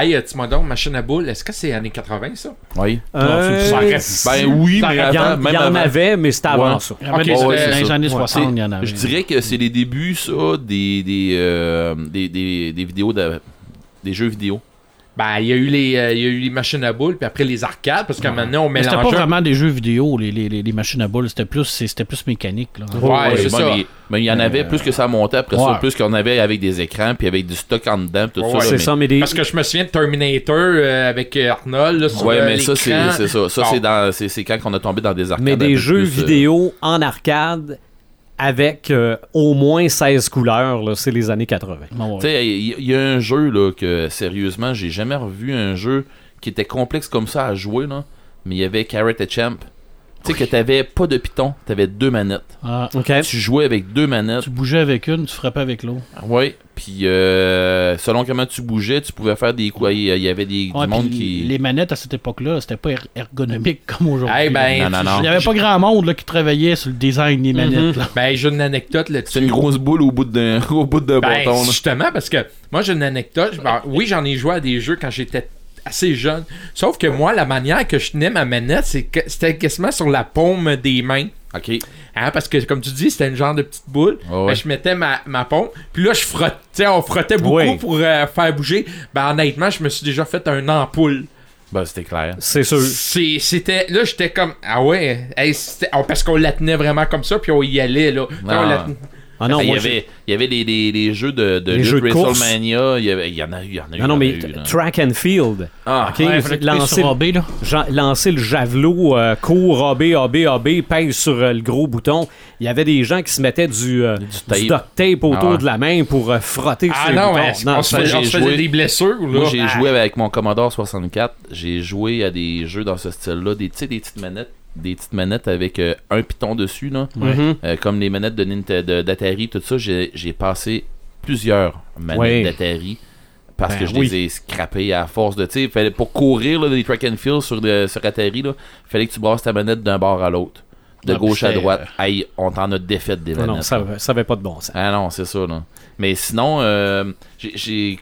Hey, euh, tu m'as donc machine à boules. Est-ce que c'est années 80 ça? Oui. Euh, ça aurait- Ben oui, mais il y en, attends, même il y en avant. avait, mais c'était avant Ouais. ça. Il y en avait Ok, des- ouais, dans les années Ouais. 60, il y en avait. Je dirais que c'est les débuts, ça, des, des, euh, des, des, des vidéos, de, des jeux vidéo. Ben, il y a eu les, euh, il y a eu les machines à boules, puis après les arcades, parce que maintenant on Mais c'était pas mélangeait. vraiment des jeux vidéo, les, les, les, les machines à boules. C'était plus, c'était plus mécanique. Là. Ouais, c'est bon, ça. Mais, mais il y en avait plus que ça montait après ça, plus qu'on avait avec des écrans, puis avec du stock en dedans, pis tout Ouais, ça. là, C'est mais- ça, mais des. Parce que je me souviens de Terminator euh, avec euh, Arnold. Là, sur, Ouais, euh, mais ça, c'est ça. Ça, Bon. c'est dans- c'est quand on a tombé dans des arcades. mais un des jeux plus, euh, vidéo en arcade avec euh, au moins 16 couleurs, là, c'est les années 80. Bon, ouais. Tu sais, il y, il y a un jeu là que sérieusement, j'ai jamais revu un jeu qui était complexe comme ça à jouer là, mais il y avait Carrot et Champ. Tu sais que t'avais pas de piton, t'avais deux manettes. Ah, OK? Tu jouais avec deux manettes. tu bougeais avec une, tu frappais avec l'autre. Ouais. Puis euh, selon comment tu bougeais, tu pouvais faire des quoi. Il y avait des Ouais, du monde qui. Les manettes à cette époque-là, c'était pas er- ergonomique comme aujourd'hui. Hey, ben, Non, non, non. Il n'y avait pas grand monde là, qui travaillait sur le design des manettes. là. Ben, j'ai une anecdote là-dessus. C'est une grosse boule au bout d'un au bout d'un Ben, bâton. là. justement, parce que moi, j'ai une anecdote. Ben, oui, j'en ai joué à des jeux quand j'étais assez jeune. Sauf que moi, la manière que je tenais ma manette, c'est que c'était quasiment sur la paume des mains. Ok. Hein, parce que, comme tu dis, c'était une genre de petite boule. Ah ouais. Ben, je mettais ma, ma paume. Puis là, je frottais, on frottait beaucoup Oui. pour euh, faire bouger. Ben, honnêtement, je me suis déjà fait un ampoule. Ben c'était clair. C'est sûr. C'est- C'était. Là, j'étais comme. Ah ouais. Hey, oh, parce qu'on la tenait vraiment comme ça, puis on y allait, là. Ah. on la ten- Ah non, Enfin, il, y avait, il y avait les, les, les jeux de, de Les lutte jeux de course. WrestleMania. Il y, avait, il y en a eu. Il y en a eu. Non, non, mais eu, track and field. Ah, OK? Ouais, fallait que tu pèses lancer, sur AB, là. Jean- lancer le javelot, euh, court, AB, AB, AB, pèse sur euh, le gros bouton. Il y avait des gens qui se mettaient du, euh, du tape. duct tape autour Ah ouais. de la main pour euh, frotter Ah sur les non, boutons. mais on se ça- fait- j'ai on se faisait joué- des blessures, là. Moi, j'ai Ah. joué avec mon Commodore 64. J'ai joué à des jeux dans ce style-là. Des, tu sais, des petites manettes. Des petites manettes avec euh, un piton dessus, là. Mhm. Euh, comme les manettes de d'Atari, tout ça. J'ai j'ai passé plusieurs manettes Ouais. d'Atari. Parce Ben que je oui. les ai scrappées à force de. Fallait- pour courir là, des track and field sur, de- sur Atari, il fallait que tu brasses ta manette d'un bord à l'autre. De Ah, gauche à droite. c'était, Aïe, on t'en a défait des Non, manettes. non, ça, là. ça avait pas de bon sens. Ah non, c'est ça, là. Mais sinon, euh, j'ai-.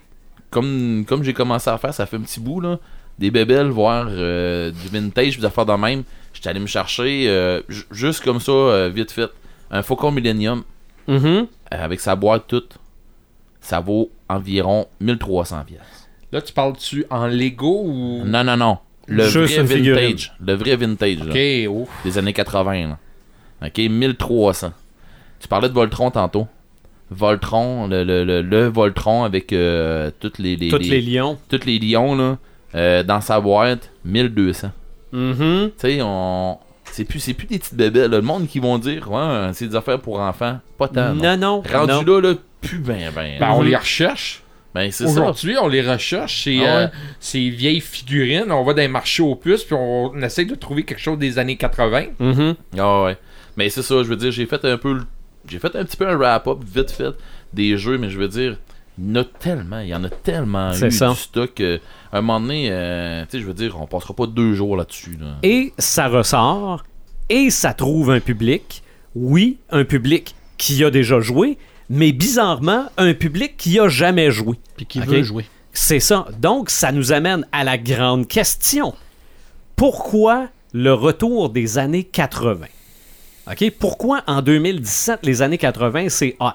Comme, comme j'ai commencé à faire, ça fait un petit bout, là. Des bébelles, voire euh, du vintage, des affaires de même. J'étais allé me chercher, euh, ju- juste comme ça, euh, vite fait, un Faucon Millennium Mhm. euh, avec sa boîte toute. Ça vaut environ 1300 pièces. Là, tu parles-tu en Lego ou? Non, non, non. le Juste vrai vintage. Le vrai vintage, là, Ok, ouf. des années 80. là. Ok, 1300. Tu parlais de Voltron tantôt. Voltron, le, le, le, le Voltron avec euh, toutes les, les, Toutes les- les lions. toutes les lions, là, euh, dans sa boîte, 1200. Mhm. Tu sais, on. C'est plus, c'est plus des petites bébés. là. Le monde qui vont dire, ouais, c'est des affaires pour enfants. Pas tant. non. Non, non. Rendu non. là, là, plus ben, ben. Ben, on les recherche. Ben, c'est ça. Aujourd'hui, on les recherche. C'est Ah ouais? euh, ces vieilles figurines. On va dans les marchés aux puces, puis on, on essaie de trouver quelque chose des années 80. Mhm. Ah ouais. Mais c'est ça, je veux dire, j'ai fait un peu. le- J'ai fait un petit peu un wrap-up vite fait des jeux, mais je veux dire, il y en a tellement, il y en a tellement C'est eu ça. du stock. euh, à un moment donné, euh, tu sais, je veux dire, on passera pas deux jours là-dessus. Là. Et ça ressort, et ça trouve un public. Oui, un public qui a déjà joué, mais bizarrement, un public qui a jamais joué. Puis qui veut jouer. C'est ça. Donc, ça nous amène à la grande question. Pourquoi le retour des années 80? OK? Pourquoi en 2017, les années 80, c'est hot?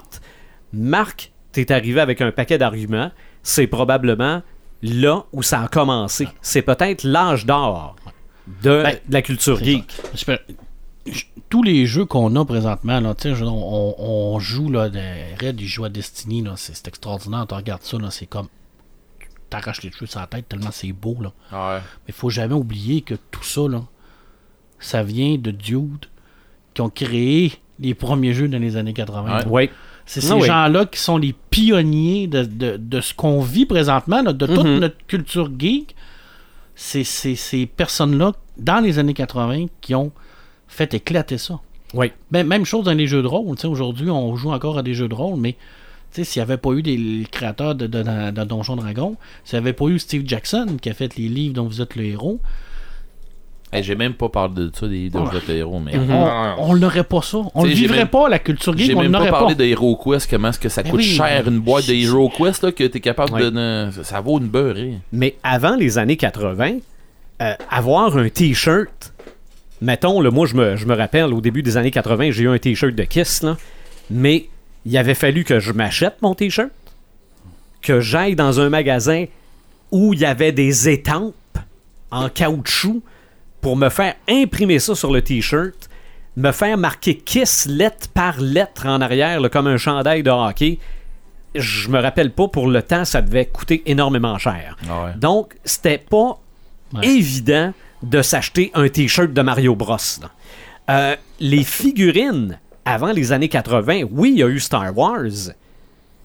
Marc, t'es arrivé avec un paquet d'arguments. C'est probablement là où ça a commencé. C'est peut-être l'âge d'or de, Ben, de la culture geek. Tous les jeux qu'on a présentement, là, tu sais, je- on, on joue, là, de, Red, il joue à Destiny, c'est extraordinaire, tu regardes ça, c'est comme, t'arraches les cheveux sur la tête tellement c'est beau, là. Ah ouais. Mais faut jamais oublier que tout ça, là, ça vient de dudes qui ont créé les premiers jeux dans les années 80. Ouais. Oui. C'est Ah ces oui. gens-là qui sont les pionniers de, de- de ce qu'on vit présentement, de toute Mhm. notre culture geek. C'est c'est ces personnes-là, dans les années 80, qui ont fait éclater ça. Oui. Ben, même chose dans les jeux de rôle. Aujourd'hui, on joue encore à des jeux de rôle, mais s'il n'y avait pas eu des les créateurs de, de, de, de Donjon Dragon, s'il n'y avait pas eu Steve Jackson qui a fait les livres dont vous êtes le héros, Hey, j'ai même pas parlé de ça, des de Oh. jeux de héros, mais. Mhm. on Ah. on n'aurait pas ça. On ne vivrait même- pas la culture geek, J'ai on même pas parlé pas. de Hero Quest, comment est-ce que ça coûte oui, cher une boîte de Hero Quest là, que t'es capable de. ne- Ça, ça vaut une beurrée. Mais avant les années 80, euh, avoir un T-shirt, mettons, là, moi je me, je me rappelle au début des années 80, j'ai eu un T-shirt de Kiss, là, mais il avait fallu que je m'achète mon T-shirt, que j'aille dans un magasin où il y avait des étampes en caoutchouc pour me faire imprimer ça sur le T-shirt, me faire marquer Kiss lettre par lettre en arrière, là, comme un chandail de hockey. Je me rappelle pas, pour le temps, ça devait coûter énormément cher. Ah ouais. Donc, c'était pas Ouais. évident de s'acheter un t-shirt de Mario Bros. Euh, les figurines, avant les années 80, oui, il y a eu Star Wars,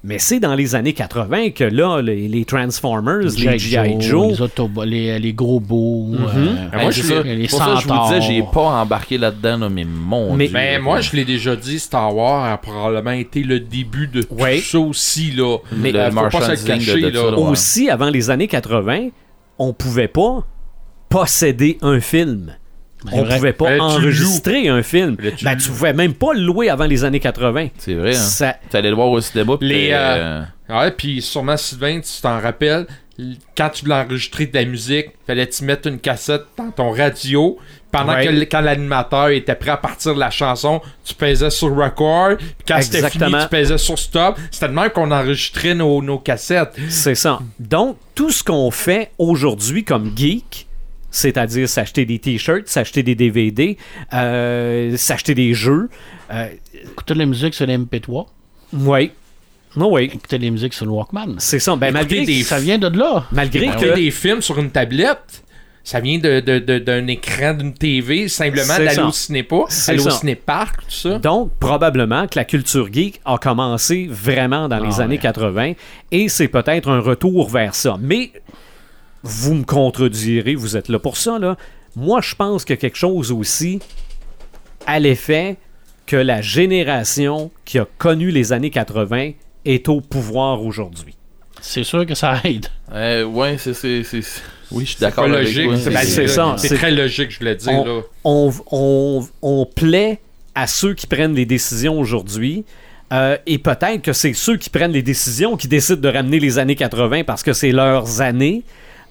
mais c'est dans les années 80 que là, les, les Transformers, les G.I. Joe, les, Autobots, les, les gros beaux, euh, Ben, moi, je ça. les Pour ça, je vous disais, j'ai pas embarqué là-dedans, là, mais mon Mais- Dieu. Mais moi, je l'ai déjà dit, Star Wars a probablement été le début de tout ça aussi, là. Mais Euh, le faut pas se le merchandising de- cacher, de là. ça, aussi, avant les années 80, on pouvait pas posséder un film. On vrai. pouvait pas tu le enregistrer un film. Que tu Ben, tu pouvais même pas le louer avant les années 80. C'est vrai, hein. Ça, T'allais le voir au cinéma, pis Les, euh, euh, Ouais, puis sûrement, Sylvain, tu t'en rappelles, quand tu voulais enregistrer de la musique, fallait tu mettre une cassette dans ton radio. Pendant Ouais. que quand l'animateur était prêt à partir de la chanson, tu pesais sur record. Puis quand c'était fini, tu pesais sur stop. C'était de même qu'on enregistrait nos, nos cassettes. C'est ça. Donc, tout ce qu'on fait aujourd'hui comme geek, c'est-à-dire s'acheter des t-shirts, s'acheter des DVD, euh, s'acheter des jeux, euh, Écouter de la musique sur l'MP3, oui. Non, oui. écouter de la musique sur le Walkman. C'est ça. Ben, malgré, des Ça vient de là. malgré Ben Écouter que... des films sur une tablette, ça vient de, de- de- d'un écran d'une TV, simplement d'aller ça. au cinépa, aller au cinéparc, tout ça. Donc, probablement que la culture geek a commencé vraiment dans les Ah, années ouais. 80 et c'est peut-être un retour vers ça. Mais vous me contredirez, vous êtes là pour ça, là. Moi, je pense que quelque chose aussi à l'effet que la génération qui a connu les années 80 est au pouvoir aujourd'hui. C'est sûr que ça aide. euh, ouais, c'est, c'est, c'est- c'est- Oui, je suis d'accord avec logique. toi. c'est, Ben, c'est ça, C'est c'est- très logique, je voulais dire. on, là. on, on- on plaît à ceux qui prennent les décisions aujourd'hui. euh, et peut-être que c'est ceux qui prennent les décisions qui décident de ramener les années 80 parce que c'est leurs années,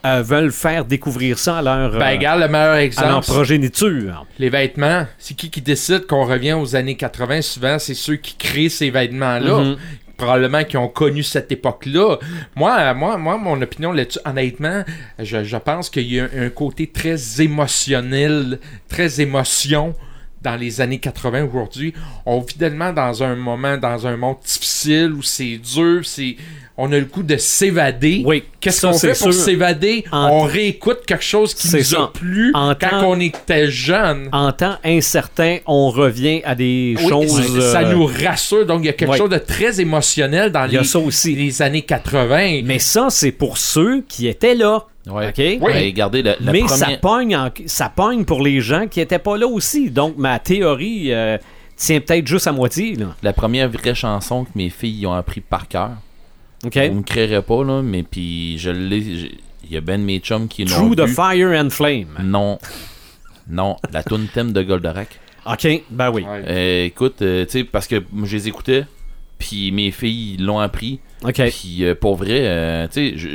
euh, veulent faire découvrir ça à leur, Ben, euh, regarde le meilleur à leur progéniture. Les vêtements, c'est qui qui décide qu'on revient aux années 80 Souvent, c'est ceux qui créent ces vêtements-là. Mhm. probablement qui ont connu cette époque-là. Moi, euh, moi, moi, mon opinion là-dessus, honnêtement, je, je pense qu'il y a un, un côté très émotionnel, très émotion dans les années 80 aujourd'hui. On vit tellement dans un moment, dans un monde difficile où c'est dur, c'est on a le coup de s'évader. Oui, Qu'est-ce ça, qu'on fait c'est pour s'évader? On réécoute quelque chose qui nous ça. a plu En quand temps- on était jeune. En temps incertain, on revient à des Oui, choses. ça euh, nous rassure. Donc, il y a quelque chose de très émotionnel dans Il y a les, ça aussi. les années 80. Mais ça, c'est pour ceux qui étaient là. Ouais. OK? Oui. Ouais, regardez, la, la Mais première... ça, pogne en- ça pogne pour les gens qui étaient pas là aussi. Donc, ma théorie euh, tient peut-être juste à moitié. Là. la première vraie chanson que mes filles ont appris par cœur. OK? Vous me créerez pas, là, mais puis je l'ai. Il y a ben de mes chums qui l'ont True the vu. Fire and Flame. Non. Non, la tune thème de Goldorak. OK, ben oui. Euh, écoute, euh, tu sais, parce que je les écoutais, puis mes filles l'ont appris, OK. puis euh, pour vrai, euh, tu sais, je,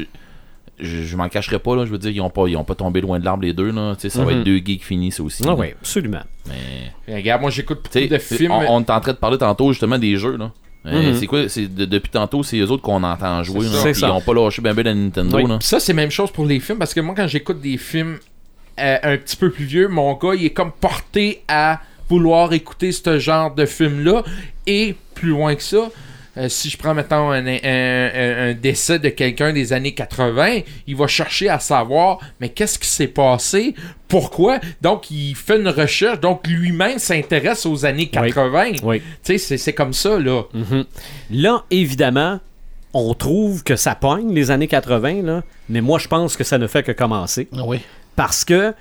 je, je m'en cacherai pas, là, je veux dire, ils ont pas, ils ont pas tombé loin de l'arbre les deux, là, tu sais, ça va Mhm. être deux geeks finis, ça aussi. Ah oui, absolument. Mais, Regarde, moi, j'écoute beaucoup de films. on, on est en train de parler tantôt, justement, des jeux, là. Euh, Mhm. C'est quoi, c'est de- depuis tantôt, c'est eux autres qu'on entend jouer, C'est là, ils ont pas lâché ben ben la Nintendo, Oui. là. Ça, c'est même chose pour les films, parce que moi, quand j'écoute des films euh, un petit peu plus vieux, mon gars, il est comme porté à vouloir écouter ce genre de film-là. Et plus loin que ça, euh, si je prends maintenant un, un- un- un décès de quelqu'un des années 80, il va chercher à savoir, mais qu'est-ce qui s'est passé? Pourquoi? Donc, il fait une recherche, donc lui-même s'intéresse aux années 80. Oui. Tu sais, c'est- c'est comme ça, là. Mhm. Là, évidemment, on trouve que ça pogne les années 80, là, mais moi, je pense que ça ne fait que commencer. Oui. Parce que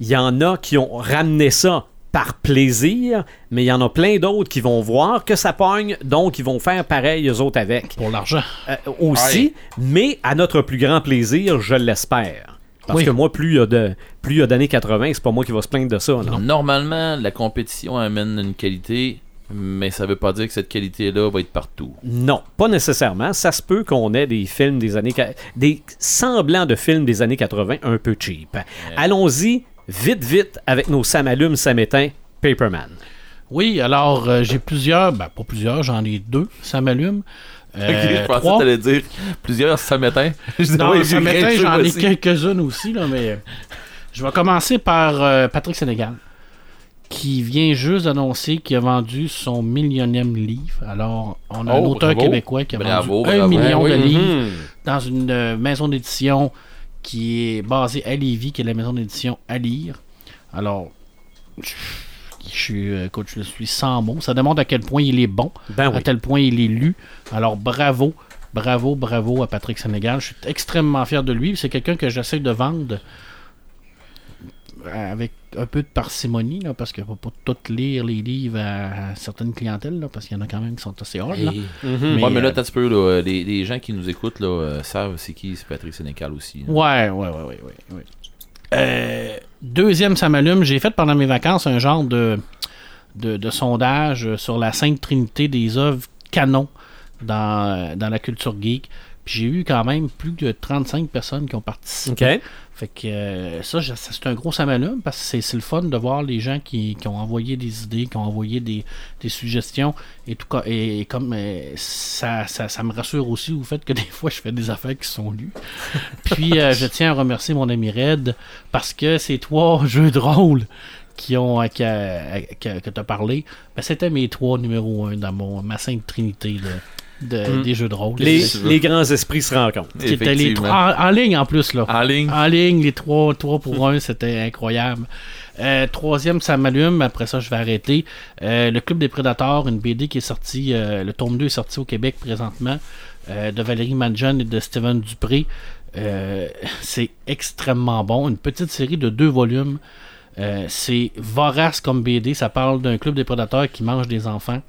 il y en a qui ont ramené ça par plaisir, mais il y en a plein d'autres qui vont voir que ça pogne, donc ils vont faire pareil eux autres avec. Pour l'argent. Euh, aussi, mais à notre plus grand plaisir, je l'espère. Parce Oui. que moi, plus il y a de plus il y a d'années 80, c'est pas moi qui va se plaindre de ça. là. Normalement, la compétition amène une qualité, mais ça veut pas dire que cette qualité-là va être partout. Non, pas nécessairement. Ça se peut qu'on ait des films des années... des semblants de films des années 80 un peu cheap. Allons-y, vite, vite, avec nos Samalumes Samétain, Paperman. Oui, alors euh, j'ai plusieurs, ben pas plusieurs, j'en ai deux, ça m'allume. Euh, je pensais trois. que t'allais dire plusieurs samétins. Je dis, Non, m'éteint, rien j'en ai quelques-unes aussi, là, mais euh, je vais commencer par euh, Patrick Sénégal, qui vient juste d'annoncer qu'il a vendu son millionième livre. Alors, on a un Oh, auteur bravo. québécois qui a Bravo, vendu un million Ouais, de oui. livres Mhm. dans une euh, maison d'édition qui est basée à Lévis, qui est la maison d'édition à lire. Alors, je, suis, euh, écoute, je suis sans mots. Ça démontre à quel point il est bon, Ben à quel point il est lu. Alors, bravo, bravo, bravo à Patrick Sénégal. Je suis extrêmement fier de lui. C'est quelqu'un que j'essaie de vendre avec un peu de parcimonie, là, parce qu'il ne faut pas tout lire les livres à, certaines clientèles, là, parce qu'il y en a quand même qui sont assez hard. là. Mhm. Ouais, mais là, euh, t'as un petit peu, là, les, les gens qui nous écoutent là, euh, savent c'est qui, c'est Patrick Sénécal aussi. là. Ouais, ouais, ouais, ouais, ouais. ouais. Euh, deuxième, ça m'allume. J'ai fait pendant mes vacances un genre de, de, de sondage sur la Sainte Trinité des œuvres canon dans, dans la culture geek. Puis j'ai eu quand même plus de 35 personnes qui ont participé. OK. Fait que euh, ça, c'est un gros samalume parce que c'est, le fun de voir les gens qui, qui ont envoyé des idées, qui ont envoyé des, des suggestions et tout et, comme euh, ça, ça, me rassure aussi au fait que des fois je fais des affaires qui sont lues. Puis euh, je tiens à remercier mon ami Red parce que ces trois jeux de rôle qui ont a- que, que tu as parlé, ben, c'était mes trois numéro un dans mon, ma sainte trinité de, de- Mm. des jeux de rôle. Les, grands esprits se rencontrent. Qui étaient les trois en, en ligne en plus là. En ligne. En ligne, les trois, trois pour un, c'était incroyable. Euh, troisième, ça m'allume. Après ça, je vais arrêter. Euh, le Club des Prédateurs, une BD qui est sortie, euh, le tome 2 est sorti au Québec présentement, euh, de Valérie Manjon et de Steven Dupré. Euh, c'est extrêmement bon. Une petite série de deux volumes. Euh, c'est vorace comme BD. Ça parle d'un club des prédateurs qui mange des enfants.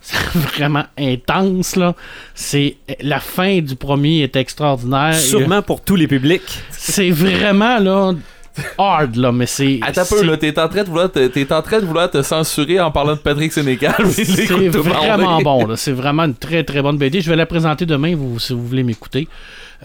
C'est vraiment intense, là. C'est... La fin du premier est extraordinaire. Sûrement pour tous les publics. C'est vraiment là. hard, là, mais c'est. Attends peu, là, t'es en train de vouloir te, t'es en train de vouloir te censurer en parlant de Patrick Sénécal. mais C'est vraiment bon, là. C'est vraiment une très très bonne BD. Je vais la présenter demain vous, si vous voulez m'écouter.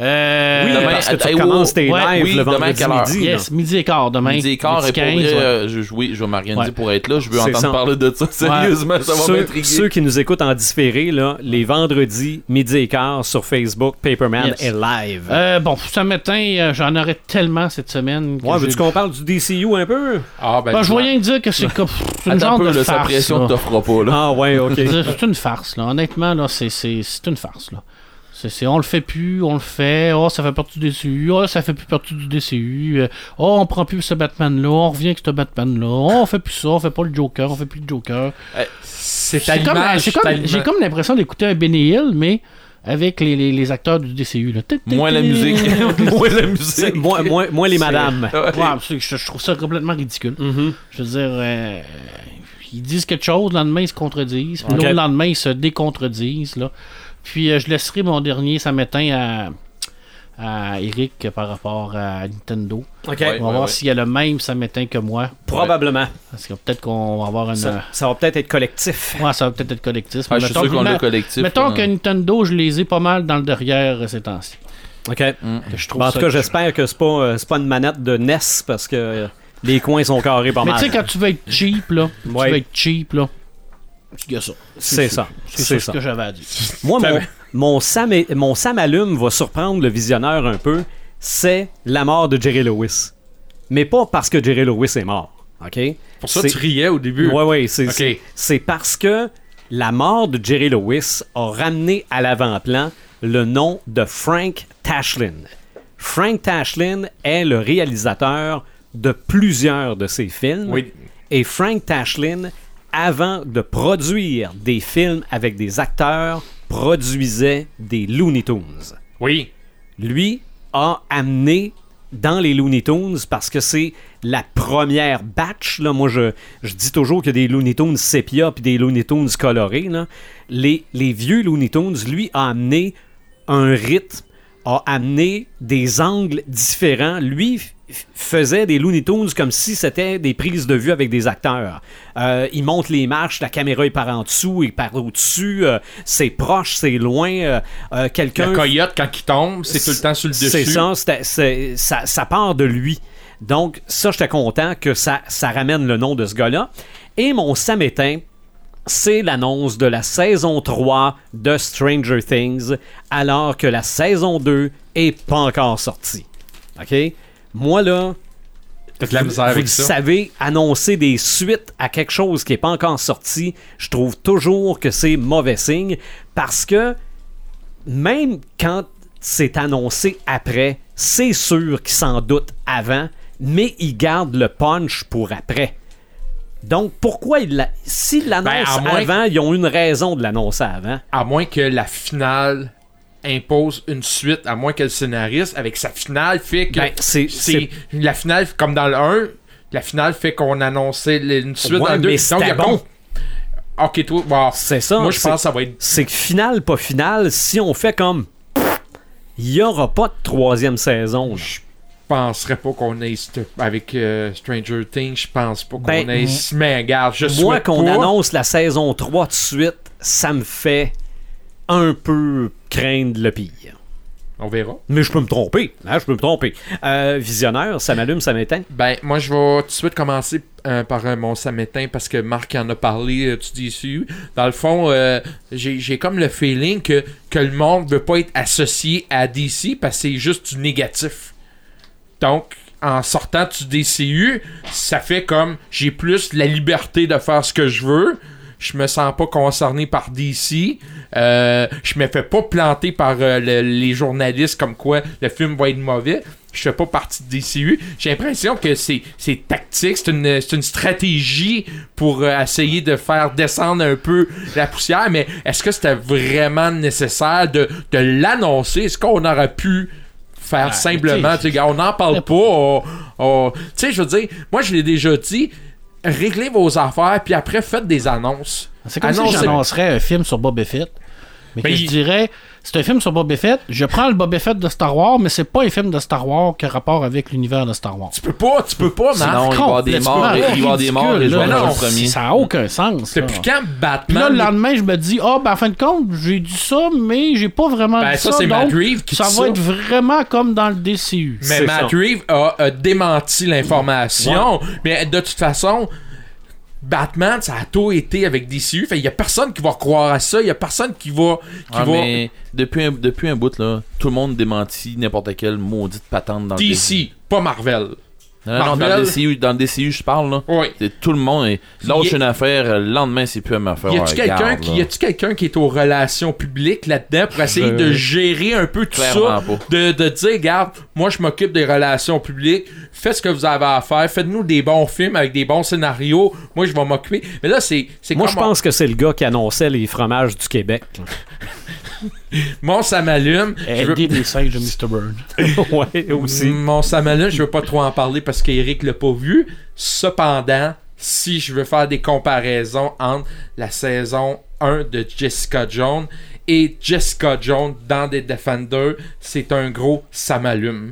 Euh, Oui, demain, parce que tu hey, recommences oh, tes ouais, lives oui, le demain, vendredi quelle heure? midi. Yes, midi et quart demain. Midi et quart, et pour 15, vrai, ouais. euh, je, oui, je vais m'organiser Ouais. pour être là. Je veux entendre ça. parler de ça. Sérieusement, ça va Ceux, m'intriguer. ceux qui nous écoutent en différé, là, les vendredis, midi et quart sur Facebook, Paperman Yes. est live. Euh, bon, ce matin, euh, j'en aurais tellement cette semaine. ouais, veux-tu qu'on parle du DCU un peu? Ah, ben, Ben, je voyais dire que c'est comme. Une genre un peu, de là, sa farce. pression ne t'offre pas. Là. Ah ouais, ok. C'est une farce, là. Honnêtement, là, c'est une farce, là. C'est, c'est- on le fait plus, on le fait, oh, ça fait partie du DCU, oh, ça fait plus partie du DCU, euh, oh, on prend plus ce Batman-là, on revient avec ce Batman-là, oh, on fait plus ça, on fait pas le Joker, on fait plus le Joker. C'est à C'est comme, l'image, j'ai, c'est comme, à j'ai comme l'impression d'écouter un Benny Hill, mais avec les, les, les acteurs du DCU, là. Moins la musique. Moins la musique. Moi, moi, moi, les madames. Ouais. Ouais, c'est- je, je trouve ça complètement ridicule. Mhm. Je veux dire, euh, ils disent quelque chose, le lendemain ils se contredisent, puis l'autre lendemain ils se décontredisent. Là. Puis euh, je laisserai mon dernier samétain à, à Eric par rapport à Nintendo. Ouais. On va voir s'il y a le même samétain que moi. Probablement. Parce que peut-être qu'on va avoir une. Ça, ça va peut-être être collectif. Ouais, ça va peut-être être collectif. Ah, mais je suis mettons sûr qu'on que- l'a collectif. Mettons que Nintendo, je les ai pas mal dans le derrière euh, ces temps-ci. Ok. Que je trouve Bon, en tout cas, j'espère que c'est pas, euh, c'est pas une manette de NES parce que euh, les coins sont carrés pas Mais mal. tu sais, quand tu veux être cheap, là, Ouais. tu veux être cheap, là, ça. C'est ça. C'est ça ce que j'avais à dire. Moi, mon, mon, Sam, mon Sam allume va surprendre le visionneur un peu. C'est la mort de Jerry Lewis. Mais pas parce que Jerry Lewis est mort. OK? Pour ça, C'est- tu riais au début. Ouais, ouais, c'est, parce que la mort de Jerry Lewis a ramené à l'avant-plan le nom de Frank Tashlin. Frank Tashlin est le réalisateur de plusieurs de ses films. Oui. Et Frank Tashlin, avant de produire des films avec des acteurs, produisait des Looney Tunes Oui. lui a amené dans les Looney Tunes parce que c'est la première batch. Là. Moi, je, je dis toujours qu'il y a des Looney Tunes sépia puis des Looney Tunes colorés. là. Les, les vieux Looney Tunes, lui, a amené un rythme, a amené des angles différents. Lui faisait des Looney Tunes comme si c'était des prises de vue avec des acteurs. Euh, il monte les marches, la caméra est par en dessous, il par au-dessus, euh, c'est proche, c'est loin. euh, euh, quelqu'un Le coyote, quand il tombe, c'est tout le temps sur le dessus. c'est ça, ça part de lui. Donc, ça, j'étais content que ça, ça ramène le nom de ce gars-là. Et mon samétain, c'est l'annonce de la saison 3 de Stranger Things, alors que la saison 2 est pas encore sortie. OK? Moi, là, T'as de la misère vous avec le ça. savez, annoncer des suites à quelque chose qui n'est pas encore sorti, je trouve toujours que c'est mauvais signe parce que même quand c'est annoncé après, c'est sûr qu'ils s'en doutent avant, mais ils gardent le punch pour après. Donc, pourquoi ils la... S'ils l'annoncent Ben, moins- avant, ils ont une raison de l'annoncer avant. À moins que la finale impose une suite, à moins que le scénariste, avec sa finale, fait que. Ben, c'est- c'est la finale, comme dans le 1, la finale fait qu'on annonçait une suite Ouais, dans le 2. mais Donc, il y c'était a bon. Ok, toi, bon, C'est ça. Moi, je pense que ça va être. c'est que final, pas final, si on fait comme. Il n'y aura pas de troisième saison. Je penserais pas qu'on ait. Avec euh, Stranger Things, je pense pas qu'on Ben, ait. Mais regarde, je Moi, qu'on pas. annonce la saison 3 de suite, ça me fait un peu craindre le pire. On verra. Mais je peux me tromper. hein, je peux me tromper. Euh, visionnaire, ça m'allume, ça m'éteint. Ben, moi, je vais tout de suite commencer euh, par euh, mon samétain parce que Marc en a parlé, tu dis ici. Dans le fond, j'ai j'ai comme le feeling que, que le monde veut pas être associé à DC parce que c'est juste du négatif. Donc, en sortant du DCU, ça fait comme j'ai plus la liberté de faire ce que je veux. Je me sens pas concerné par DC. Euh, je me fais pas planter par euh, le- les journalistes comme quoi le film va être mauvais. Je fais pas partie de DCU. J'ai l'impression que c'est c'est tactique, c'est une, c'est une stratégie pour euh, essayer de faire descendre un peu la poussière. Mais est-ce que c'était vraiment nécessaire de, de l'annoncer? Est-ce qu'on aurait pu faire Ouais, simplement, tu on n'en parle pas. on- on- Tu sais, je veux dire, moi je l'ai déjà dit, réglez vos affaires, puis après faites des annonces. C'est comme si Annoncez- j'annoncerais un film sur Boba Fett. Mais que Mais je dirais, C'est un film sur Boba Fett. Je prends le Boba Fett de Star Wars, mais c'est pas un film de Star Wars qui a rapport avec l'univers de Star Wars. Tu peux pas, tu peux pas, Sinon, Marc. il va y avoir des morts, il va avoir des morts, et je ridicule, vais là. dans le non, premier. Ça n'a aucun sens. là. Depuis quand Puis Batman. là, le lendemain, je me dis, ah, ben, en fin de compte, j'ai dit ça, mais j'ai pas vraiment Ben, dit ça, ça. c'est Matt donc, Reeves qui ça dit va ça. être vraiment comme dans le DCU. Mais C'est Matt. Reeves a, a démenti l'information. Mais de toute façon, Batman, ça a tout été avec DCU. Fait il y a personne qui va croire à ça. Il y a personne qui va. Qui Ah, va... mais depuis un, depuis un bout, là, tout le monde démentit n'importe quelle maudite patente dans le DC, pas Marvel. Non, non, dans le DCU, dans le DCU, je parle, là. Oui. C'est tout le monde. est- Lâche une affaire, le lendemain, c'est plus une affaire. Y a-tu quelqu'un garde, qui, là. y a-tu quelqu'un qui est aux relations publiques là-dedans pour essayer Je- de gérer un peu tout Clairement ça? pas. De, de dire, regarde, moi je m'occupe des relations publiques, faites ce que vous avez à faire, faites-nous des bons films avec des bons scénarios, moi je vais m'occuper. Mais là, c'est. c'est Moi, je pense que c'est le gars qui annonçait les fromages du Québec. Mon ça m'allume. Je veux- les singes de Mr. Burn. ouais, aussi. Mon Samalin, je veux pas trop en parler parce qu'Eric l'a pas vu. Cependant, si je veux faire des comparaisons entre la saison 1 de Jessica Jones et Jessica Jones dans des Defenders, c'est un gros ça m'allume.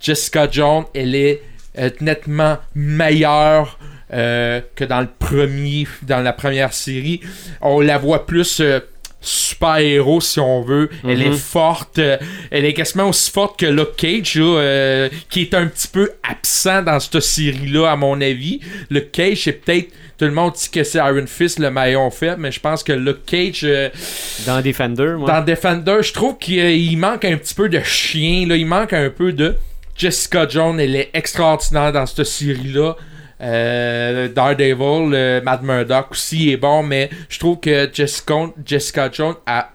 Jessica Jones, elle est euh, nettement meilleure euh, que dans le premier, dans la première série. On la voit plus euh, super-héros si on veut. Elle est forte. euh, elle est quasiment aussi forte que Luke Cage, là, euh, qui est un petit peu absent dans cette série-là, à mon avis. Luke Cage, c'est peut-être. Tout le monde dit que c'est Iron Fist le maillon faible, mais je pense que Luke Cage, euh, Dans Defender, moi. dans Defender, je trouve qu'il il manque un petit peu de chien. Là. Il manque un peu de. Jessica Jones, elle est extraordinaire dans cette série-là. Euh, Daredevil, euh, Matt Murdock aussi est bon, mais je trouve que Jessica, Jessica Jones a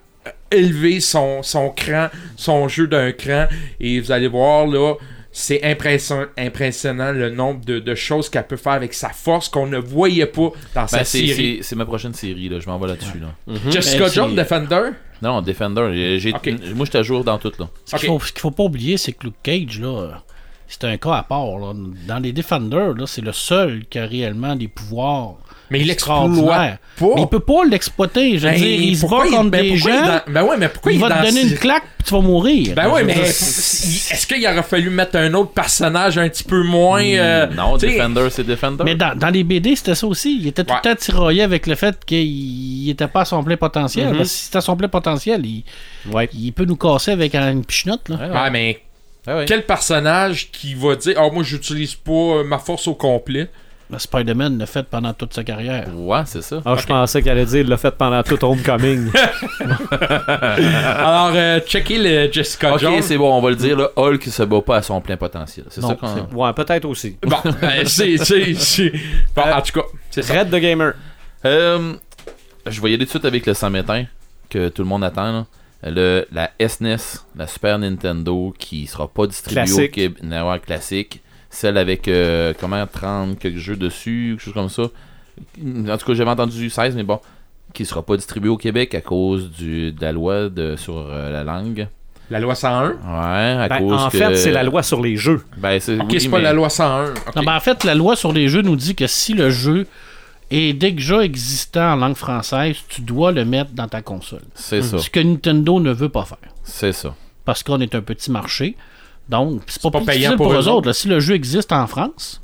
élevé son, son cran, son jeu d'un cran. Et vous allez voir, là, c'est impression- impressionnant le nombre de, de choses qu'elle peut faire avec sa force qu'on ne voyait pas dans Ben, sa c'est- série. c'est c'est ma prochaine série, là. Je m'en vais là-dessus, là. Jessica Elle, c'est- Jones, Defender? Non, Defender. j'ai- j'ai- Ok. Moi, j'étais à jour dans tout, là. Ce qu'il Ok. faut, ce qu'il faut pas oublier, c'est que Luke Cage, là, c'est un cas à part. là. Dans les Defenders, là, c'est le seul qui a réellement des pouvoirs Mais il l'exploite extraordinaires. pas. Mais il peut pas l'exploiter. Je veux Ben, dire, il se bat pourquoi contre ben, des pourquoi il gens. dans- Ben ouais, mais pourquoi il il, va te donner ce- une claque puis tu vas mourir. Ben ouais, mais est-ce qu'il aurait fallu mettre un autre personnage un petit peu moins. euh, non, tu sais, Defender, c'est Defender. Mais dans, dans les BD, c'était ça aussi. Il était tout Ouais. le temps tiraillé avec le fait qu'il était pas à son plein potentiel. Mhm. Parce que si c'était à son plein potentiel, il, Ouais. il peut nous casser avec une pichenote. Là. Ouais, Ouais, mais ouais. quel personnage qui va dire Ah, moi, j'utilise pas euh, ma force au complet? Le Spider-Man l'a fait pendant toute sa carrière. Ouais, c'est ça. Ah, je pensais qu'elle allait dire il l'a fait pendant tout Homecoming. Alors, euh, checkez le Jessica Ok, Jones. c'est bon, on va le dire, là. Hulk se bat pas à son plein potentiel. C'est Non, ça qu'on. c'est- ouais, peut-être aussi. Bon, euh, c'est. c'est- c'est- Bon, Euh, en tout cas, c'est ça. Red the Gamer. Euh, je vais y aller tout de suite avec le 100 métain que tout le monde attend. là. Le, la SNES, la Super Nintendo, qui sera pas distribuée Classique. au Québec. Non, ouais, classique. Celle avec, euh, comment, 30 quelques jeux dessus, quelque chose comme ça. En tout cas, j'avais entendu 16, mais bon. Qui sera pas distribuée au Québec à cause du, de la loi de, sur euh, la langue. La loi 101. Ouais, à Ben, cause en que- fait, c'est la loi sur les jeux. Ben, c'est, Ok, oui, c'est pas mais- la loi 101. ok. Non, ben, en fait, la loi sur les jeux nous dit que si le jeu est déjà existant en langue française, tu dois le mettre dans ta console. C'est ça. Ce que Nintendo ne veut pas faire. C'est ça. Parce qu'on est un petit marché. Donc, c'est pas, pas plus payant difficile pour pour, eux eux autres. là. Si le jeu existe en France,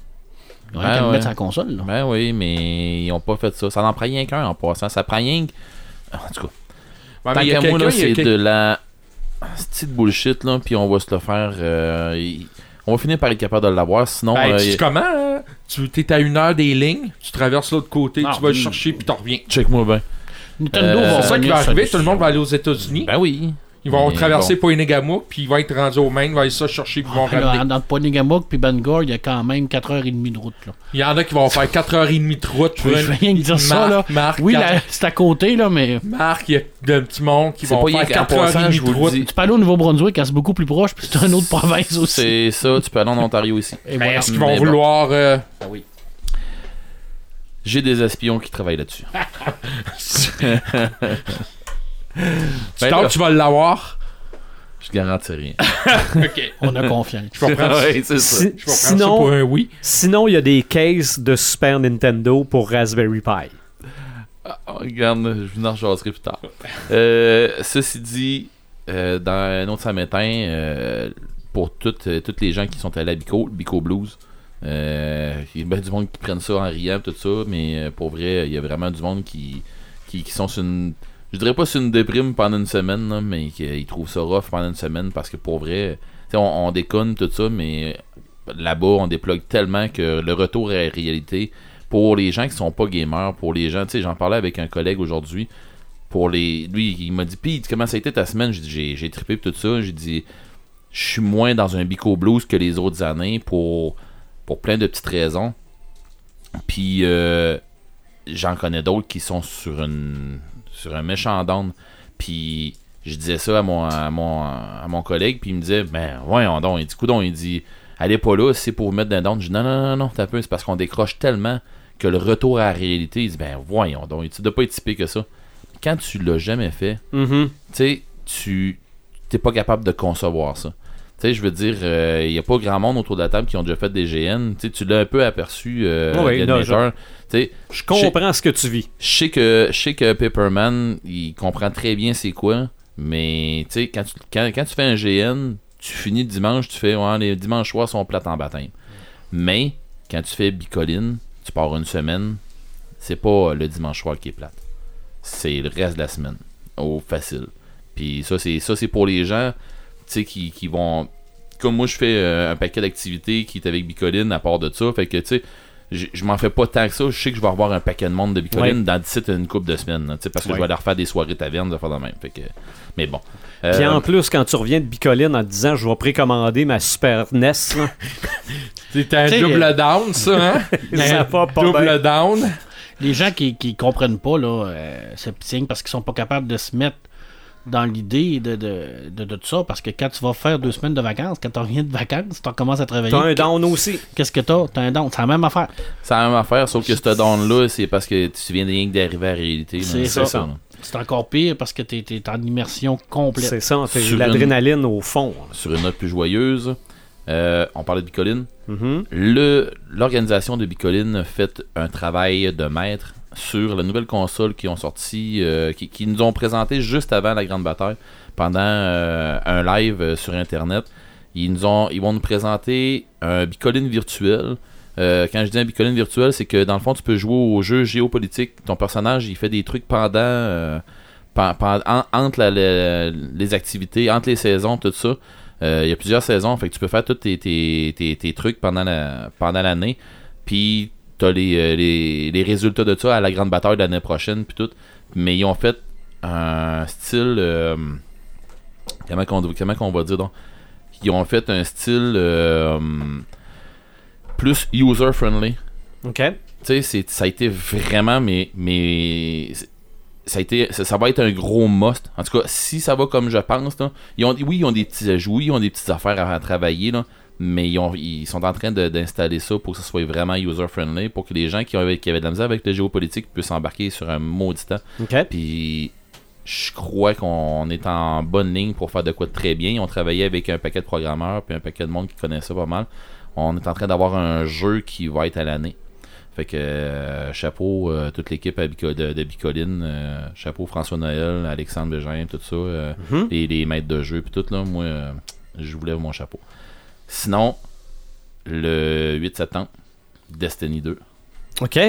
ils ont Ben qu'à le ouais. mettre la console. là. Ben oui, mais ils ont pas fait ça. Ça n'en prend rien qu'un en passant. Ça prend rien que- En tout cas. Ouais, Tant il y a qu'à moi, c'est quel- de la petite bullshit, là, puis on va se le faire. euh, On va finir par être capable de l'avoir, sinon. Ben, euh, tu comment hein? Tu es à une heure des lignes, tu traverses l'autre côté, tu vas le chercher, puis tu reviens. Check-moi bien. Nintendo Euh, va ça qui va arriver, tout le monde va aller aux. États-Unis. Ben oui. Ils vont Mais traverser bon. Poinégamouk, puis ils vont être rendus au Maine, ils vont aller ça chercher, puis ils vont Ah, Là, ramener. entre Poinégamouk puis Bangor, il y a quand même 4h30 de route. Là. Il y en a qui vont faire 4h30 de route. Je vais rien que dire ça. Là. Marc, Oui, c'est à côté, là, mais Marc, il y a un petit monde qui vont pas faire qu'en passant, 4h30 je de route. dis. tu peux aller au Nouveau-Brunswick, quand c'est beaucoup plus proche, puis c'est une autre province aussi. C'est ça, tu peux aller en Ontario aussi. Voilà. Est-ce qu'ils vont Mais bon. vouloir. euh, J'ai des espions qui travaillent là-dessus. Tu Ben tentes, là, tu vas l'avoir. je garantis rien. ok. On a confiance. Je vais prendre, Ouais, c'est ça. Si- je ça sinon, pour un oui. sinon, il y a des cases de Super Nintendo pour Raspberry Pi. Ah, regarde, je vous en rejaserai plus tard. Euh, ceci dit, euh, dans un autre samétain, euh, pour toutes, euh, toutes les gens qui sont allés à Bico, le Bico Blues, euh, il y a du monde qui prennent ça en riant, tout ça, mais pour vrai, il y a vraiment du monde qui, qui, qui sont sur une. Je dirais pas sur une déprime pendant une semaine, mais qu'ils trouvent ça rough pendant une semaine parce que pour vrai, on, on déconne tout ça, mais là-bas, on déplogue tellement que le retour à la réalité, pour les gens qui sont pas gamers, pour les gens, tu sais, j'en parlais avec un collègue aujourd'hui, pour les. Lui, il m'a dit, Pis, comment ça a été ta semaine? J'ai j'ai, trippé tout ça. J'ai dit, je suis moins dans un Bico Blues que les autres années pour, pour plein de petites raisons. Puis, euh, j'en connais d'autres qui sont sur une sur un méchant down. Puis, je disais ça à mon, à mon, à mon collègue, puis il me disait, ben, voyons donc. Il dit, coudon, il dit, allez pas là, c'est pour vous mettre dans down. Je dis, non, non, non, non, t'as peu, c'est parce qu'on décroche tellement que le retour à la réalité, il dit, ben, voyons donc. Il dit, tu dois pas être typé que ça. Quand tu l'as jamais fait, Mhm. tu sais, tu t'es pas capable de concevoir ça. Tu sais, je veux dire, il y a pas grand monde autour de la table qui ont déjà fait des GN. Tu l'as un peu aperçu, euh, Oui, non, Je comprends ce que tu vis. je sais que je sais que Paperman, il comprend très bien c'est quoi, mais quand tu, quand, quand tu fais un GN, tu finis le dimanche, tu fais ouais, les dimanches soirs sont plates en baptême. Mais quand tu fais bicoline, tu pars une semaine, c'est pas le dimanche soir qui est plate. C'est le reste de la semaine. Au facile. Puis ça, c'est ça c'est pour les gens sais, qui, qui vont. Comme moi, je fais euh, un paquet d'activités qui est avec Bicoline à part de ça. Fait que, tu sais, je je m'en fais pas tant que ça. Je sais que je vais avoir un paquet de monde de Bicoline Ouais. dans d'ici une couple de semaines. là, tu sais, parce que Ouais. je vais leur faire des soirées tavernes, de faire de même. Fait que, mais bon. Puis Euh, en plus, quand tu reviens de Bicoline en te disant je vais précommander ma Super NES, là, C'est un T'sais, double euh, down, ça, hein? ça va pas double bien. down. Les gens qui, qui comprennent pas là, euh, ce petit signe parce qu'ils sont pas capables de se mettre dans l'idée de, de, de, de tout ça. Parce que quand tu vas faire deux semaines de vacances, quand tu reviens de vacances, tu recommences à travailler. T'as un down aussi. Qu'est-ce que t'as? T'as un down. C'est la même affaire. C'est la même affaire, sauf que ce down-là, c'est parce que tu viens de rien que d'arriver à la réalité. C'est ça. C'est encore pire parce que t'es es en immersion complète. C'est ça, c'est l'adrénaline au fond. Sur une note plus joyeuse, euh, on parlait de Bicoline. Mhm. Le- L'organisation de Bicoline a fait un travail de maître sur la nouvelle console qui ont sorti, euh, qui, nous ont présenté juste avant la grande bataille, pendant euh, un live euh, sur Internet. Ils, nous ont, ils vont nous présenter un Bicoline virtuel. Quand je dis un Bicoline virtuel, c'est que dans le fond, tu peux jouer au jeu géopolitique. Ton personnage, il fait des trucs pendant, pen- pen- en- entre les activités, entre les saisons, tout ça. Il y a plusieurs saisons, fait que tu peux faire tous tes, tes, trucs pendant l'année. Puis t'as les, euh, les, les résultats de ça à la grande bataille de l'année prochaine, puis tout. Mais ils ont fait un style. euh, comment, qu'on, comment qu'on va dire donc? Ils ont fait un style euh, plus user-friendly. OK. Tu sais, ça a été vraiment, mais, mais ça a été, ça, ça va être un gros must. En tout cas, si ça va comme je pense, là, ils ont, oui, ils ont des petits ajouts, ils ont des petites affaires à, à travailler, là, mais ils, ont, ils sont en train d'installer ça pour que ça soit vraiment user-friendly, pour que les gens qui, ont, qui avaient de la misère avec le géopolitique puissent embarquer sur un maudit temps. Puis je crois qu'on est en bonne ligne pour faire de quoi de très bien. Ils ont travaillé avec un paquet de programmeurs puis un paquet de monde qui connaît ça pas mal. On est en train d'avoir un jeu qui va être à l'année. Fait que euh, chapeau euh, toute l'équipe de, de Bicoline, euh, chapeau François Noël, Alexandre Bégin, tout ça, Mhm. les, les maîtres de jeu puis tout là, moi je vous lève mon chapeau. Sinon, le 8 septembre, Destiny 2 OK.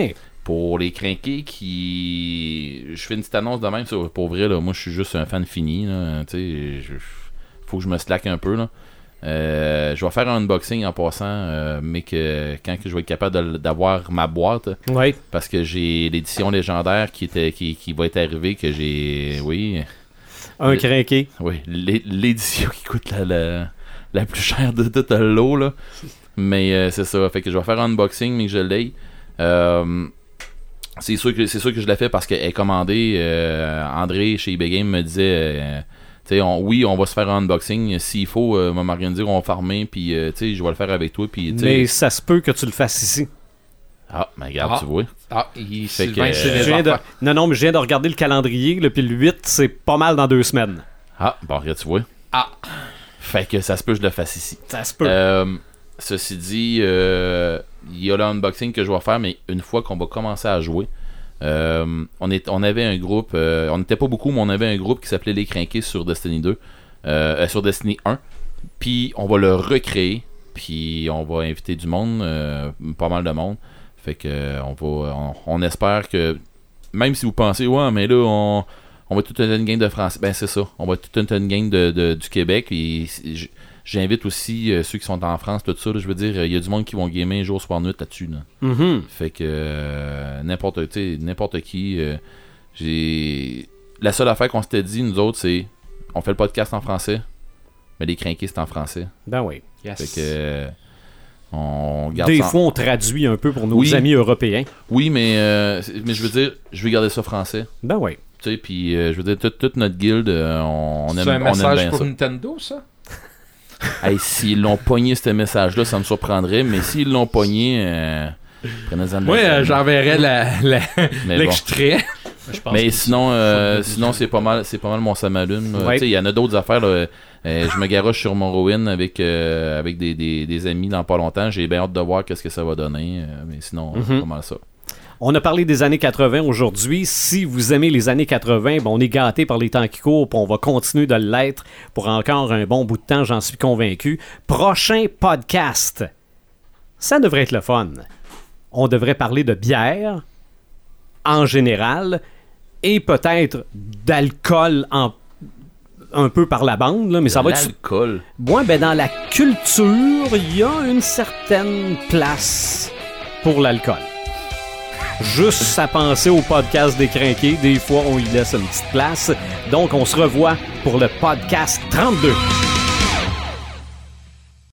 pour les crinqués qui. Je fais une petite annonce de même, ça, pour vrai, là, moi je suis juste un fan fini. Là, je- faut que je me slack un peu. Là. Euh, je vais faire un unboxing en passant, euh, mais que quand que je vais être capable d'avoir ma boîte, Oui. parce que j'ai l'édition légendaire qui, était, qui, qui va être arrivée, que j'ai. Oui, Un crinqué. oui, l'é- l'édition qui coûte la, la, la plus chère de toute l'eau, là. Mais euh, c'est ça. Fait que je vais faire un unboxing, mais que je l'ai. Euh, c'est sûr que c'est sûr que je l'ai fait parce qu'elle est commandée. euh, André chez eBay Game me disait euh, tu sais, on- oui, on va se faire un unboxing. S'il faut, euh, on va m'organiser, on va farmer, puis euh, tu sais, je vais le faire avec toi. Puis, tu sais- Mais ça se peut que tu le fasses ici. Ah, mais regarde, Ah. tu vois. Ah, il Fait que, euh, Je viens de-. Non, non, mais je viens de regarder le calendrier, puis le 8, c'est pas mal dans deux semaines. Ah, bon, regarde, tu vois. Ah. Fait que ça se peut que je le fasse ici. Ça se peut. Euh, ceci dit, euh, il y a l'unboxing que je vais faire, mais une fois qu'on va commencer à jouer, euh, on, est, on avait un groupe, euh, on n'était pas beaucoup, mais on avait un groupe qui s'appelait Les Crinqués sur Destiny 2. euh, sur Destiny 1. Puis on va le recréer. Puis on va inviter du monde, pas mal de monde. Fait que on va, on, on espère que même si vous pensez ouais mais là on, on va tout une gang de français, ben c'est ça, on va tout une gang de, de- du Québec. Et j'invite aussi euh, ceux qui sont en France, tout ça. là, je veux dire, il y a du monde qui vont gamer jour soir nuit là-dessus. Là. Mhm. Fait que euh, n'importe n'importe qui. euh, j'ai la seule affaire qu'on s'était dit nous autres c'est on fait le podcast en français, mais les crinqués c'est en français. Ben oui. Yes. Fait que euh, on garde Des ça. en- fois, on traduit un peu pour nos Oui. amis européens. Oui, mais euh, mais je veux dire, je vais garder ça français. Ben oui. Tu sais, puis euh, je veux dire toute, toute notre guilde, euh, on, on aime, C'est un on aime message bien pour ça. Nintendo, ça? Hey, s'ils l'ont pogné ce message-là, ça me surprendrait, mais s'ils l'ont pogné, euh, prenez-en Moi, euh, j'enverrai la- la- Mais bon. l'extrait. Mais que sinon, euh, sinon c'est pas mal, c'est pas mal mon samalume. là. Ouais. Tu sais, il y en a d'autres affaires. là. Euh, je me garoche sur Morrowind avec euh, avec des, des, des amis dans pas longtemps. J'ai bien hâte de voir qu'est-ce que ça va donner. euh, mais sinon, c'est pas mal ça. On a parlé des années 80 aujourd'hui. Si vous aimez les années 80, ben, on est gâté par les temps qui courent, puis on va continuer de l'être pour encore un bon bout de temps, j'en suis convaincu. Prochain podcast, ça devrait être le fun. On devrait parler de bière en général et peut-être d'alcool en un peu par la bande, là, mais ça va être L'alcool. Ouais, ben dans la culture, il y a une certaine place pour l'alcool. Juste à penser au podcast des crinqués, des fois on y laisse une petite place. Donc on se revoit pour le podcast 32.